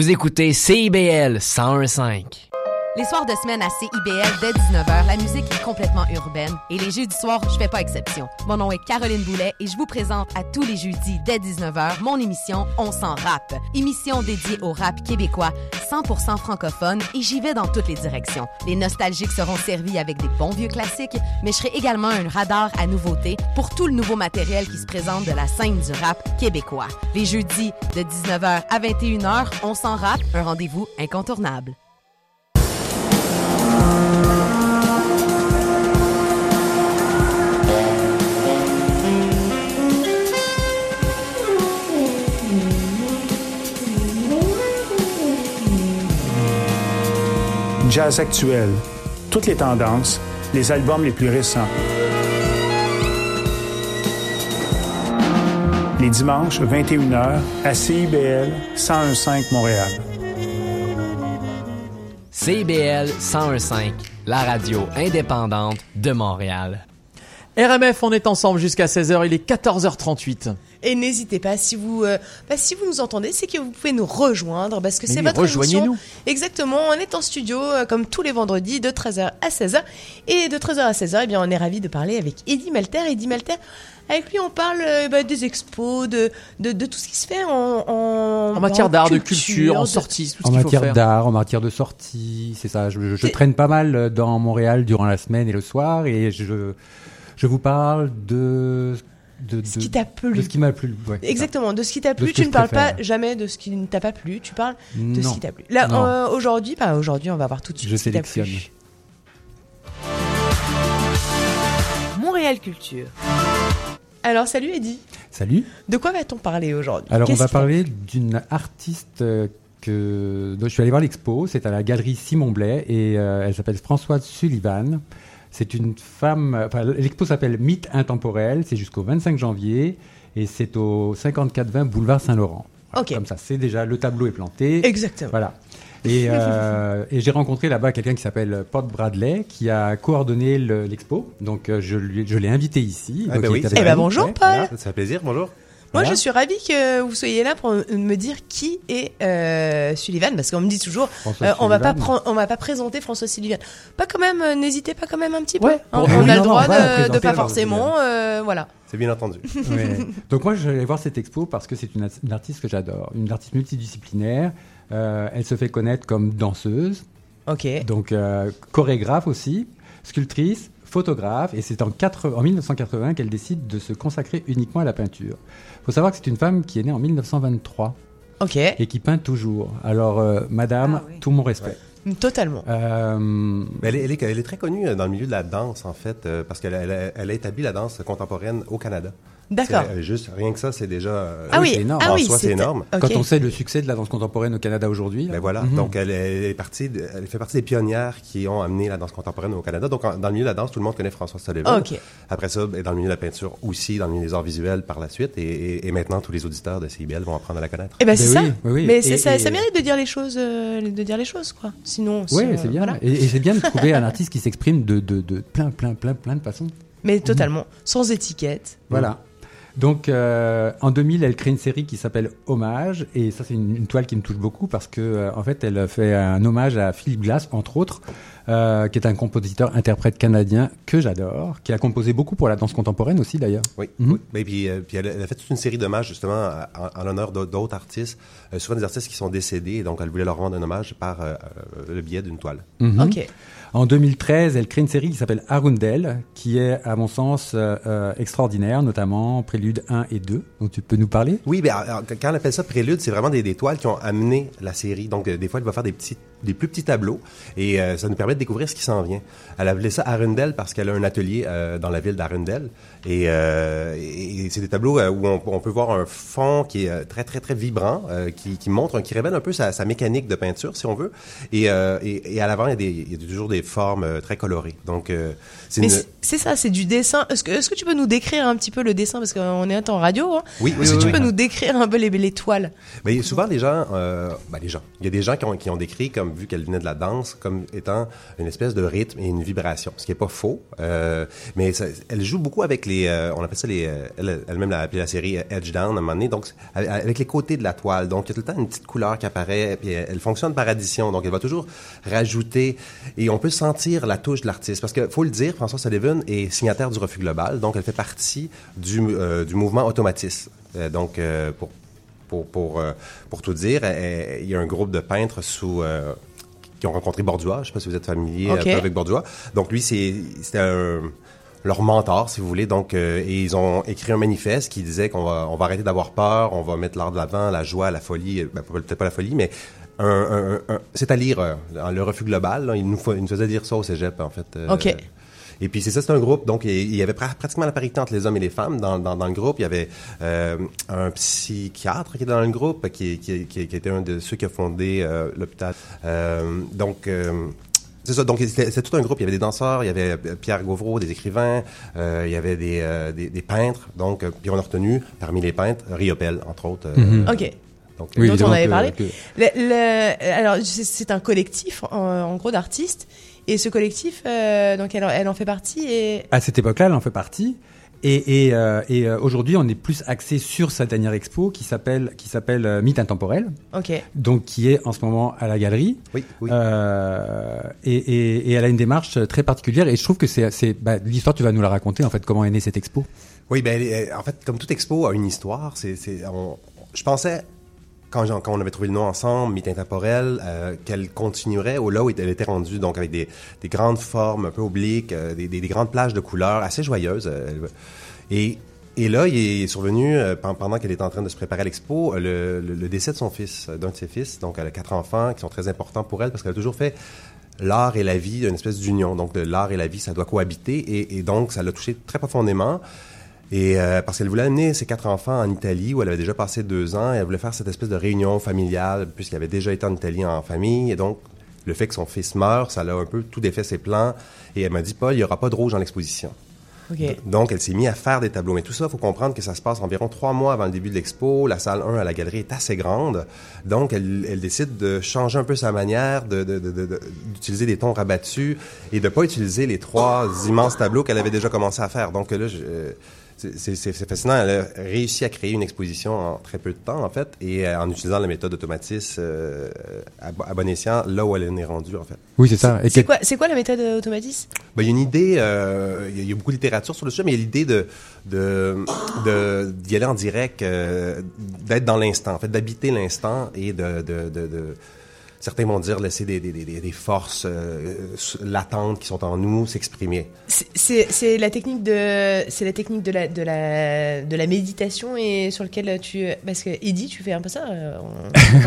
Vous écoutez CIBL 1015. Les soirs de semaine à CIBL dès 19h, la musique est complètement urbaine. Et les jeudis soirs, je fais pas exception. Mon nom est Caroline Boulet et je vous présente à tous les jeudis dès 19h mon émission On s'en rap. Émission dédiée au rap québécois, 100% francophone et j'y vais dans toutes les directions. Les nostalgiques seront servis avec des bons vieux classiques, mais je serai également un radar à nouveautés pour tout le nouveau matériel qui se présente de la scène du rap québécois. Les jeudis de 19h à 21h, On s'en rap, un rendez-vous incontournable. Jazz actuel, toutes les tendances, les albums les plus récents. Les dimanches, 21h, à CIBL 1015 Montréal. CIBL 1015, la radio indépendante de Montréal. RMF, on est ensemble jusqu'à 16h, il est 14h38. Et n'hésitez pas, si vous, euh, bah, si vous nous entendez, c'est que vous pouvez nous rejoindre parce que c'est oui, votre émission. rejoignez-nous. Exactement, on est en studio euh, comme tous les vendredis de 13h à 16h. Et de 13h à 16h, eh bien, on est ravis de parler avec Eddie Melter. Eddie Melter, avec lui, on parle euh, bah, des expos, de, de, de tout ce qui se fait en, en, En matière d'art, de culture, en sortie, tout ce En matière d'art, en matière de sortie, c'est ça. Je, je- traîne pas mal dans Montréal durant la semaine et le soir et je, je vous parle de, de, Ce qui t'a plu. De ce qui m'a plu. ouais, c'est ça. Exactement, de ce qui t'a plu, tu ne parles préfère. pas jamais de ce qui ne t'a pas plu, tu parles de ce qui t'a plu. Là, euh, aujourd'hui, bah, aujourd'hui, on va voir tout de suite Je ce qui t'a sélectionne. plu. Montréal Culture. Alors, salut Eddie. Salut. De quoi va-t-on parler aujourd'hui? Alors, on va parler d'une artiste euh, que dont je suis allé voir l'expo. C'est à la galerie Simon Blais et euh, elle s'appelle Françoise Sullivan. C'est une femme. Enfin, l'expo s'appelle Mythe intemporel. C'est jusqu'au 25 janvier et c'est au 5420 boulevard Saint-Laurent. Voilà, Comme ça, c'est déjà le tableau est planté. Exactement. Voilà. Et, euh, et j'ai rencontré là-bas quelqu'un qui s'appelle Pod Bradley, qui a coordonné le- l'expo. Donc euh, je, l'ai invité ici. Ah Donc, ben il oui. Eh ben bonjour, Ouais, Paul. voilà. Ça fait plaisir, bonjour. Moi, Voilà. je suis ravie que vous soyez là pour me dire qui est euh, Sullivan, parce qu'on me dit toujours, euh, on va pas Sullivan. prendre, on va pas présenter François Sullivan. Pas quand même, euh, n'hésitez pas quand même un petit peu. Ouais, hein. on oui, a le droit de, de pas forcément, euh, voilà. C'est bien entendu. Ouais. Donc moi, je vais aller voir cette expo parce que c'est une, une artiste que j'adore, une artiste multidisciplinaire. Euh, elle se fait connaître comme danseuse. Ok. Donc euh, chorégraphe aussi, sculptrice, photographe. Et c'est en, quatre- en 1980 qu'elle décide de se consacrer uniquement à la peinture. Il faut savoir que c'est une femme qui est née en 1923. Ok. Et qui peint toujours. Alors, euh, madame, tout mon respect. Totalement. Euh, Elle est, elle, est, elle est très connue euh, dans le milieu de la danse, en fait, euh, parce qu'elle elle a établi la danse contemporaine au Canada. D'accord. C'est, euh, Juste rien que ça, c'est déjà. Ah oui, énorme. ah En oui, soi, c'est énorme. ok. Quand on sait le succès de la danse contemporaine au Canada aujourd'hui. Ben voilà. Mhm. Donc, elle, elle est partie, de- elle fait partie des pionnières qui ont amené la danse contemporaine au Canada. Donc, en- dans le milieu de la danse, tout le monde connaît François Sullivan. Ok. Après ça, ben, dans le milieu de la peinture aussi, dans le milieu des arts visuels par la suite. Et, et- et maintenant, tous les auditeurs de CIBL vont apprendre à la connaître. Eh ben c'est Ben ça. oui, oui, oui. Mais Et- c'est ça, et- ça mérite de dire les choses, euh, de dire les choses quoi. Sinon, Oui, c'est euh, bien. voilà. Et, et c'est bien de trouver un artiste qui s'exprime de, de, de plein, plein, plein, plein de façons. Mais totalement, sans étiquette. Voilà. Donc, euh, en 2000, elle crée une série qui s'appelle Hommage, et ça, c'est une, une toile qui me touche beaucoup parce que, euh, en fait, elle fait un hommage à Philippe Glass, entre autres, euh, qui est un compositeur-interprète canadien que j'adore, qui a composé beaucoup pour la danse contemporaine aussi d'ailleurs. Oui. Oui. Ben, puis, euh, puis elle, a- elle a fait toute une série d'hommages justement en, en l'honneur d'autres- artistes, euh, souvent des artistes qui sont décédés, et donc elle voulait leur rendre un hommage par euh, le biais d'une toile. Mhm. En 2013, elle crée une série qui s'appelle Arundel, qui est, à mon sens, euh, euh, extraordinaire, notamment Prélude 1 et 2, dont tu peux nous parler? Oui, ben, alors, quand on appelle ça prélude, c'est vraiment des, des toiles qui ont amené la série. Donc, euh, des fois, elle va faire des petits, des plus petits tableaux et euh, ça nous permet de découvrir ce qui s'en vient. Elle a appelé ça Arundel parce qu'elle a un atelier euh, dans la ville d'Arundel et, euh, et- c'est des tableaux où on, on peut voir un fond qui est très, très, très vibrant, qui, qui montre, qui révèle un peu sa, sa mécanique de peinture, si on veut. Et, et, et à l'avant, il y a, des, il y a toujours des formes très colorées. Donc, c'est une... ça, c'est du dessin. Est-ce que, est-ce que tu peux nous décrire un petit peu le dessin? Parce qu'on est en radio. Hein Oui, oui, Est-ce que oui, tu peux nous décrire un peu les, les toiles? Mais souvent, les gens, ben, les gens, il y a des gens qui ont, qui ont décrit, comme vu qu'elle venait de la danse, comme étant une espèce de rythme et une vibration, ce qui est pas faux. Euh, mais elle joue beaucoup avec les, euh, on appelle ça les, euh, elle, elle-même l'a appelé la série Edge Down à un moment donné, donc avec- les côtés de la toile. Donc il y a tout le temps une petite couleur qui apparaît, puis elle, fonctionne par addition, donc elle va toujours rajouter et on peut sentir la touche de l'artiste parce que faut le dire, François Sullivan est signataire du refus global, donc elle fait partie du, du mouvement automatisme. Euh, donc pour pour, pour, euh, pour tout dire, euh, il y a un groupe de peintres sous, euh, qui ont rencontré Bordua. Je ne sais pas si vous êtes familier avec Bordua. Donc lui, c'était leur mentor, si vous voulez. Donc, euh, et ils ont écrit un manifeste qui disait qu'on va, on va arrêter d'avoir peur, on va mettre l'art de l'avant, la joie, la folie, euh, ben, peut-être pas la folie, mais c'est à lire euh, le refus global. là. il, nous, il nous faisait dire ça au cégep, en fait. euh, Ok. Et puis c'est ça, c'est un groupe. Donc il y avait pra- pratiquement la parité entre les hommes et les femmes dans, dans, dans le groupe. Il y avait euh, un psychiatre qui était dans le groupe, qui, qui, qui, qui était un de ceux qui a fondé euh, l'hôpital. Euh, donc euh, c'est ça. Donc c'était tout un groupe. Il y avait des danseurs, il y avait Pierre Gauvreau, des écrivains, euh, il y avait des, euh, des, des peintres. Donc puis on a retenu parmi les peintres Riopel entre autres. euh, Mhm. Ok. Donc, Oui, dont on avait parlé. que- Le- le- alors, c'est c'est un collectif, en, en gros, d'artistes. Et ce collectif, euh, donc elle, en- elle en fait partie. Et À cette époque-là, elle en fait partie. Et, et, euh, et euh, aujourd'hui, on est plus axé sur sa dernière expo qui s'appelle qui s'appelle Mythe intemporel. Ok. Donc qui est en ce moment à la galerie. Oui, oui. Euh, et, et, et elle a une démarche très particulière. Et je trouve que c'est c'est bah, l'histoire. Tu vas nous la raconter en fait. Comment est née cette expo Oui, ben, en fait, comme toute expo a une histoire, c'est, c'est, on- je pensais, quand, quand on avait trouvé le nom ensemble, Mythe intemporel, euh, qu'elle continuerait au là où elle était rendue, donc avec des, des grandes formes un peu obliques, euh, des, des- des grandes plages de couleurs assez joyeuses. euh, et, et là, il est survenu, euh, pen- pendant qu'elle était en train de se préparer à l'expo, euh, le, le- le décès de son fils, euh, d'un de ses fils. Donc, elle a quatre enfants qui sont très importants pour elle parce qu'elle a toujours fait l'art et la vie, une espèce d'union. Donc, l'art et la vie, ça doit cohabiter. Et, et donc, ça l'a touché très profondément. Et euh, parce qu'elle voulait amener ses quatre enfants en Italie, où elle avait déjà passé deux ans, et elle voulait faire cette espèce de réunion familiale, puisqu'elle avait déjà été en Italie en famille. Et donc, le fait que son fils meure, ça l'a un peu tout défait ses plans. Et elle m'a dit, Paul, il n'y aura pas de rouge dans l'exposition. Ok. Donc, elle s'est mise à faire des tableaux. Mais tout ça, il faut comprendre que ça se passe environ trois mois avant le début de l'expo. La salle 1 à la galerie est assez grande. Donc, elle, elle décide de changer un peu sa manière, de- de- de- de- de- d'utiliser des tons rabattus et de pas utiliser les trois immenses tableaux qu'elle avait déjà commencé à faire. Donc là, je- euh, c'est- fascinant. Elle a réussi à créer une exposition en très peu de temps, en fait, et euh, en utilisant la méthode automatisme euh, à, bo- à bon escient, là où elle en est rendue, en fait. Oui, c'est ça. C'est quoi, la méthode euh, automatisme Ben, il y a une idée, euh, il y a- beaucoup de littérature sur le sujet, mais il y a l'idée de d'y aller en direct, euh, d'être dans l'instant, en fait, d'habiter l'instant et de, de, de, de- certains vont dire laisser des, des, des, des forces euh, latentes qui sont en nous s'exprimer. C'est- la technique de c'est la technique de la de la de la méditation et sur lequel tu parce que Eddy tu fais un peu ça. euh,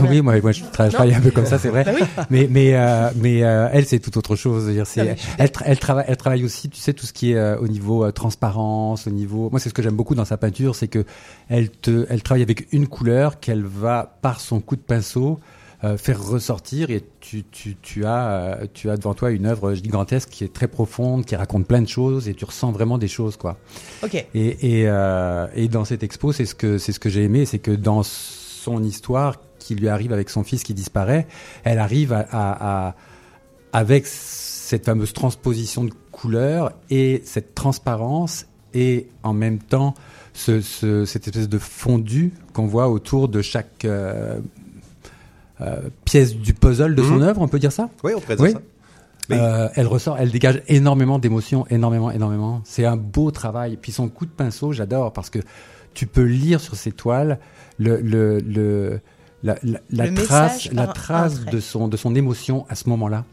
on- oui, moi, moi je, travaille un peu comme ça, c'est vrai. Bah oui. Mais mais euh, mais euh, elle c'est tout autre chose. Dire, Non, mais suis elle, tra- elle travaille elle travaille aussi, tu sais, tout ce qui est euh, au niveau euh, transparence, au niveau. Moi, c'est ce que j'aime beaucoup dans sa peinture, c'est que elle te elle travaille avec une couleur qu'elle va par son coup de pinceau euh, faire ressortir et tu, tu, tu as euh, tu as devant toi une œuvre gigantesque qui est très profonde, qui raconte plein de choses et tu ressens vraiment des choses quoi. Ok. Et, et, euh, et dans cette expo, c'est ce que c'est ce que j'ai aimé, c'est que dans son histoire qui lui arrive avec son fils qui disparaît, elle arrive à, à- à- avec cette fameuse transposition de couleurs et cette transparence et en même temps ce, ce- cette espèce de fondu qu'on voit autour de chaque euh, pièce du puzzle de son Mhm. œuvre, on peut dire ça? Oui, on pourrait dire ça. Euh, elle ressort, elle dégage énormément d'émotions, énormément, énormément. C'est un beau travail. Puis son coup de pinceau, j'adore parce que tu peux lire sur ses toiles le, le, le, la, la, la Le trace, la trace de son, de son émotion à ce moment-là.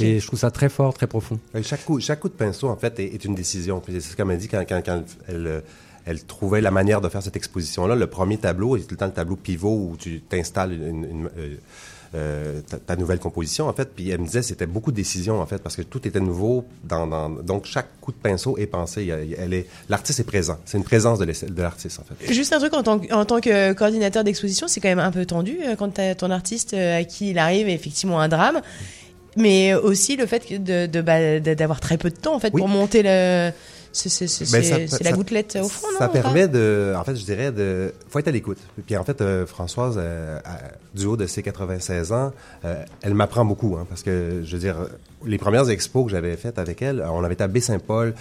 Et je trouve ça très fort, très profond. Et Chaque coup, chaque coup de pinceau, en fait, est, est une décision. C'est ce qu'elle m'a dit quand, quand, quand elle, euh, elle trouvait la manière de faire cette exposition-là. Le premier tableau est tout le temps le tableau pivot où tu t'installes une, une, euh, euh, ta, ta nouvelle composition, en fait. Puis elle me disait c'était beaucoup de décisions, en fait, parce que tout était nouveau. Dans, dans- donc, chaque coup de pinceau est pensé. Elle est, l'artiste est présent. C'est une présence de l'artiste, en fait. Juste un truc en tant en tant que coordinateur d'exposition, c'est quand même un peu tendu euh, quand t'as ton artiste à qui il arrive effectivement un drame, mais aussi le fait de, bah, de- d'avoir très peu de temps en fait pour monter le. C'est, Ben, la gouttelette au fond, non Ça pas? permet de, en fait, je dirais de, faut être à l'écoute. Puis en fait, euh, Françoise, euh, du haut de ses 96 ans, euh, elle m'apprend beaucoup, hein, parce que je veux dire, les premières expos que j'avais faites avec elle, on avait été à Baie-Saint-Paul.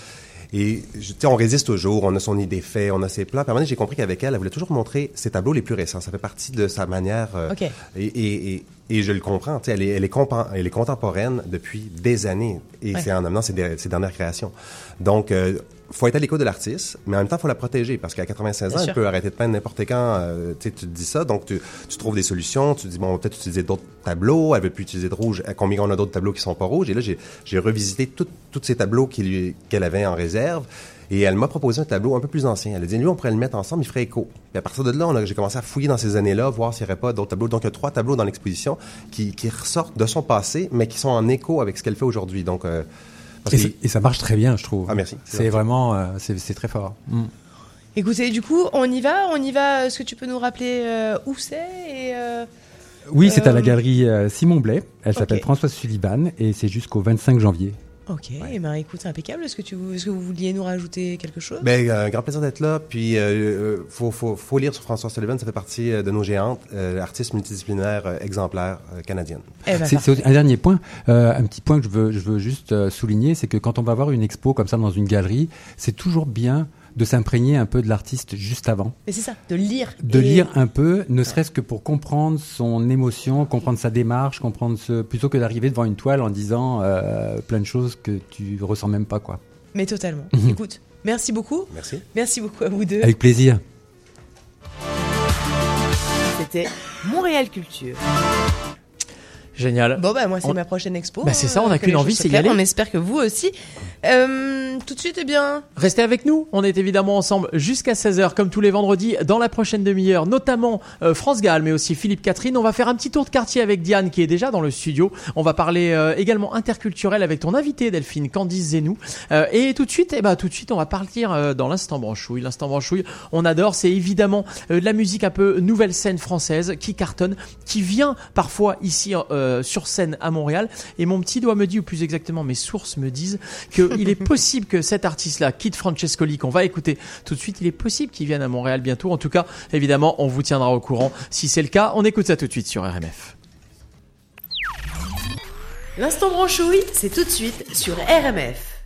Et tu sais, on résiste toujours, on a son idée fait, on a ses plans. Puis j'ai compris qu'avec elle, elle voulait toujours montrer ses tableaux les plus récents. Ça fait partie de sa manière. euh, et, et, et, et je le comprends. Tu sais, elle est, elle, est elle est contemporaine depuis des années. Et Ouais. c'est en amenant ses, ses dernières créations. Donc, euh, faut être à l'écoute de l'artiste, mais en même temps, faut la protéger parce qu'à 96 Bien ans, sûr. elle peut arrêter de peindre n'importe quand. euh, tu te dis ça, donc tu, tu trouves des solutions. Tu te dis bon, peut-être utiliser d'autres tableaux. Elle veut plus utiliser de rouge. Combien on a d'autres tableaux qui sont pas rouges Et là, j'ai revisité tous ces tableaux qu'elle avait en réserve. Et elle m'a proposé un tableau un peu plus ancien. Elle a dit, lui, on pourrait le mettre ensemble, il ferait écho. Et à partir de là, j'ai commencé à fouiller dans ces années-là, voir s'il n'y aurait pas d'autres tableaux. Donc, il y a trois tableaux dans l'exposition qui, qui ressortent de son passé, mais qui sont en écho avec ce qu'elle fait aujourd'hui. Donc, euh, Et, que- ça- et ça marche très bien, je trouve. Ah, merci. C'est vraiment, euh, c'est très fort. Mm. Écoutez, du coup, on y va, on y va. Est-ce que tu peux nous rappeler euh, où c'est et euh, Oui, c'est à la euh, galerie euh, Simon Blais. Elle s'appelle. Françoise Sullivan et c'est jusqu'au 25 janvier. Ok, eh ben écoute, c'est impeccable. Est-ce que, tu, est-ce que vous vouliez nous rajouter quelque chose? Ben, un grand plaisir d'être là. Puis, euh, euh, faut, faut, faut lire sur François Sullivan. Ça fait partie euh, de nos géantes, euh, artiste multidisciplinaire euh, exemplaire euh, canadienne. Eh ben, C'est- c'est un dernier point, euh, un petit point que je veux, je veux juste euh, souligner, c'est que quand on va voir une expo comme ça dans une galerie, c'est toujours bien de s'imprégner un peu de l'artiste juste avant. Mais c'est ça, de lire. De Et- lire un peu, ne serait-ce que pour comprendre son émotion, comprendre sa démarche, comprendre ce, plutôt que d'arriver devant une toile en disant euh, plein de choses que tu ressens même pas quoi. Mais totalement. Mhm. Écoute, merci beaucoup. Merci. Merci beaucoup à vous deux. Avec plaisir. C'était Montréal Culture. Génial. Bon bah moi c'est On- ma prochaine expo. Bah, c'est ça, on a euh, que qu'une envie, c'est y aller. On espère que vous aussi. Euh, tout de suite, eh bien. Restez avec nous, on est évidemment ensemble jusqu'à 16h comme tous les vendredis dans la prochaine demi-heure, notamment euh, France Gall mais aussi Philippe Catherine. On va faire un petit tour de quartier avec Diane qui est déjà dans le studio. On va parler euh, également interculturel avec ton invité Delphine Candice Zenou. Et tout de suite, eh ben, tout de suite on va partir dans l'instant branchouille. L'instant branchouille, on adore, c'est évidemment de la musique un peu nouvelle scène française qui cartonne, qui vient parfois ici sur scène à Montréal. Et mon petit doigt me dit, ou plus exactement mes sources me disent, qu'il est possible que cet artiste-là, Kid Francescoli, qu'on va écouter tout de suite, il est possible qu'il vienne à Montréal bientôt. En tout cas, évidemment, on vous tiendra au courant si c'est le cas. On écoute ça tout de suite sur RMF. L'instant branchouille, c'est tout de suite sur RMF.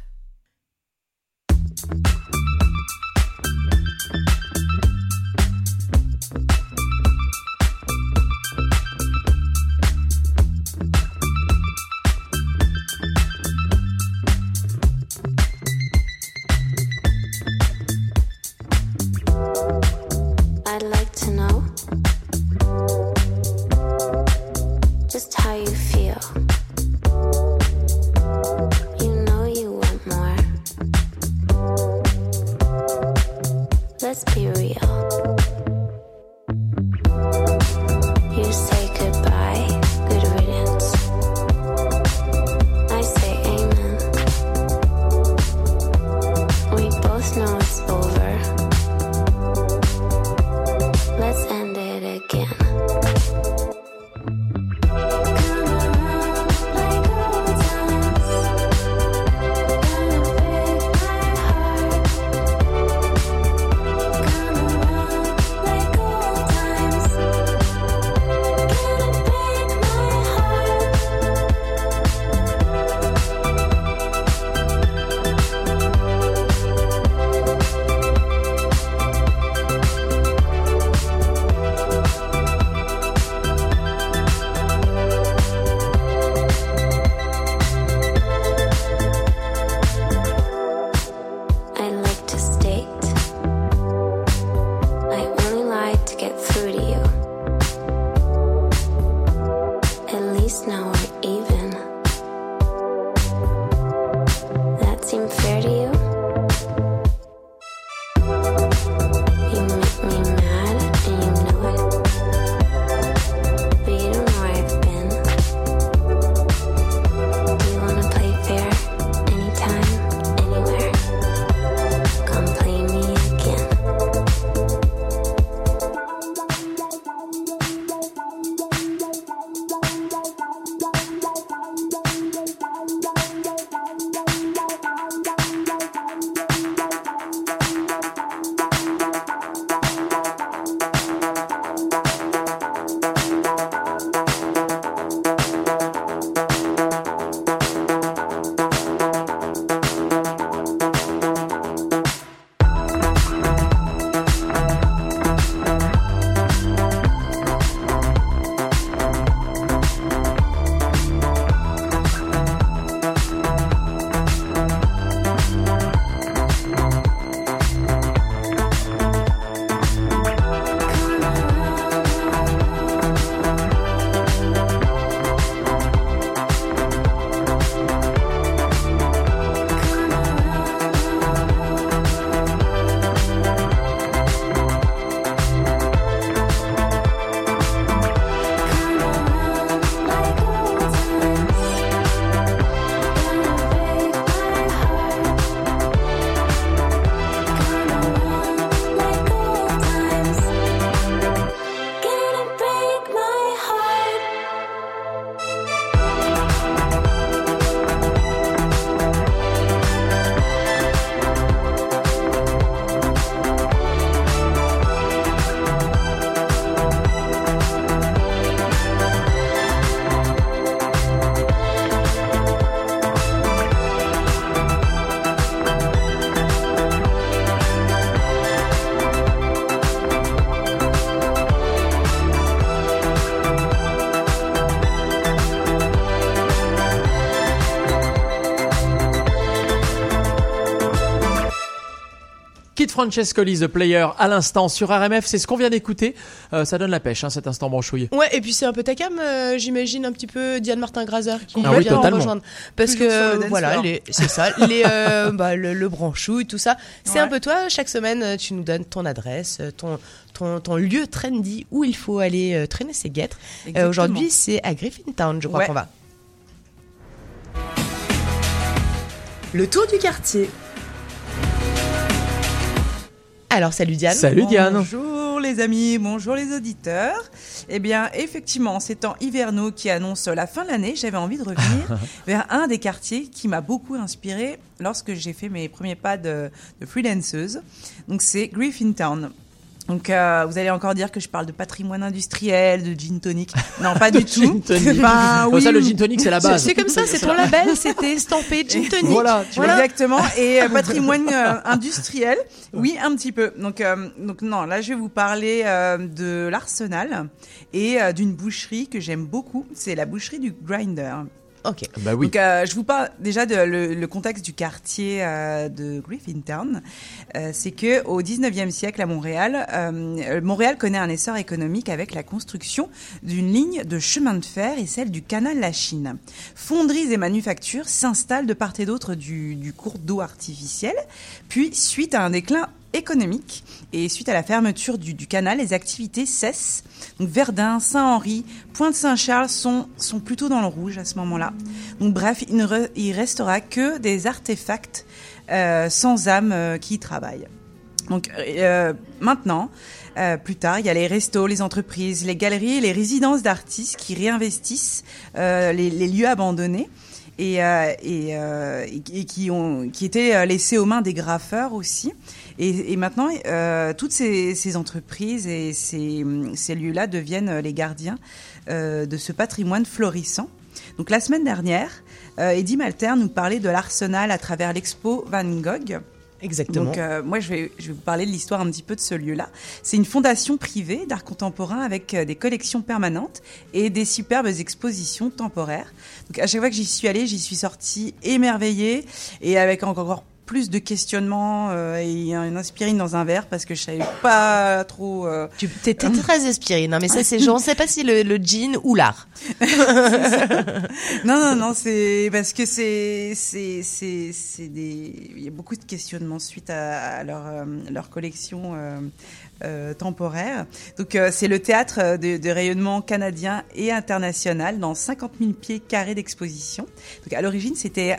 Kid Francescoli, The Player, à l'instant sur RMF, c'est ce qu'on vient d'écouter. Euh, ça donne la pêche, hein, cet instant branchouillé. Ouais, et puis c'est un peu ta cam, euh, j'imagine un petit peu Diane Martin Grazer qui Ah oui, vient totalement. rejoindre. Parce Toujours sur le que voilà, c'est ça, les, euh, bah, le, le branchouille, tout ça. C'est Ouais. un peu toi, chaque semaine, tu nous donnes ton adresse, ton, ton, ton lieu trendy où il faut aller euh, traîner ses guêtres. Euh. Aujourd'hui, c'est à Griffintown, je crois Ouais. qu'on va. Le tour du quartier. Alors, salut Diane. Salut Diane. Bonjour les amis, bonjour les auditeurs. Eh bien, effectivement, ces temps hivernaux qui annoncent la fin de l'année, j'avais envie de revenir vers un des quartiers qui m'a beaucoup inspiré lorsque j'ai fait mes premiers pas de, de freelanceuse. Donc, c'est Griffintown. Donc, euh, vous allez encore dire que je parle de patrimoine industriel, de gin tonic. Non, pas du tout. Ben, Oh, oui, ça, le gin tonic, c'est la base. C'est comme ça, c'est ton label, c'était estampé gin tonic. Voilà, tu vois. Exactement. Et euh, patrimoine euh, industriel, oui, un petit peu. Donc, euh, donc non, là, je vais vous parler euh, de l'Arsenal et euh, d'une boucherie que j'aime beaucoup. C'est la boucherie du Grinder. Ok. Bah oui. Donc, euh, je vous parle déjà de le, le contexte du quartier euh, de Griffintown. Euh, c'est que au 19e siècle à Montréal, euh, Montréal connaît un essor économique avec la construction d'une ligne de chemin de fer et celle du canal La Chine. Fonderies et manufactures s'installent de part et d'autre du, du cours d'eau artificiel. Puis, suite à un déclin économique et suite à la fermeture du, canal, les activités cessent. Donc Verdun, Saint-Henri, Pointe-Saint-Charles sont, sont plutôt dans le rouge à ce moment-là. Donc bref, il ne restera que des artefacts euh, sans âme euh, qui y travaillent. Donc euh, maintenant, plus tard, il y a les restos, les entreprises, les galeries, et les résidences d'artistes qui réinvestissent les, lieux abandonnés et, et, qui, ont, qui étaient laissés aux mains des graffeurs aussi. Et, et maintenant, euh, toutes ces, ces entreprises et ces, ces lieux-là deviennent euh, les gardiens euh, de ce patrimoine florissant. Donc la semaine dernière, euh, Eddie Malter nous parlait de l'arsenal à travers l'expo Van Gogh. Exactement. Donc euh, moi je vais, je vais vous parler de l'histoire un petit peu de ce lieu-là. C'est une fondation privée d'art contemporain avec euh, des collections permanentes et des superbes expositions temporaires. Donc à chaque fois que j'y suis allée, j'y suis sortie émerveillée et avec encore plus de questionnements euh, et une aspirine dans un verre parce que je savais pas trop. euh, Tu t'es très aspirine, hein, mais ça c'est genre, on sait pas si le, le jean ou l'art. non, non, non, c'est parce que c'est, c'est, c'est, c'est des. Il y a beaucoup de questionnements suite à, à leur, euh, leur collection euh, temporaire. Donc, euh, c'est le théâtre euh, de, rayonnement canadien et international dans 50 000 pieds carrés d'exposition. Donc, à l'origine, c'était,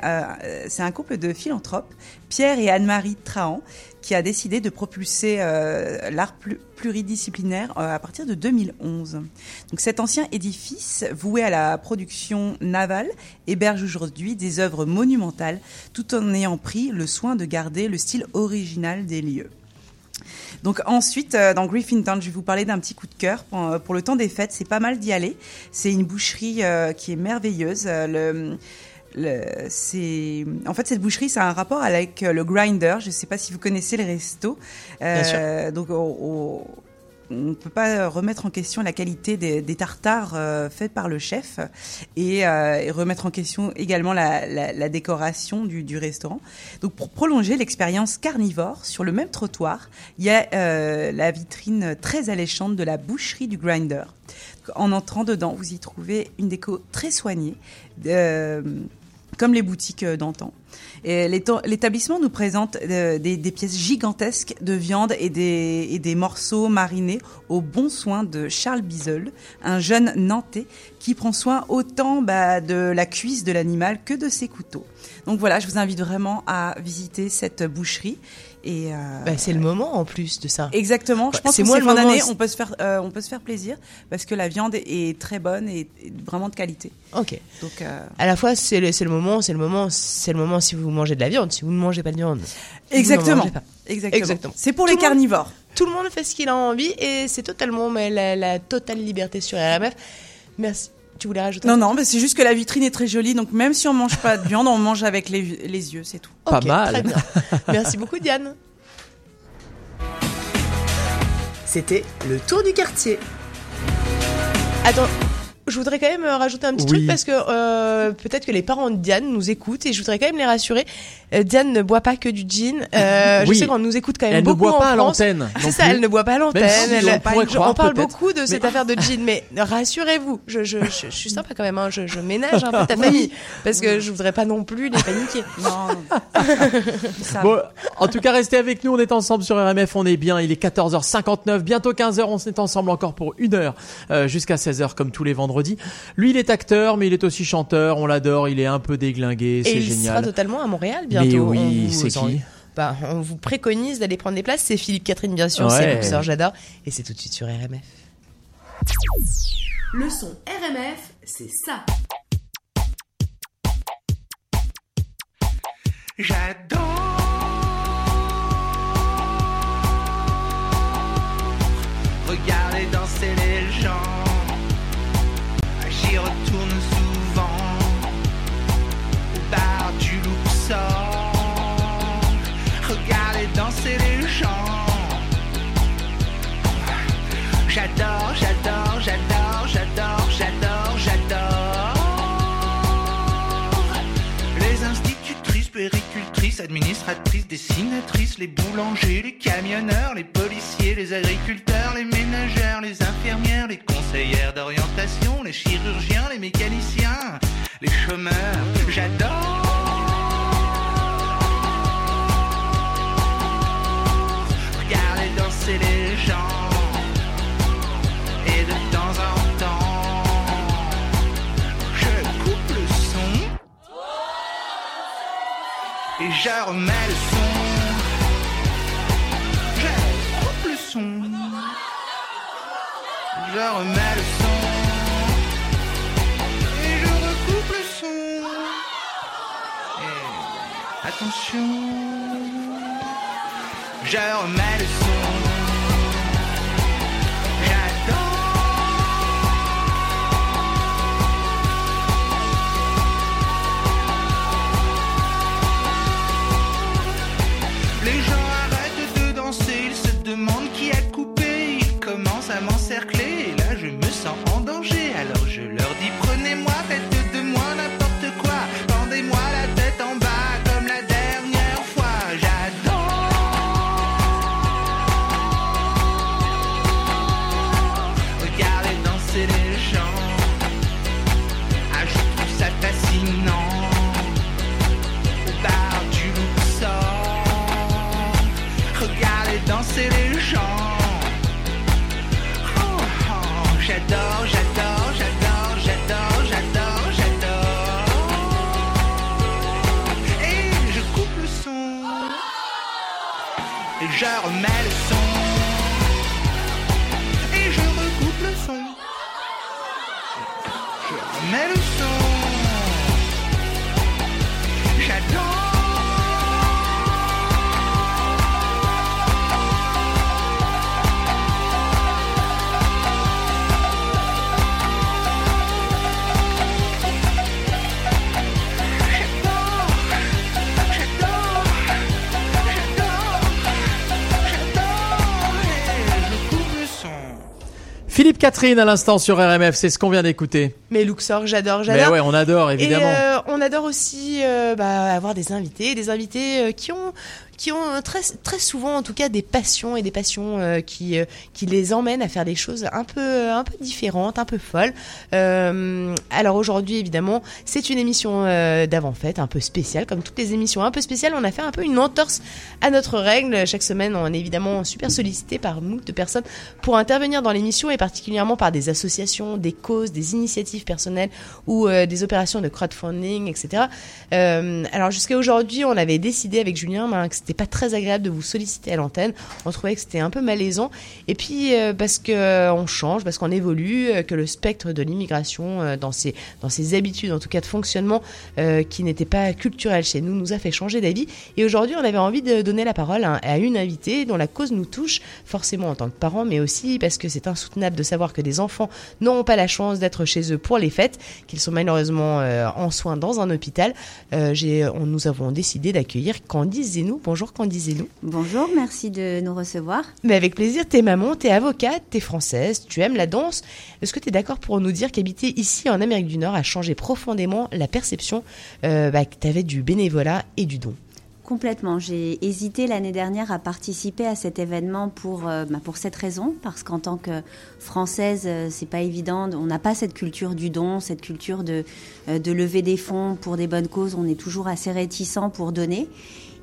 c'est un couple de philanthropes, Pierre et Anne-Marie Trahan, qui a décidé de propulser l'art plu- pluridisciplinaire à partir de 2011. Donc cet ancien édifice, voué à la production navale, héberge aujourd'hui des œuvres monumentales, tout en ayant pris le soin de garder le style original des lieux. Donc ensuite, euh, dans Griffintown, je vais vous parler d'un petit coup de cœur pour, euh, pour le temps des fêtes. C'est pas mal d'y aller. C'est une boucherie euh, qui est merveilleuse. Euh, le, le- c'est en fait cette boucherie, ça a un rapport avec le grinder. Je sais pas si vous connaissez les restos. Bien sûr. Donc au- au- on ne peut pas remettre en question la qualité des, tartares euh, faits par le chef et, euh, et remettre en question également la, décoration du, restaurant. Donc pour prolonger l'expérience carnivore sur le même trottoir, il y a euh, la vitrine très alléchante de la boucherie du Grinder. En entrant dedans, vous y trouvez une déco très soignée. euh, comme les boutiques euh, d'antan. L'établissement nous présente euh, des, des pièces gigantesques de viande et des, et des morceaux marinés au bon soin de Charles Bizel, un jeune Nantais qui prend soin autant bah, de la cuisse de l'animal que de ses couteaux. Donc voilà, je vous invite vraiment à visiter cette boucherie. Et euh, Bah, c'est le moment en plus de ça. Exactement. Je Ouais, pense que moi c'est le fin d'année, on peut se faire, euh, on peut se faire plaisir parce que la viande est, très bonne et, et vraiment de qualité. Ok. Donc euh, À la fois, c'est le, c'est le moment, c'est le moment, c'est le moment si vous mangez de la viande. Si vous ne mangez pas de viande, Exactement. mangez pas. Exactement. C'est pour Tout les monde- carnivores. Tout le monde fait ce qu'il a envie et c'est totalement mais la, la totale liberté sur RMF. Merci. Tu voulais rajouter Non, non, mais c'est juste que la vitrine est très jolie, donc même si on mange pas de viande, on mange avec les, les yeux, c'est tout. Pas mal. Très bien. Merci beaucoup, Diane. C'était le tour du quartier. Attends, je voudrais quand même euh, rajouter un petit Oui. truc parce que euh, peut-être que les parents de Diane nous écoutent et je voudrais quand même les rassurer. Euh, Diane ne boit pas que du gin. Euh, Oui. Je sais qu'on nous écoute quand même Elle ne beaucoup boit en pas à l'antenne, C'est ça, elle ne boit pas à l'antenne. Si Elle- on croire, on parle beaucoup de cette Mais- affaire de gin, mais rassurez-vous, je, je, je, je suis sympa quand même. Hein, je, je ménage un peu ta famille parce que je voudrais pas non plus les paniquer. Non. Bon, en tout cas, restez avec nous. On est ensemble sur RMF. On est bien. Il est 14h59, bientôt 15h. On est ensemble encore pour une heure euh, jusqu'à 16h comme tous les vendredis. Lui, il est acteur, mais il est aussi chanteur. On l'adore. Il est un peu déglingué. Et C'est il sera génial. totalement à Montréal bientôt. Mais On oui, vous c'est qui bah, On vous préconise d'aller prendre des places. C'est Philippe Catherine, bien sûr. Ouais. C'est le sœur, j'adore. Et c'est tout de suite sur RMF. Le son RMF, c'est ça. Regarder danser les gens, administratrices, dessinatrices, les boulangers, les camionneurs, les policiers, les agriculteurs, les ménagères, les infirmières, les conseillères d'orientation, les chirurgiens, les mécaniciens, les chômeurs. J'adore. Regardez danser les Et je remets le son. Je coupe le son. Je remets le son. Et je recoupe le son. Et attention. Je remets Philippe Catherine à l'instant sur RMF, c'est ce qu'on vient d'écouter. Mais Luxor, j'adore, Mais j'adore. ouais, on adore évidemment. Et euh, on adore aussi euh, bah, avoir des invités, des invités euh, qui ont qui ont euh, très très souvent en tout cas des passions et des passions euh, qui euh, qui les emmènent à faire des choses un peu un peu différentes, un peu folles. Euh, alors aujourd'hui évidemment, c'est une émission euh, d'avant-fête un peu spéciale comme toutes les émissions un peu spéciales, on a fait un peu une entorse à notre règle. Chaque semaine, on est évidemment super sollicité par moult de personnes pour intervenir dans l'émission et particulièrement par des associations, des causes, des initiatives personnelles ou euh, des opérations de crowdfunding, etc. Euh, alors jusqu'à aujourd'hui, on avait décidé avec Julien ben, c'était pas très agréable de vous solliciter à l'antenne. On trouvait que c'était un peu malaisant. Et puis euh, parce que euh, on change, parce qu'on évolue, euh, que le spectre de l'immigration dans ses dans ses habitudes, en tout cas de fonctionnement, qui n'était pas culturel chez nous, nous a fait changer d'avis. Et aujourd'hui, on avait envie de donner la parole à, à une invitée dont la cause nous touche, forcément en tant que parents, mais aussi parce que c'est insoutenable de savoir que des enfants n'auront pas la chance d'être chez eux pour les fêtes, qu'ils sont malheureusement en soins dans un hôpital. On, nous avons décidé d'accueillir Candice Zenou. Candice Zenou. Bonjour, merci de nous recevoir. Mais avec plaisir, t'es maman, t'es avocate, t'es française, tu aimes la danse. Est-ce que t'es d'accord pour nous dire qu'habiter ici en Amérique du Nord a changé profondément la perception euh, bah, que t'avais du bénévolat et du don? Complètement. J'ai hésité l'année dernière à participer à cet événement pour, euh, bah, pour cette raison, parce qu'en tant que française, euh, c'est pas évident. On n'a pas cette culture du don, cette culture de, euh, de lever des fonds pour des bonnes causes. On est toujours assez réticent pour donner.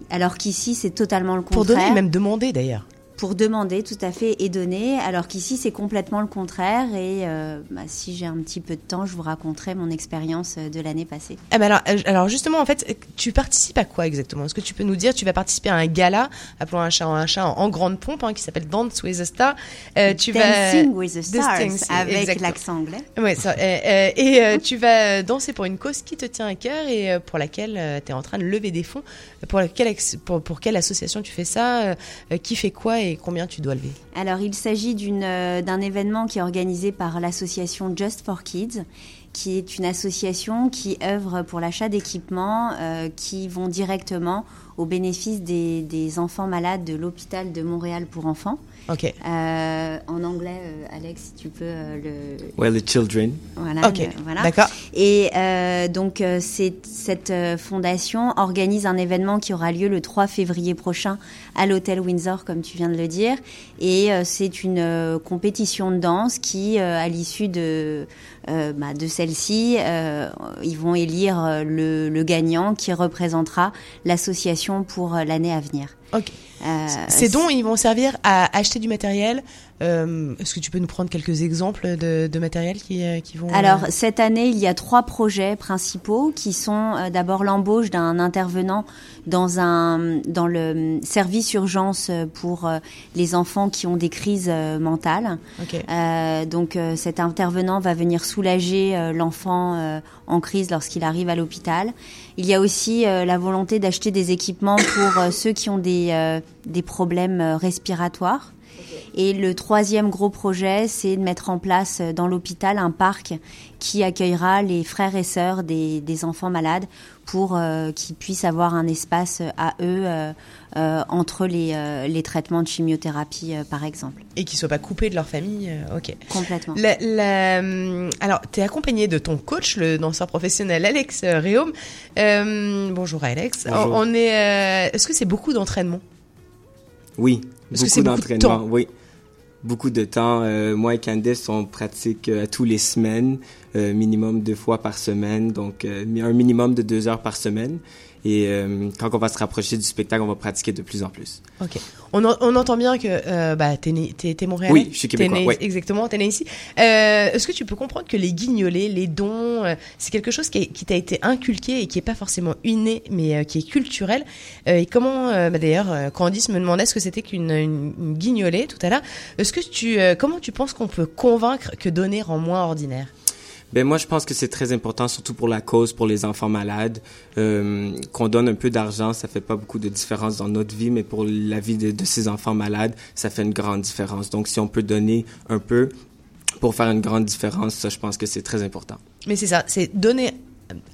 Alors qu'ici, c'est totalement le Pour contraire. donner, même demander d'ailleurs. Pour demander, tout à fait, et donner. Alors qu'ici, c'est complètement le contraire. Et euh, bah, si j'ai un petit peu de temps, je vous raconterai mon expérience euh, de l'année passée. Ah bah alors, euh, alors justement, en fait, tu participes à quoi exactement? Est-ce que tu peux nous dire Tu vas participer à un gala, appelons un chat un chat en, en grande pompe, hein, qui s'appelle Dance with the Star. Euh, tu Dancing vas with the Stars, Dancing, avec l'accent anglais. Ouais, ça, euh, et tu vas danser pour une cause qui te tient à cœur et pour laquelle tu es en train de lever des fonds. Pour, laquelle, pour, pour quelle association tu fais ça Qui fait quoi et combien tu dois lever? Alors, il s'agit euh, d'un événement qui est organisé par l'association Just for Kids, qui est une association qui œuvre pour l'achat d'équipements euh, qui vont directement au bénéfice des enfants malades de l'hôpital de Montréal pour enfants. Ok. Euh, en anglais, euh, Alex, si tu peux euh, le, Ouais, the children. Voilà. Ok, le- voilà. d'accord. Et euh, donc, cette fondation organise un événement qui aura lieu le 3 février prochain à l'hôtel Windsor, comme tu viens de le dire. Et euh, c'est une euh, compétition de danse qui, euh, à l'issue de, euh, bah, de celle-ci, euh, ils vont élire euh, le, le gagnant qui représentera l'association pour euh, l'année à venir. Ok. Euh, Ces dons, ils vont servir à acheter du matériel. Euh, Est-ce que tu peux nous prendre quelques exemples de, de matériel qui, euh, qui vont... Alors euh, cette année, il y a trois projets principaux qui sont euh, d'abord l'embauche d'un intervenant dans un dans le service urgence euh, pour euh, les enfants qui ont des crises euh, mentales. Ok. Euh, donc euh, cet intervenant va venir soulager euh, l'enfant euh, en crise lorsqu'il arrive à l'hôpital. Il y a aussi euh, la volonté d'acheter des équipements pour euh, ceux qui ont des euh, des problèmes euh, respiratoires. Et le troisième gros projet, c'est de mettre en place euh, dans l'hôpital un parc qui accueillera les frères et sœurs des, des enfants malades pour euh, qu'ils puissent avoir un espace euh, à eux euh, euh, entre les, euh, les traitements de chimiothérapie, euh, par exemple. Et qu'ils soient pas coupés de leur famille. ok. Complètement. La- la, alors, tu es accompagné de ton coach, le danseur professionnel Alex Réaume. Euh, bonjour Alex. Bonjour. On, on est. euh, Est-ce que c'est beaucoup d'entraînement? Oui, Beaucoup d'entraînement. oui, beaucoup de temps. Euh, moi et Candice, on pratique euh, tous les semaines, euh, minimum deux fois par semaine, donc euh, un minimum de deux heures par semaine. Et euh, quand on va se rapprocher du spectacle, on va pratiquer de plus en plus. Ok. On, en- on entend bien que euh, bah, t'es, né- t'es, t'es Montréalais. Oui, je suis T'es Québécois, né- ouais. Exactement, t'es né ici. Euh, est-ce que tu peux comprendre que les guignolés, les dons, euh, c'est quelque chose qui, est- qui t'a été inculqué et qui est pas forcément inné, mais qui est culturel? Et comment, bah, d'ailleurs, Candice me demandait ce que c'était qu'une une, une guignolée tout à l'heure. Est-ce que tu, comment tu penses qu'on peut convaincre que donner rend moins ordinaire? Ben moi, je pense que c'est très important, surtout pour la cause, pour les enfants malades, euh, qu'on donne un peu d'argent. Ça fait pas beaucoup de différence dans notre vie, mais pour la vie de, de ces enfants malades, ça fait une grande différence. Donc, si on peut donner un peu pour faire une grande différence, ça, je pense que c'est très important. Mais c'est ça, c'est donner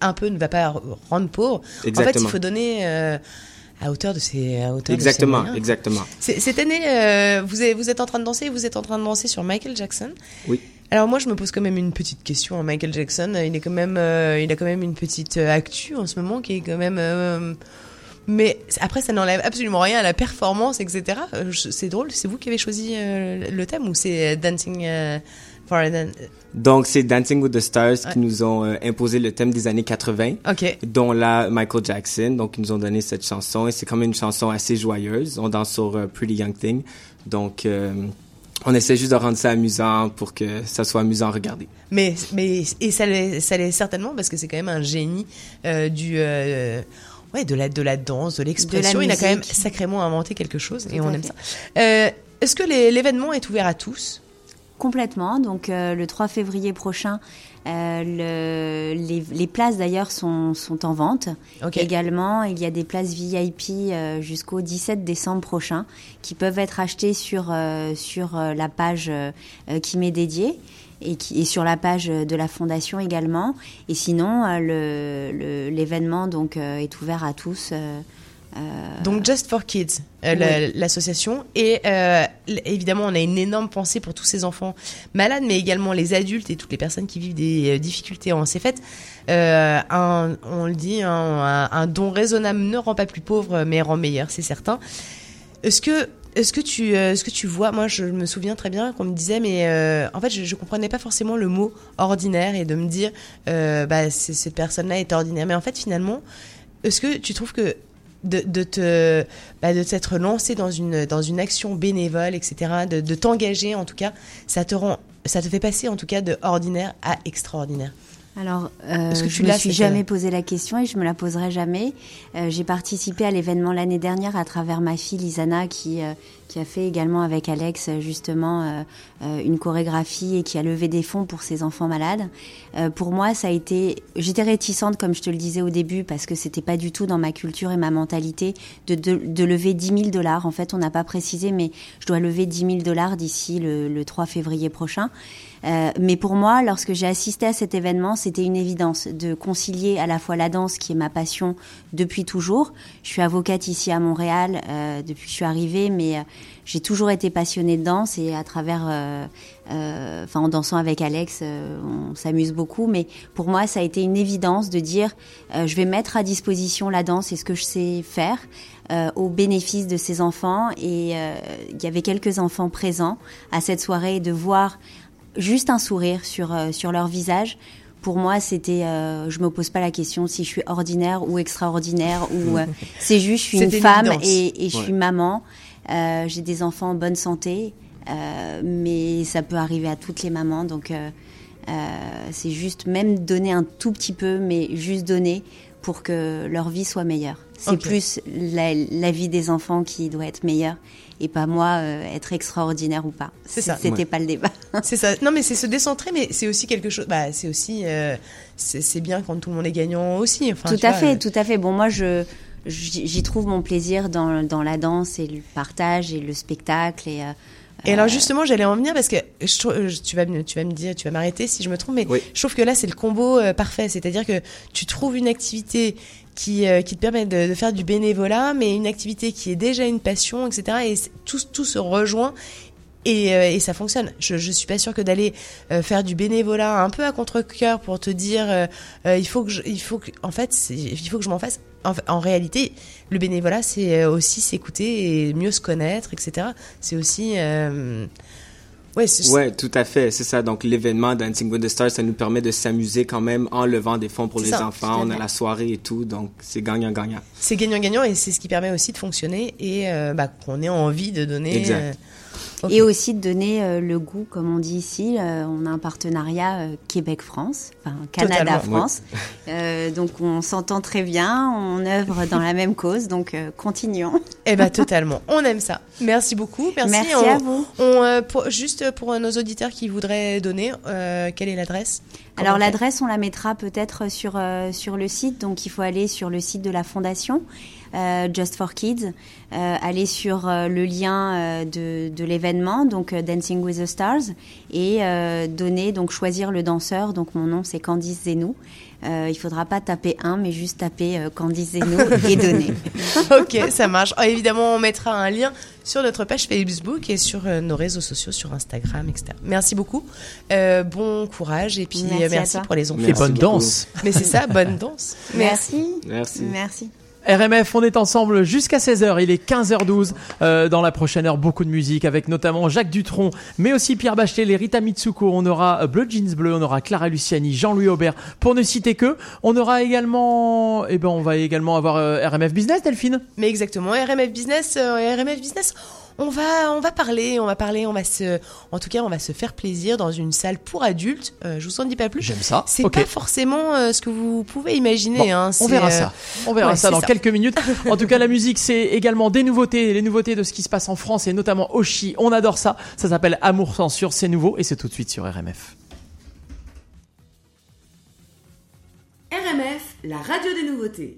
un peu ne va pas rendre pauvre. En fait, Exactement. il faut donner euh, à hauteur de ses à hauteur de ses Exactement, exactement. Cette année, euh, vous, êtes, vous êtes en train de danser, vous êtes en train de danser sur Michael Jackson. Oui. Alors moi, je me pose quand même une petite question. hein. Michael Jackson, euh, il est quand même, euh, il a quand même une petite actu en ce moment qui est quand même. euh, mais après, ça n'enlève absolument rien à la performance, etc. C'est drôle. C'est vous qui avez choisi le thème ou c'est Dancing Donc, c'est Dancing with the Stars qui nous ont euh, imposé le thème des années 80, Ok. dont la Michael Jackson. Donc, ils nous ont donné cette chanson et c'est quand même une chanson assez joyeuse. On danse sur euh, Pretty Young Thing. Donc, euh, on essaie juste de rendre ça amusant pour que ça soit amusant à regarder. Mais, mais et ça l'est, ça l'est certainement parce que c'est quand même un génie euh, du euh, ouais de la de la danse, de l'expression. Il a quand même sacrément inventé quelque chose et Tout on aime fait. ça. Euh, est-ce que les- l'événement est ouvert à tous? Complètement. Donc euh, le 3 février prochain, euh, le- les, les places d'ailleurs sont, sont en vente. Également, il y a des places VIP euh, jusqu'au 17 décembre prochain qui peuvent être achetées sur, sur la page qui m'est dédiée. Et, qui, et sur la page de la fondation également. Et sinon, le- le- l'événement donc est ouvert à tous. Euh, Donc Just for Kids, euh, Oui. l'association. Et euh, évidemment, on a une énorme pensée pour tous ces enfants malades, mais également les adultes et toutes les personnes qui vivent des difficultés en ces fêtes. Euh, un, on le dit, un, un- don raisonnable ne rend pas plus pauvre, mais rend meilleur, c'est certain. Est-ce que est-ce que tu est-ce que tu vois moi je me souviens très bien qu'on me disait mais euh, en fait je, je comprenais pas forcément le mot ordinaire et de me dire euh, bah cette personne là est ordinaire mais en fait finalement est-ce que tu trouves que de, de te bah, t'être lancé dans une dans une action bénévole etc de, de t'engager en tout cas ça te rend ça te fait passer en tout cas de ordinaire à extraordinaire Alors, euh, que je tu me suis jamais posé la question et je me la poserai jamais. Euh, j'ai participé à l'événement l'année dernière à travers ma fille Lisana qui euh, qui a fait également avec Alex euh, justement euh, euh, une chorégraphie et qui a levé des fonds pour ses enfants malades. Euh, pour moi, ça a été. J'étais réticente, comme je te le disais au début, parce que c'était pas du tout dans ma culture et ma mentalité de de, de lever 10 000 dollars. En fait, on n'a pas précisé, mais je dois lever 10 000 dollars d'ici le, le 3 février prochain. Euh, mais pour moi, lorsque j'ai assisté à cet événement, c'était une évidence de concilier à la fois la danse, qui est ma passion depuis toujours. Je suis avocate ici à Montréal euh, depuis que je suis arrivée, mais euh, j'ai toujours été passionnée de danse et à travers, euh, enfin en dansant avec Alex, on s'amuse beaucoup. Mais pour moi, ça a été une évidence de dire, je vais mettre à disposition la danse et ce que je sais faire. euh, au bénéfice de ces enfants et euh, il y avait quelques enfants présents à cette soirée et de voir juste un sourire sur, euh, sur leur visage. Pour moi, c'était, euh, je me pose pas la question si je suis ordinaire ou extraordinaire ou euh, c'est juste, je suis une femme et, et je suis maman. Euh, j'ai des enfants en bonne santé, euh, mais ça peut arriver à toutes les mamans. Donc, euh, euh, c'est juste même donner un tout petit peu, mais juste donner pour que leur vie soit meilleure. C'est plus la, la vie des enfants qui doit être meilleure et pas moi euh, être extraordinaire ou pas. C'est ça. C'était Ouais. pas le débat. C'est ça. Non, mais c'est se décentrer, mais c'est aussi quelque chose. Bah, c'est aussi. euh, c'est bien quand tout le monde est gagnant aussi. Enfin, tout à vois, fait, euh, tout à fait. Bon, moi, je j'y trouve mon plaisir dans, dans la danse et le partage et le spectacle et. euh, Et alors justement, j'allais en venir parce que je tu vas me, tu vas me dire, tu vas m'arrêter si je me trompe, mais je trouve que là c'est le combo parfait, c'est-à-dire que tu trouves une activité qui euh, qui te permet de, faire du bénévolat, mais une activité qui est déjà une passion, etc. Et tout tout se rejoint. Et, euh, et ça fonctionne. Je, je suis pas sûre que d'aller euh, faire du bénévolat un peu à contre-cœur pour te dire il faut que je, il faut que en fait il faut que je m'en fasse. En, réalité, le bénévolat c'est aussi s'écouter et mieux se connaître, etc. C'est aussi Ouais, c'est Ouais, tout à fait, c'est ça. Donc l'événement Dancing with the Stars, ça nous permet de s'amuser quand même en levant des fonds pour les ça, enfants. On a la soirée et tout, donc c'est gagnant-gagnant. C'est gagnant-gagnant et c'est ce qui permet aussi de fonctionner et euh, bah, qu'on ait envie de donner. Exact. euh, Et aussi de donner euh, le goût, comme on dit ici. euh, on a un partenariat euh, Québec-France, enfin. Canada-France. Donc on s'entend très bien, on œuvre dans la même cause, donc continuons. Eh ben totalement, on aime ça. Merci beaucoup, merci. Merci On- à vous. on, pour- juste pour nos auditeurs qui voudraient donner, euh, quelle est l'adresse? Alors l'adresse, on la mettra peut-être sur, euh, sur le site, donc il faut aller sur le site de la fondation. Euh, Just for Kids, euh, aller sur euh, le lien euh, de, de l'événement, donc euh, Dancing with the Stars, et euh, donner, donc choisir le danseur. Donc mon nom c'est Candice Zenou. Euh, il faudra pas taper un, mais juste taper euh, Candice Zenou et donner. ok, ça marche. Ah, évidemment, on mettra un lien sur notre page Facebook et sur euh, nos réseaux sociaux, sur Instagram, etc. Merci beaucoup. Euh, bon courage et puis Merci euh, pour les enfants. Et bonne danse. Mais c'est ça, bonne danse. Merci. Merci. Merci. RMF, on est ensemble jusqu'à 16h, il est 15h12. Euh, dans la prochaine heure, beaucoup de musique avec notamment Jacques Dutronc, mais aussi Pierre Bachelet, les Rita Mitsuko. On aura euh, Bleu Jeans Bleu, on aura Clara Luciani, Jean-Louis Aubert, pour ne citer que. On aura également, eh ben, on va également avoir euh, RMF Business, Delphine. Mais exactement, RMF Business, RMF Business, on va, on va parler, on va parler, on va se, en tout cas, on va se faire plaisir dans une salle pour adultes. Euh, je vous en dis pas plus. J'aime ça. C'est pas forcément euh, ce que vous pouvez imaginer. Bon, hein. on verra euh, ça. On verra ouais, ça dans quelques minutes. En tout cas, la musique, c'est également des nouveautés, les nouveautés de ce qui se passe en France et notamment Oshi. On adore ça. Ça s'appelle Amour censure, c'est nouveau et c'est tout de suite sur RMF. RMF, la radio des nouveautés.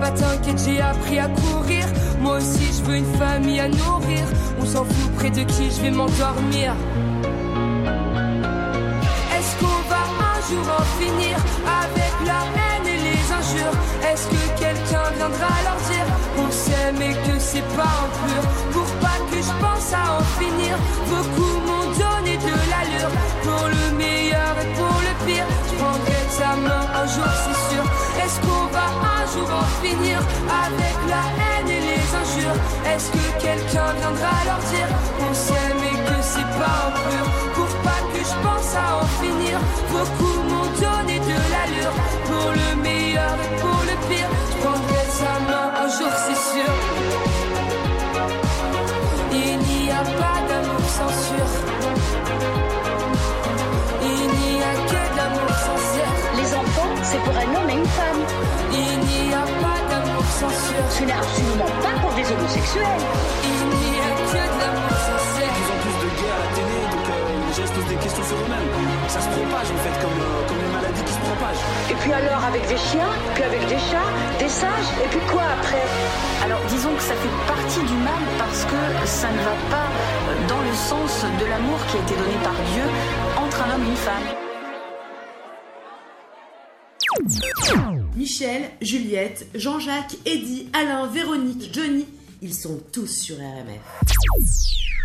Papa, t'inquiète, j'ai appris à courir. Moi aussi, je veux une famille à nourrir. On s'en fout près de qui je vais m'endormir. Est-ce qu'on va un jour en finir avec la haine et les injures? Est-ce que quelqu'un viendra leur dire qu'on s'aime et que c'est pas en pur? Pour pas que je pense à en finir, beaucoup m'ont donné de l'allure. Pour le meilleur et pour le pire, je prendrai ta main un jour, c'est sûr. Est-ce qu'on va un jour en finir avec la haine et les injures? Est-ce que quelqu'un viendra leur dire qu'on s'aime et que c'est pas en pur Pour pas que je pense à en finir, beaucoup m'ont donné de l'allure. Pour le meilleur et pour le pire, je prendrai sa main un jour, c'est sûr. Il n'y a pas d'amour sans sûr. Il n'y a que de l'amour sincère. Les enfants, c'est pour un homme et une femme. Il n'y a pas d'amour sans sûr. Ce n'est absolument pas pour des homosexuels. Il n'y a que de l'amour sincère. De plus en plus de gays à la télé, donc euh, les gens se posent des questions sur eux-mêmes. Ça se propage en fait comme, euh, comme une maladie qui se propage. Et puis alors avec des chiens, puis avec des chats, des singes, et puis quoi après? Alors disons que ça fait partie du mal parce que ça ne va pas dans le sens de l'amour qui a été donné par Dieu entre un homme et une femme. Michel, Juliette, Jean-Jacques, Eddie, Alain, Véronique, Johnny, ils sont tous sur RMF.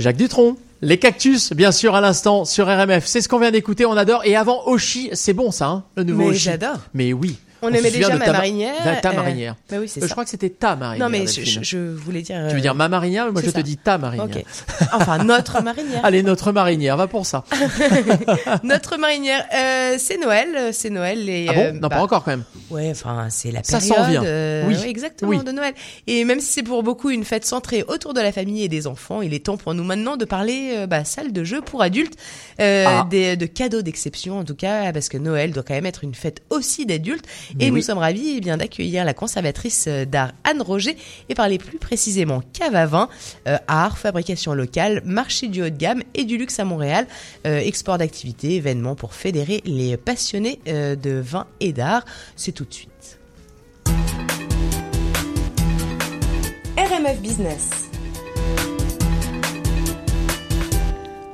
Jacques Dutronc. Les cactus, bien sûr, à l'instant sur RMF. C'est ce qu'on vient d'écouter, on adore. Et avant, Oshi, c'est bon ça, hein, le nouveau Mais Oshi. j'adore. Mais oui. On aimait déjà de ma ta marinière, Ta euh, marinière. bah oui, c'est Euh, Je crois que c'était ta marinière. Non mais je, voulais dire. Tu veux euh, dire ma marinière Moi, c'est je te dis ta marinière. Enfin, notre marinière. Allez, notre marinière, va pour ça. Notre marinière, euh, c'est Noël, euh, c'est Noël. Et, Ah bon? euh, Non, bah, pas encore quand même. Ouais, enfin, c'est la Ça période. s'en vient. euh, Oui. ouais, exactement, Oui. de Noël. Et même si c'est pour beaucoup une fête centrée autour de la famille et des enfants, il est temps pour nous maintenant de parler euh, bah, salle de jeu pour adultes, euh, Ah. des, de cadeaux d'exception en tout cas, parce que Noël doit quand même être une fête aussi d'adultes. Et nous sommes ravis eh bien d'accueillir la conservatrice euh, d'art Anne Roger et parler plus précisément cave à vin, euh, art, fabrication locale, marché du haut de gamme et du luxe à Montréal, euh, export d'activités, événements pour fédérer les passionnés euh, de vin et d'art. C'est tout de suite. RMF Business.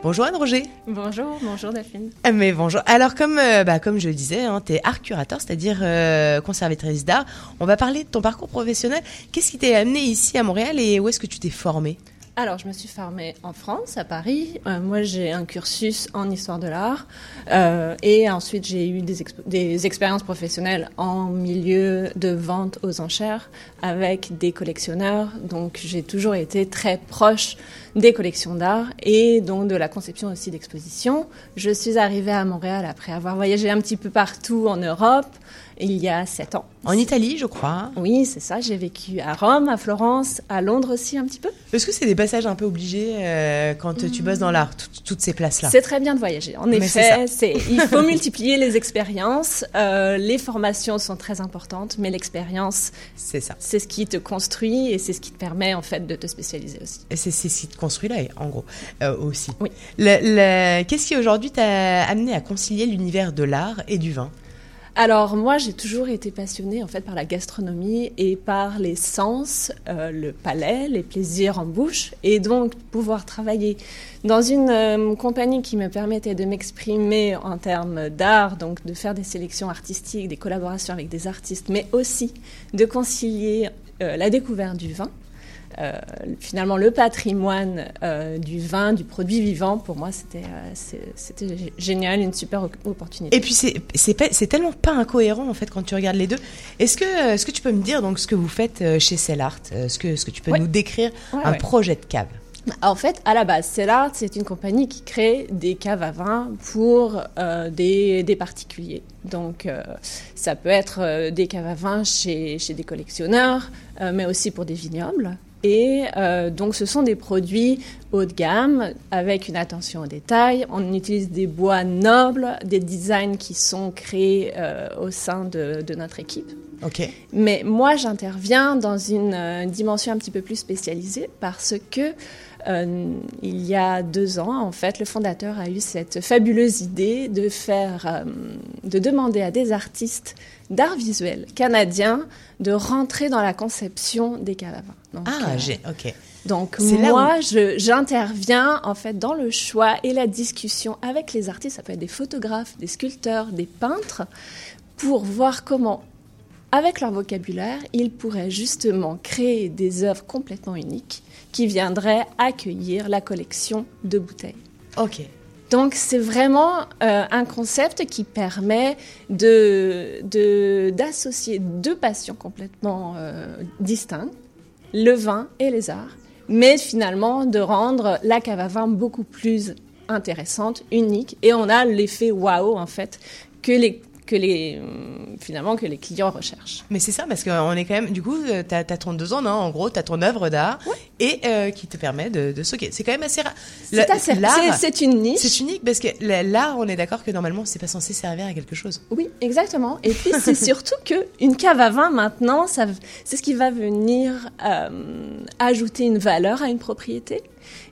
Bonjour Anne Roger. Bonjour, bonjour Delphine. Ah, Mais bonjour. Alors comme euh, bah, comme je le disais, hein, tu es art curateur, c'est-à-dire euh, conservatrice d'art. On va parler de ton parcours professionnel. Qu'est-ce qui t'est amené ici à Montréal et où est-ce que tu t'es formée? Alors, je me suis formée en France, à Paris. Euh, moi, j'ai un cursus en histoire de l'art. Euh, et ensuite, j'ai eu des, des expériences professionnelles en milieu de vente aux enchères avec des collectionneurs. Donc, j'ai toujours été très proche des collections d'art et donc de la conception aussi d'expositions. Je suis arrivée à Montréal après avoir voyagé un petit peu partout en Europe. Il y a sept ans. En Italie, je crois. Oui, c'est ça. J'ai vécu à Rome, à Florence, à Londres aussi un petit peu. Est-ce que c'est des passages un peu obligés euh, quand tu bosses dans l'art, tout- toutes ces places-là? C'est très bien de voyager. En Mais effet, c'est il faut multiplier les expériences. Euh, les formations sont très importantes, mais l'expérience, c'est ça. C'est ce qui te construit et c'est ce qui te permet en fait de te spécialiser aussi. Et c'est ce qui te construit là, en gros, euh, aussi. Oui. Qu'est-ce qui aujourd'hui t'a amené à concilier l'univers de l'art et du vin? Alors moi, j'ai toujours été passionnée en fait par la gastronomie et par les sens, euh, le palais, les plaisirs en bouche, et donc pouvoir travailler dans une euh, compagnie qui me permettait de m'exprimer en termes d'art, donc de faire des sélections artistiques, des collaborations avec des artistes, mais aussi de concilier euh, la découverte du vin. Euh, finalement le patrimoine euh, du vin, du produit vivant, pour moi c'était euh, génial, une super op- opportunité. Et puis c'est tellement pas incohérent en fait quand tu regardes les deux. Est-ce que est-ce que tu peux me dire donc ce que vous faites chez Cellart Est-ce que est-ce que tu peux Ouais. nous décrire Ouais, un ouais. projet de cave? En fait, à la base, Cellart, c'est une compagnie qui crée des caves à vin pour euh, des, des particuliers. Donc, euh, ça peut être des caves à vin chez, chez des collectionneurs, euh, mais aussi pour des vignobles. Et euh, donc, ce sont des produits haut de gamme avec une attention au détail. On utilise des bois nobles, des designs qui sont créés euh, au sein de, de notre équipe. Ok. Mais moi, j'interviens dans une euh, dimension un petit peu plus spécialisée parce que euh, il y a deux ans, en fait, le fondateur a eu cette fabuleuse idée de faire, euh, de demander à des artistes d'art visuel canadiens de rentrer dans la conception des caves. Donc, Ah, euh, j'ai ok. donc moi, où- je- j'interviens en fait dans le choix et la discussion avec les artistes. Ça peut être des photographes, des sculpteurs, des peintres, pour voir comment, avec leur vocabulaire, ils pourraient justement créer des œuvres complètement uniques qui viendraient accueillir la collection de bouteilles. Ok. Donc c'est vraiment euh, un concept qui permet de de- d'associer deux passions complètement euh, distinctes, le vin et les arts, mais finalement de rendre la cave à vin beaucoup plus intéressante, unique, et on a l'effet waouh en fait que les que les hum, finalement que les clients recherchent. Mais c'est ça, parce qu'on est quand même, du coup, euh, t'as as 32 ans, non En gros, t'as ton œuvre d'art et euh, qui te permet de, de stocker. C'est quand même assez rare. C'est une niche. C'est unique parce que la- l'art, on est d'accord que normalement, c'est pas censé servir à quelque chose. Oui, exactement. Et puis c'est surtout que une cave à vin maintenant, ça, c'est ce qui va venir euh, ajouter une valeur à une propriété,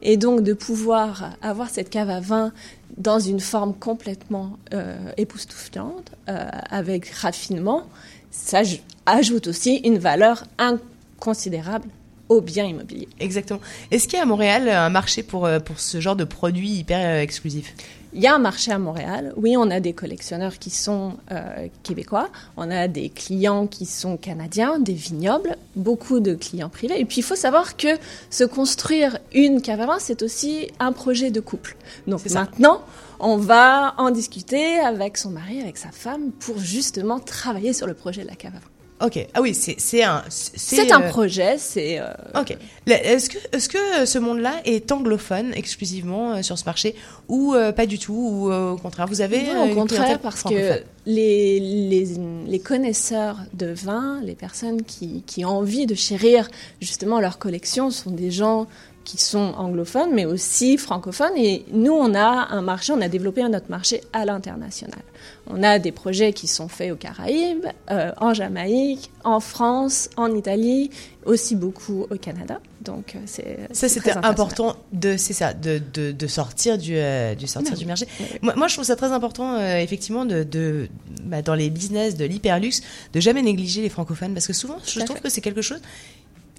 et donc de pouvoir avoir cette cave à vin dans une forme complètement euh, époustouflante, euh, avec raffinement, ça aj- ajoute aussi une valeur inconsidérable au bien immobilier. Exactement. Est-ce qu'il y a à Montréal un marché pour, euh, pour ce genre de produits hyper euh, exclusifs? Il y a un marché à Montréal. Oui, on a des collectionneurs qui sont euh, québécois, on a des clients qui sont canadiens, des vignobles, beaucoup de clients privés. Et puis, il faut savoir que se construire une cave à vin, c'est aussi un projet de couple. Donc maintenant, on va en discuter avec son mari, avec sa femme, pour justement travailler sur le projet de la cave à vin. Ok. Ah oui, c'est un. C'est un euh, projet, c'est... euh, Ok. Est-ce que, est-ce que ce monde-là est anglophone exclusivement euh, sur ce marché ou euh, pas du tout ou euh, au contraire vous avez Non, euh, au contraire, parce que les, les, les connaisseurs de vin, les personnes qui, qui ont envie de chérir justement leur collection sont des gens qui sont anglophones, mais aussi francophones. Et nous, on a un marché, on a développé un autre marché à l'international. On a des projets qui sont faits aux Caraïbes, euh, en Jamaïque, en France, en Italie, aussi beaucoup au Canada. Donc, euh, c'est Ça, c'était important de, c'est ça, de, de, de sortir du, euh, du sortir Oui. du marché. Moi, moi, je trouve ça très important, euh, effectivement, de, de bah, dans les business de l'hyperluxe, de jamais négliger les francophones, parce que souvent, je trouve fait. que c'est quelque chose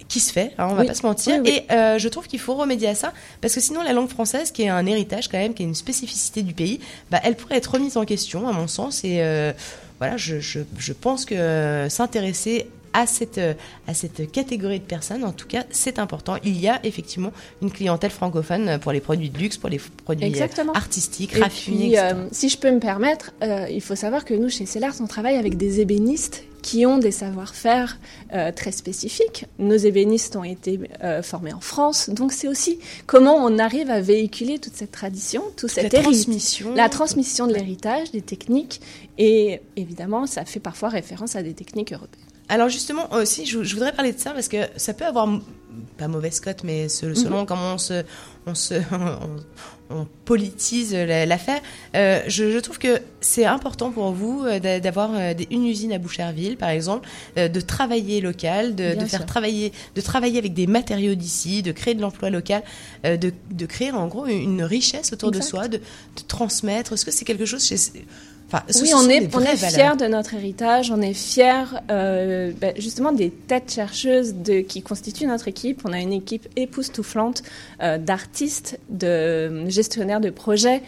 qui se fait, hein, on va Oui. pas se mentir, Oui, oui. et euh, je trouve qu'il faut remédier à ça, parce que sinon la langue française, qui est un héritage quand même, qui est une spécificité du pays, bah, elle pourrait être remise en question, à mon sens, et euh, voilà, je, je, je pense que euh, s'intéresser à cette, euh, à cette catégorie de personnes, en tout cas, c'est important. Il y a effectivement une clientèle francophone pour les produits de luxe, pour les produits euh, Exactement. artistiques, Et raffinés, puis, euh, si je peux me permettre, euh, il faut savoir que nous, chez Cellars, on travaille avec des ébénistes qui ont des savoir-faire euh, très spécifiques. Nos ébénistes ont été euh, formés en France, donc c'est aussi comment on arrive à véhiculer toute cette tradition, tout cet la transmission. la transmission de l'héritage, des techniques, et évidemment, ça fait parfois référence à des techniques européennes. Alors justement aussi, je, je voudrais parler de ça parce que ça peut avoir pas mauvaise cote, mais se- selon Mhm. comment on se, on se, on, on politise la- l'affaire. euh, je, je trouve que c'est important pour vous euh, d'a- d'avoir euh, une usine à Boucherville, par exemple, euh, de travailler local, de, faire travailler, de travailler avec des matériaux d'ici, de créer de l'emploi local, euh, de, de créer en gros une richesse autour de soi, de, de transmettre. Est-ce que c'est quelque chose chez Enfin, ce Oui, on est, on est fiers de notre héritage, on est fiers euh, ben, justement des têtes chercheuses de, qui constituent notre équipe. On a une équipe époustouflante euh, d'artistes, de gestionnaires de projets,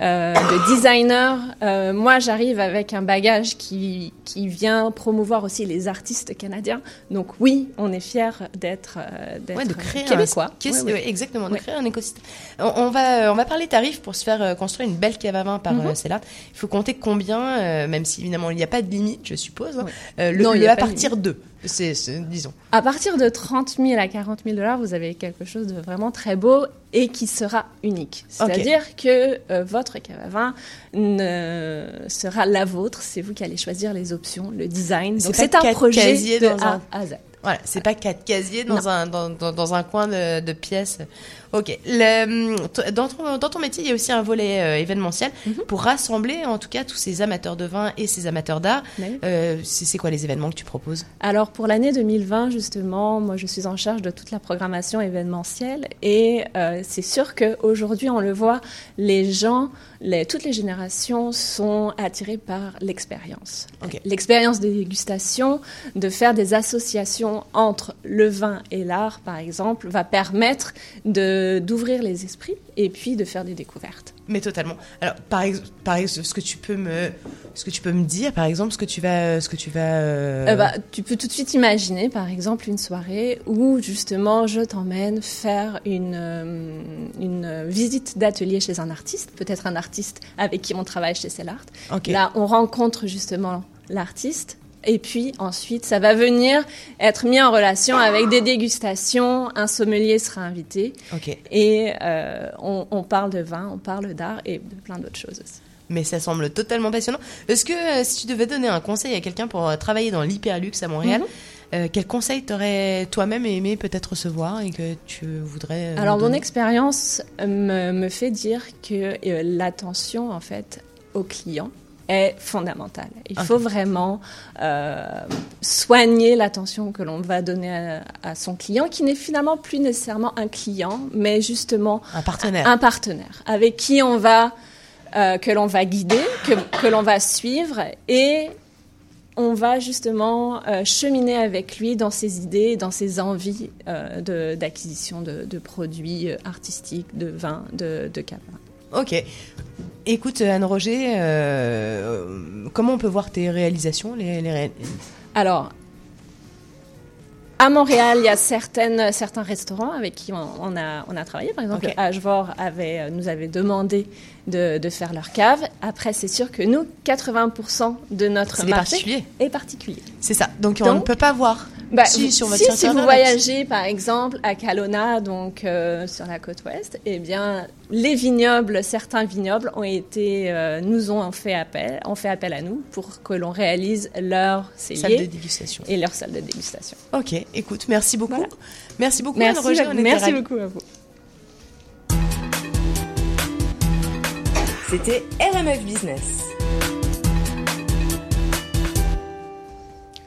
euh, de designers. Euh, moi, j'arrive avec un bagage qui, qui vient promouvoir aussi les artistes canadiens. Donc oui, on est fiers d'être d'être Ouais, de créer québécois. un Ouais, ouais. exactement de créer un écosystème on, on va on va parler tarifs pour se faire euh, construire une belle cave à vin par Cellart. il faut compter combien même si évidemment il n'y a pas de limite je suppose hein. Le, Non, il y a à partir de c'est disons À partir de 30 000 à 40 000 dollars, vous avez quelque chose de vraiment très beau et qui sera unique. C'est-à-dire que euh, votre cave à vin ne sera la vôtre. C'est vous qui allez choisir les options, le design. Donc c'est un projet de dans A un- à Z. Voilà, c'est pas quatre casiers dans Non. un dans, dans, dans un coin de, de pièce. Ok. Le, hum, dans ton dans ton métier, il y a aussi un volet euh, événementiel Mhm. pour rassembler en tout cas tous ces amateurs de vin et ces amateurs d'art. Oui. Euh, c'est quoi les événements que tu proposes? Alors pour l'année 2020, justement, moi je suis en charge de toute la programmation événementielle et euh, c'est sûr qu'aujourd'hui, on le voit, les gens, les, toutes les générations sont attirées par l'expérience. L'expérience de dégustation, de faire des associations entre le vin et l'art, par exemple, va permettre de- d'ouvrir les esprits et puis de faire des découvertes. Mais totalement. Alors, par exemple, par exemple, ce que tu peux me, ce que tu peux me dire, par exemple, ce que tu vas, ce que tu vas. euh, Euh, bah, tu peux tout de suite imaginer, par exemple, une soirée où justement je t'emmène faire une, euh, une visite d'atelier chez un artiste, peut-être un artiste avec qui on travaille chez Cellart. Là, on rencontre justement l'artiste. Et puis ensuite, ça va venir être mis en relation avec des dégustations. Un sommelier sera invité. Et euh, on, on parle de vin, on parle d'art et de plein d'autres choses aussi. Mais ça semble totalement passionnant. Est-ce que euh, si tu devais donner un conseil à quelqu'un pour euh, travailler dans l'hyperluxe à Montréal, Mhm. euh, quel conseil t'aurais toi-même aimé peut-être recevoir et que tu voudrais euh, Alors, mon expérience me, me fait dire que euh, l'attention, en fait, au client est fondamentale. Il faut vraiment euh, soigner l'attention que l'on va donner à, à son client, qui n'est finalement plus nécessairement un client, mais justement un partenaire, un partenaire avec qui on va euh, que l'on va guider, que, que l'on va suivre et on va justement euh, cheminer avec lui dans ses idées, dans ses envies euh, d'acquisition de, de produits artistiques, de vins, de, de cave. Ok. Écoute, Anne-Roger, euh, comment on peut voir tes réalisations les, les ré- Alors, à Montréal, il y a certaines, certains restaurants avec qui on, on a, on a travaillé. Par exemple. Ashvor avait, euh, nous avait demandé de, de faire leur cave. Après, c'est sûr que nous, 80% de notre marché est particulier. C'est ça. Donc, on ne peut pas voir. Bah, si, vous- sur votre si, site si vous internet. voyagez par exemple à Kelowna, donc euh, sur la côte ouest, eh bien les vignobles, certains vignobles ont été, euh, nous ont fait appel, ont fait appel à nous pour que l'on réalise leur Salle de dégustation. et leur salle de dégustation. Ok, écoute, merci beaucoup. Merci beaucoup, Merci, Anne-Roger. on merci beaucoup à vous. C'était RMF Business.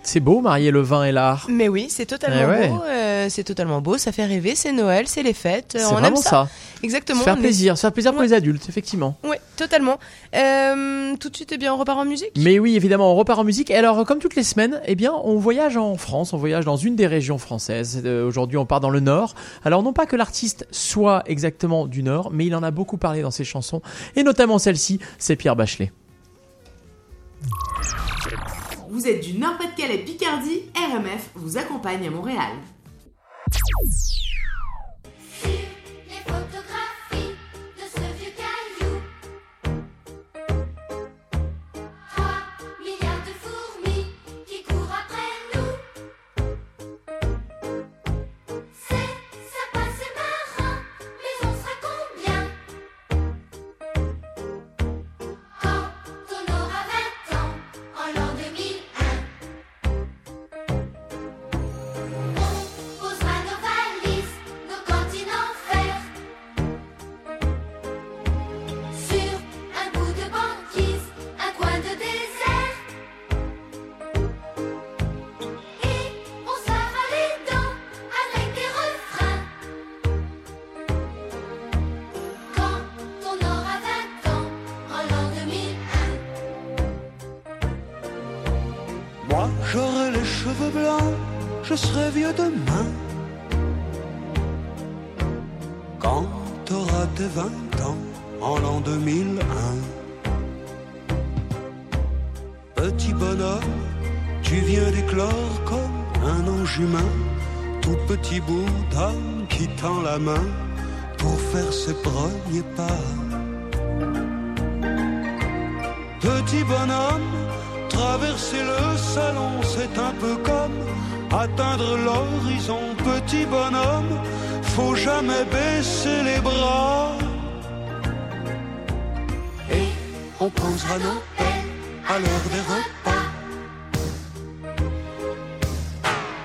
C'est beau, marier le vin et l'art. Mais oui, c'est totalement Eh ouais. beau. euh, c'est totalement beau. Ça fait rêver. C'est Noël, c'est les fêtes. euh, C'est on aime vraiment ça. ça. Exactement. Se faire on est- plaisir, se faire plaisir pour Ouais. les adultes, effectivement. Oui, totalement. Euh, tout de suite, eh bien, on repart en musique? Mais oui, évidemment, on repart en musique. Et alors, comme toutes les semaines, eh bien, on voyage en France, on voyage dans une des régions françaises. Euh, Aujourd'hui, on part dans le Nord. Alors, non pas que l'artiste soit exactement du Nord, mais il en a beaucoup parlé dans ses chansons, et notamment celle-ci, c'est Pierre Bachelet. Vous êtes du Nord-Pas-de-Calais Picardie, RMF vous accompagne à Montréal. Demain. Quand t'auras tes vingt ans, en l'an 2001. Petit bonhomme, tu viens d'éclore comme un ange humain, tout petit bout d'âme qui tend la main pour faire ses premiers pas. Petit bonhomme, traverser le salon, c'est un peu comme atteindre l'horizon. Petit bonhomme, faut jamais baisser les bras. Et on posera nos pelles à l'heure des repas.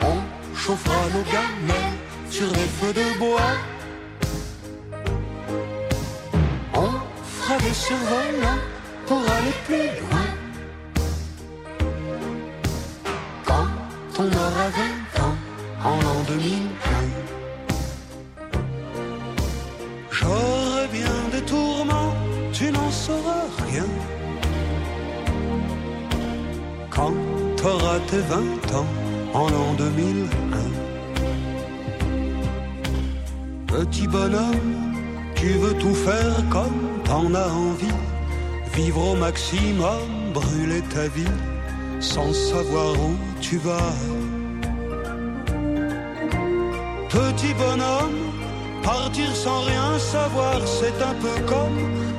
On chauffera nos gamelles sur les feux de bois. On fera des survolants pour aller plus loin. T'auras tes 20 ans, en l'an 2001. Petit bonhomme, tu veux tout faire comme t'en as envie. Vivre au maximum, brûler ta vie, sans savoir où tu vas. Petit bonhomme, partir sans rien savoir, c'est un peu comme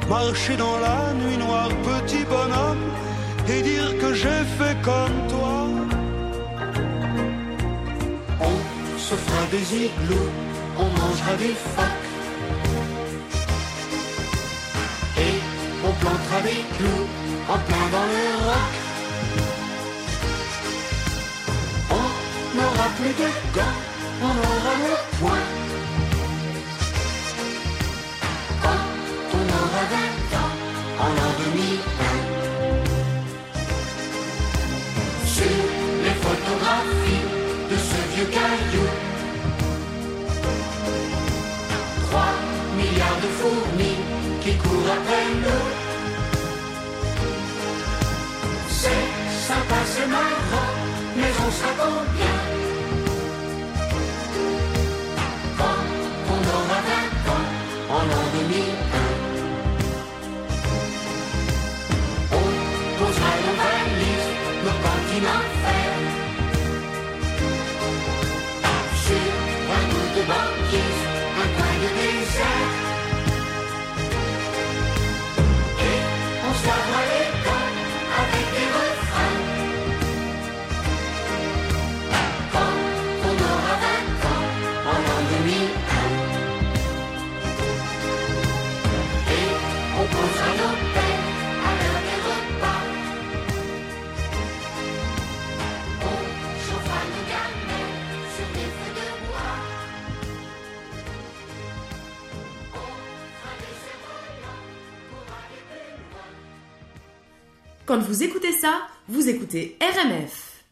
marcher dans la nuit noire. Petit bonhomme, et dire que j'ai fait comme toi. Se fera des igloos, on mangera des phoques. Et on plantera des clous en plein dans le roc. On n'aura plus de gants, on aura le poing. Quand on aura 20 ans, en l'an 2001. Sur les photographies de ce vieux caillou. De fourmis qui courent après nous. C'est sympa, c'est marrant, mais on sera combien Quand on aura 20 ans, en l'an 2001. On posera nos valises, nos cantines fer. Sur un bout de banquise, un coin de désert. On Quand vous écoutez ça, vous écoutez RMF.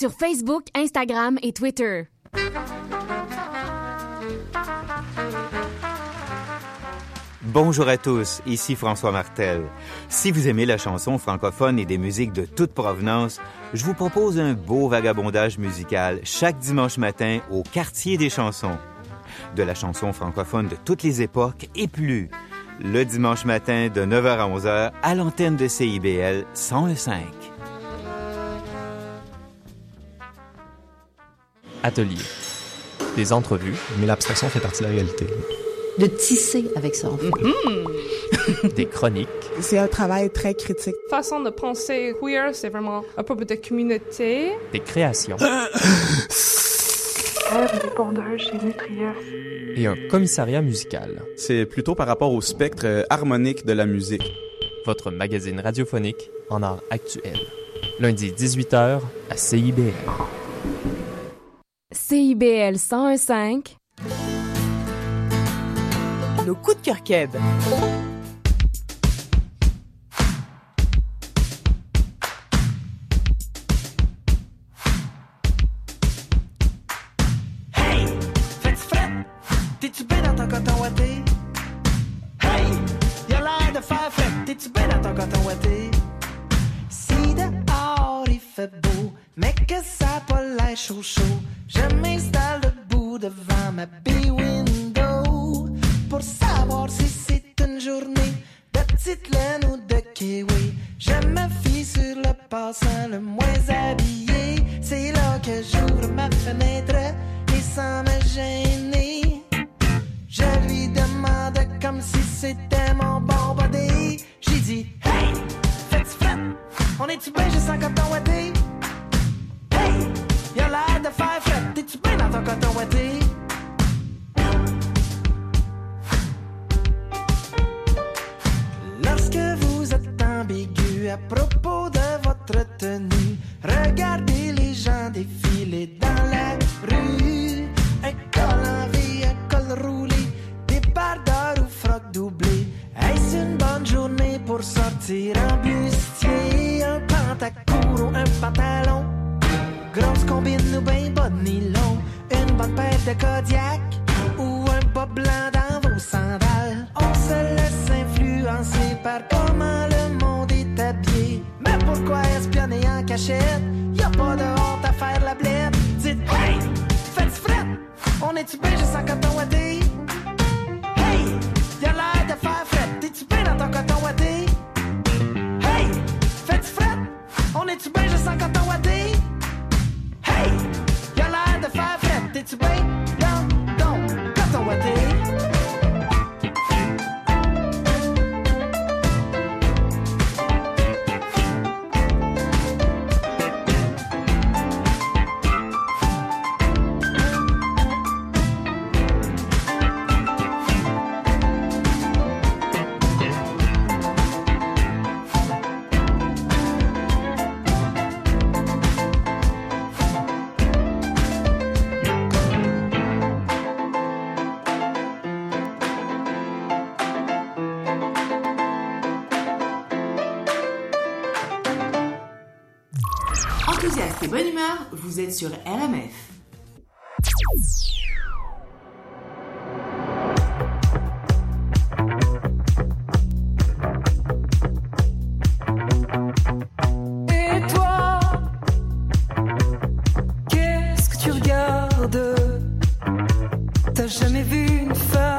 sur Facebook, Instagram et Twitter. Bonjour à tous, ici François Martel. Si vous aimez la chanson francophone et des musiques de toute provenance, je vous propose un beau vagabondage musical chaque dimanche matin au quartier des chansons. De la chanson francophone de toutes les époques et plus. Le dimanche matin de 9h à 11h à l'antenne de CIBL 105. atelier, des entrevues. Mais l'abstraction fait partie de la réalité. De tisser avec ça, en fait. Mhm. Des chroniques. C'est un travail très critique. Façon de penser queer, c'est vraiment un peu de communauté. Des créations. Ah. Et un commissariat musical. C'est plutôt par rapport au spectre euh, harmonique de la musique. Votre magazine radiophonique en art actuel. Lundi 18h à CIBL. CIBL 101.5. Nos coups de cœur keb. sur Et toi, qu'est-ce que tu regardes? T'as jamais vu une femme?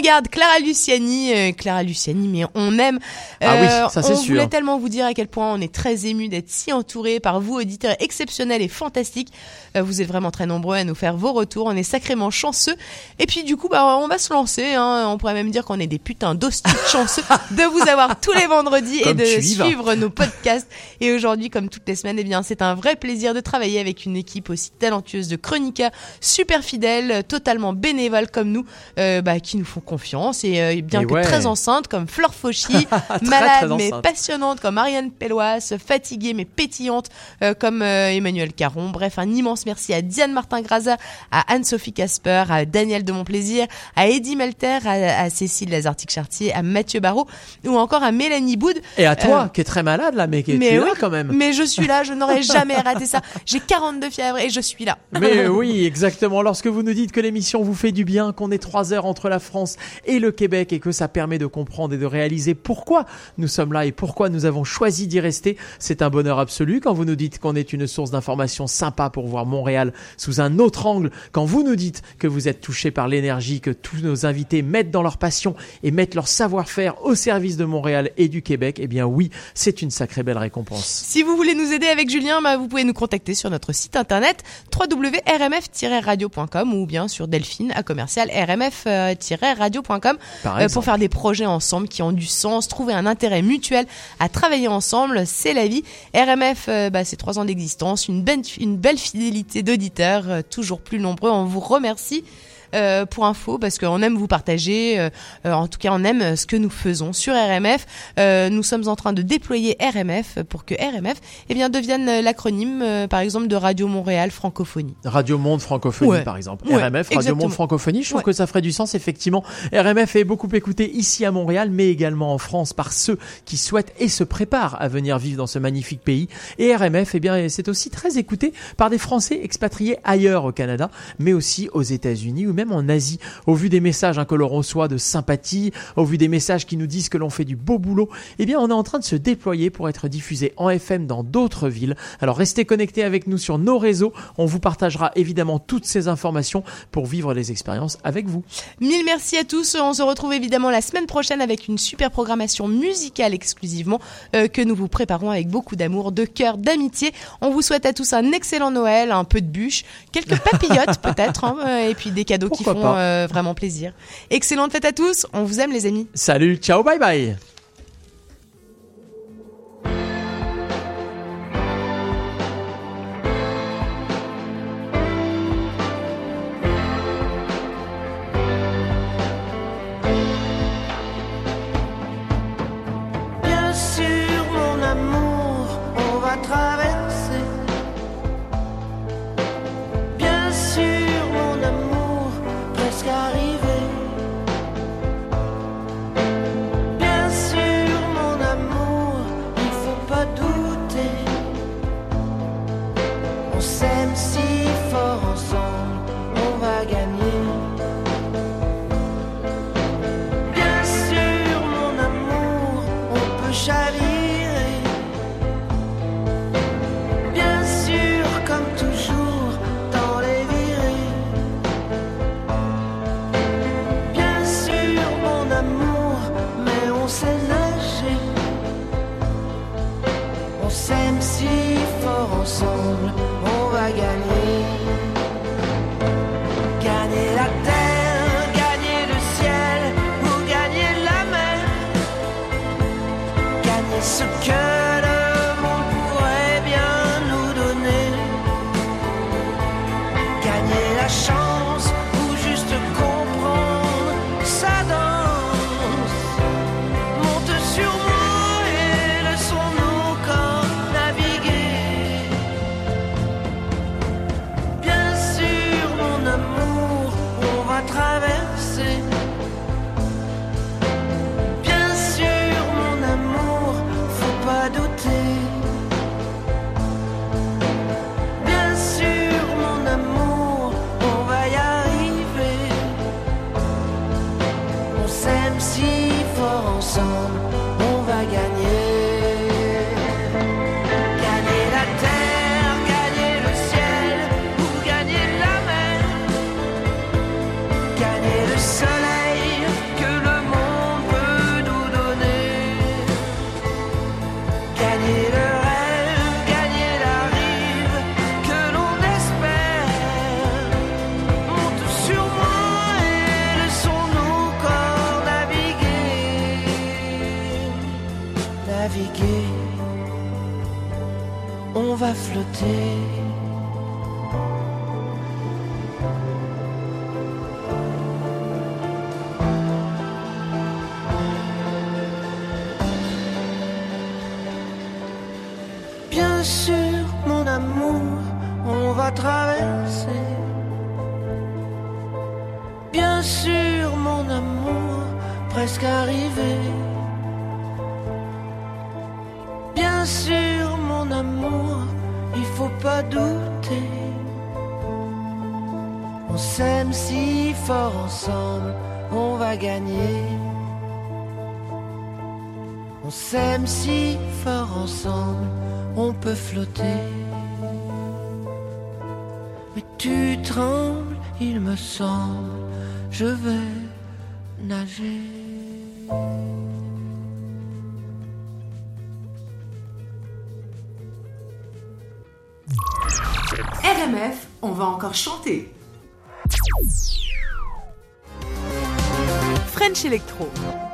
Prends garde, Clara Luciani, euh, Clara Luciani, mais on aime. Ah oui, ça, c'est on voulait tellement vous dire à quel point on est très ému d'être si entouré par vous, auditeurs exceptionnels et fantastiques. Euh, vous êtes vraiment très nombreux à nous faire vos retours. On est sacrément chanceux. Et puis du coup, bah, on va se lancer. Hein. On pourrait même dire qu'on est des putains d'hostiles chanceux de vous avoir tous les vendredis et de suivre nos podcasts. Et aujourd'hui, comme toutes les semaines, eh bien, c'est un vrai plaisir de travailler avec une équipe aussi talentueuse de chroniqueurs super fidèles, totalement bénévoles comme nous, euh, bah, qui nous font confiance et euh, bien Et que ouais. très enceintes comme Flore Fauchy, malade très mais passionnante comme Ariane Pellois, fatiguée mais pétillante euh, comme euh, Emmanuel Caron. Bref, un immense merci à Diane Martin-Graza, à Anne-Sophie Casper, à Daniel de Montplaisir, à Eddie Melter, à, à Cécile Lazartic-Chartier, à Mathieu Barrault ou encore à Mélanie Boud. Et à toi, Euh, qui est très malade là, mais qui est mais tu es oui, là quand même. Mais je suis là, je n'aurais jamais raté ça. J'ai 42 fièvres et je suis là. Mais oui, exactement. Lorsque vous nous dites que l'émission vous fait du bien, qu'on est trois heures entre la France et le Québec et que ça permet de comprendre et de réaliser pourquoi nous sommes là et pourquoi nous avons choisi d'y rester, c'est un bonheur absolu. Quand vous nous dites qu'on est une source d'information sympa pour voir Montréal sous un autre angle, quand vous nous dites que vous êtes touché par l'énergie que tous nos invités mettent dans leur passion et mettent leur savoir-faire au service de Montréal et du Québec, eh bien oui, c'est une sacrée belle récompense. Si vous voulez nous aider avec Julien, bah, vous pouvez nous contacter sur notre site internet www.rmf-radio.com ou bien sur Delphine à commercial rmf-radio.com euh, exemple. pour faire des projets ensemble qui ont du sens, trouver un intérêt mutuel à travailler ensemble, c'est la vie. RMF, euh, bah, c'est trois ans d'existence, une belle, fidélité d'auditeurs, euh, toujours plus nombreux. On vous remercie. Euh, pour info parce qu'on aime vous partager euh, euh, en tout cas on aime ce que nous faisons sur RMF Euh, nous sommes en train de déployer RMF pour que RMF eh bien devienne l'acronyme euh, par exemple de Radio Montréal Francophonie Radio Monde Francophonie, Ouais. par exemple. Ouais, RMF, Radio exactement. Monde Francophonie. Je trouve Ouais. que ça ferait du sens, effectivement. RMF est beaucoup écouté ici à Montréal, mais également en France par ceux qui souhaitent et se préparent à venir vivre dans ce magnifique pays. Et RMF, eh bien, c'est aussi très écouté par des Français expatriés ailleurs au Canada, mais aussi aux États-Unis ou même en Asie. Au vu des messages hein, que l'on reçoit de sympathie, au vu des messages qui nous disent que l'on fait du beau boulot, eh bien, on est en train de se déployer pour être diffusé en FM dans d'autres villes. Alors, restez connectés avec nous sur nos réseaux. On vous partagera évidemment toutes ces informations pour vivre les expériences avec vous. Mille merci à tous. On se retrouve évidemment la semaine prochaine avec une super programmation musicale exclusivement euh, que nous vous préparons avec beaucoup d'amour, de cœur, d'amitié. On vous souhaite à tous un excellent Noël, un peu de bûche, quelques papillotes peut-être, hein, euh, et puis des cadeaux qui Pourquoi font pas. euh, vraiment plaisir. Excellente fête à tous. On vous aime les amis. Salut, ciao, bye bye va flotter. On s'aime si fort ensemble, on peut flotter. Mais tu trembles, il me semble, je vais nager. RMF, on va encore chanter. French Electro.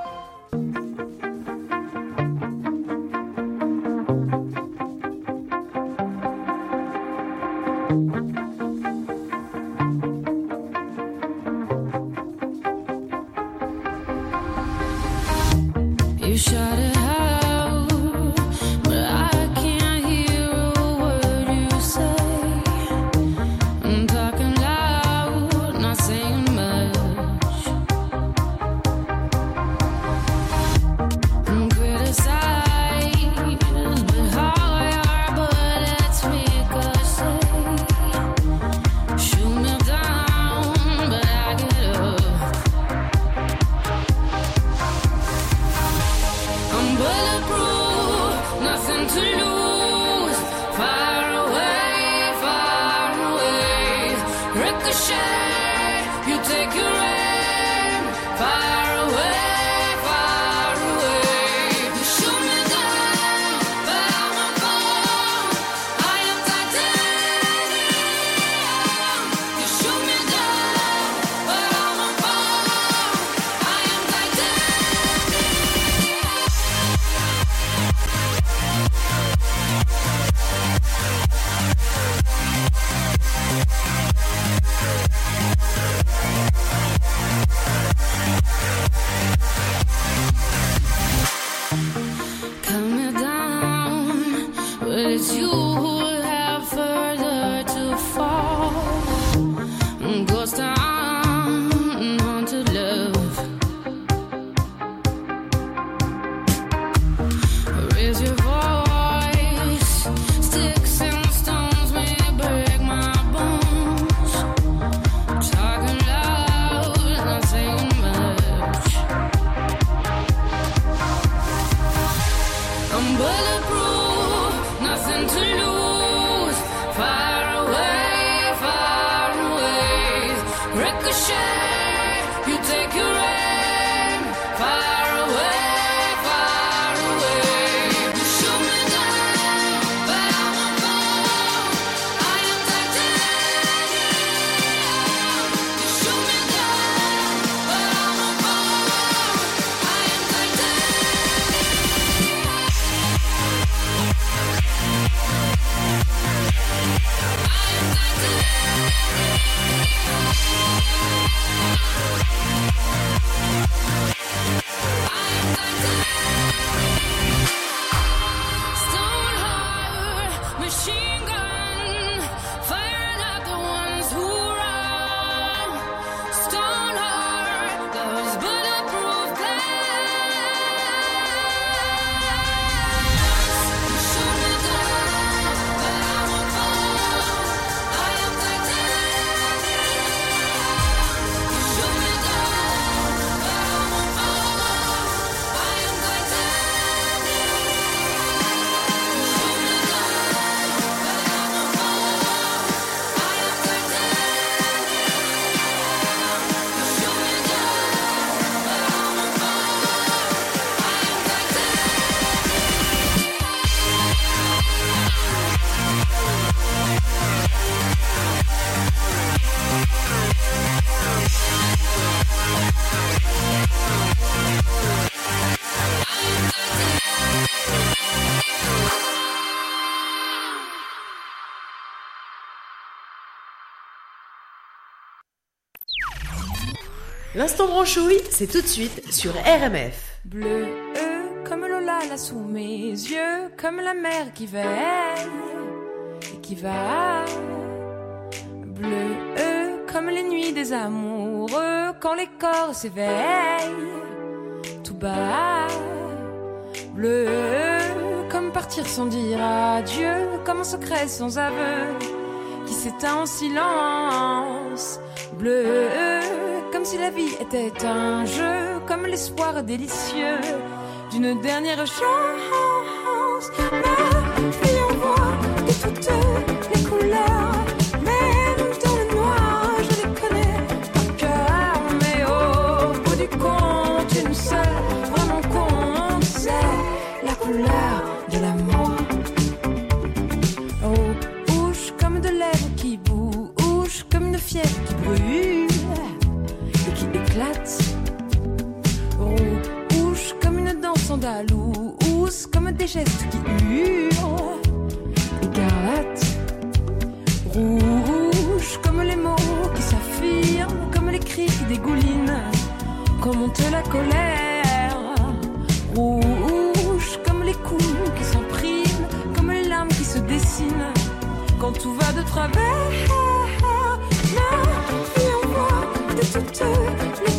L'instant branchouille, c'est tout de suite sur RMF. Bleu euh, comme Lola là sous mes yeux, comme la mer qui veille et qui va. Bleu euh, comme les nuits des amoureux, quand les corps s'éveillent tout bas. Bleu euh, comme partir sans dire adieu, comme un secret sans aveu qui s'éteint en silence. Bleu comme si la vie était un jeu, comme l'espoir délicieux d'une dernière chance. Comme des gestes qui hurlent, écarlate. Rouge comme les mots qui s'affirment, comme les cris qui dégoulinent, quand monte la colère. Rouge comme les coups qui s'impriment, comme les larmes qui se dessinent, quand tout va de travers. Ma de toutes les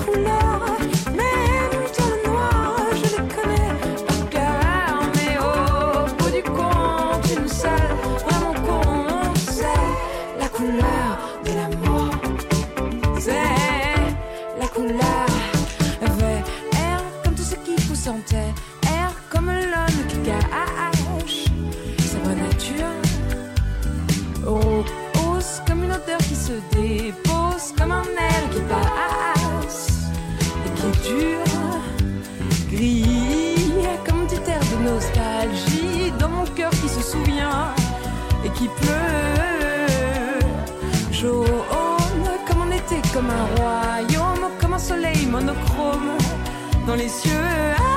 monochrome dans les cieux.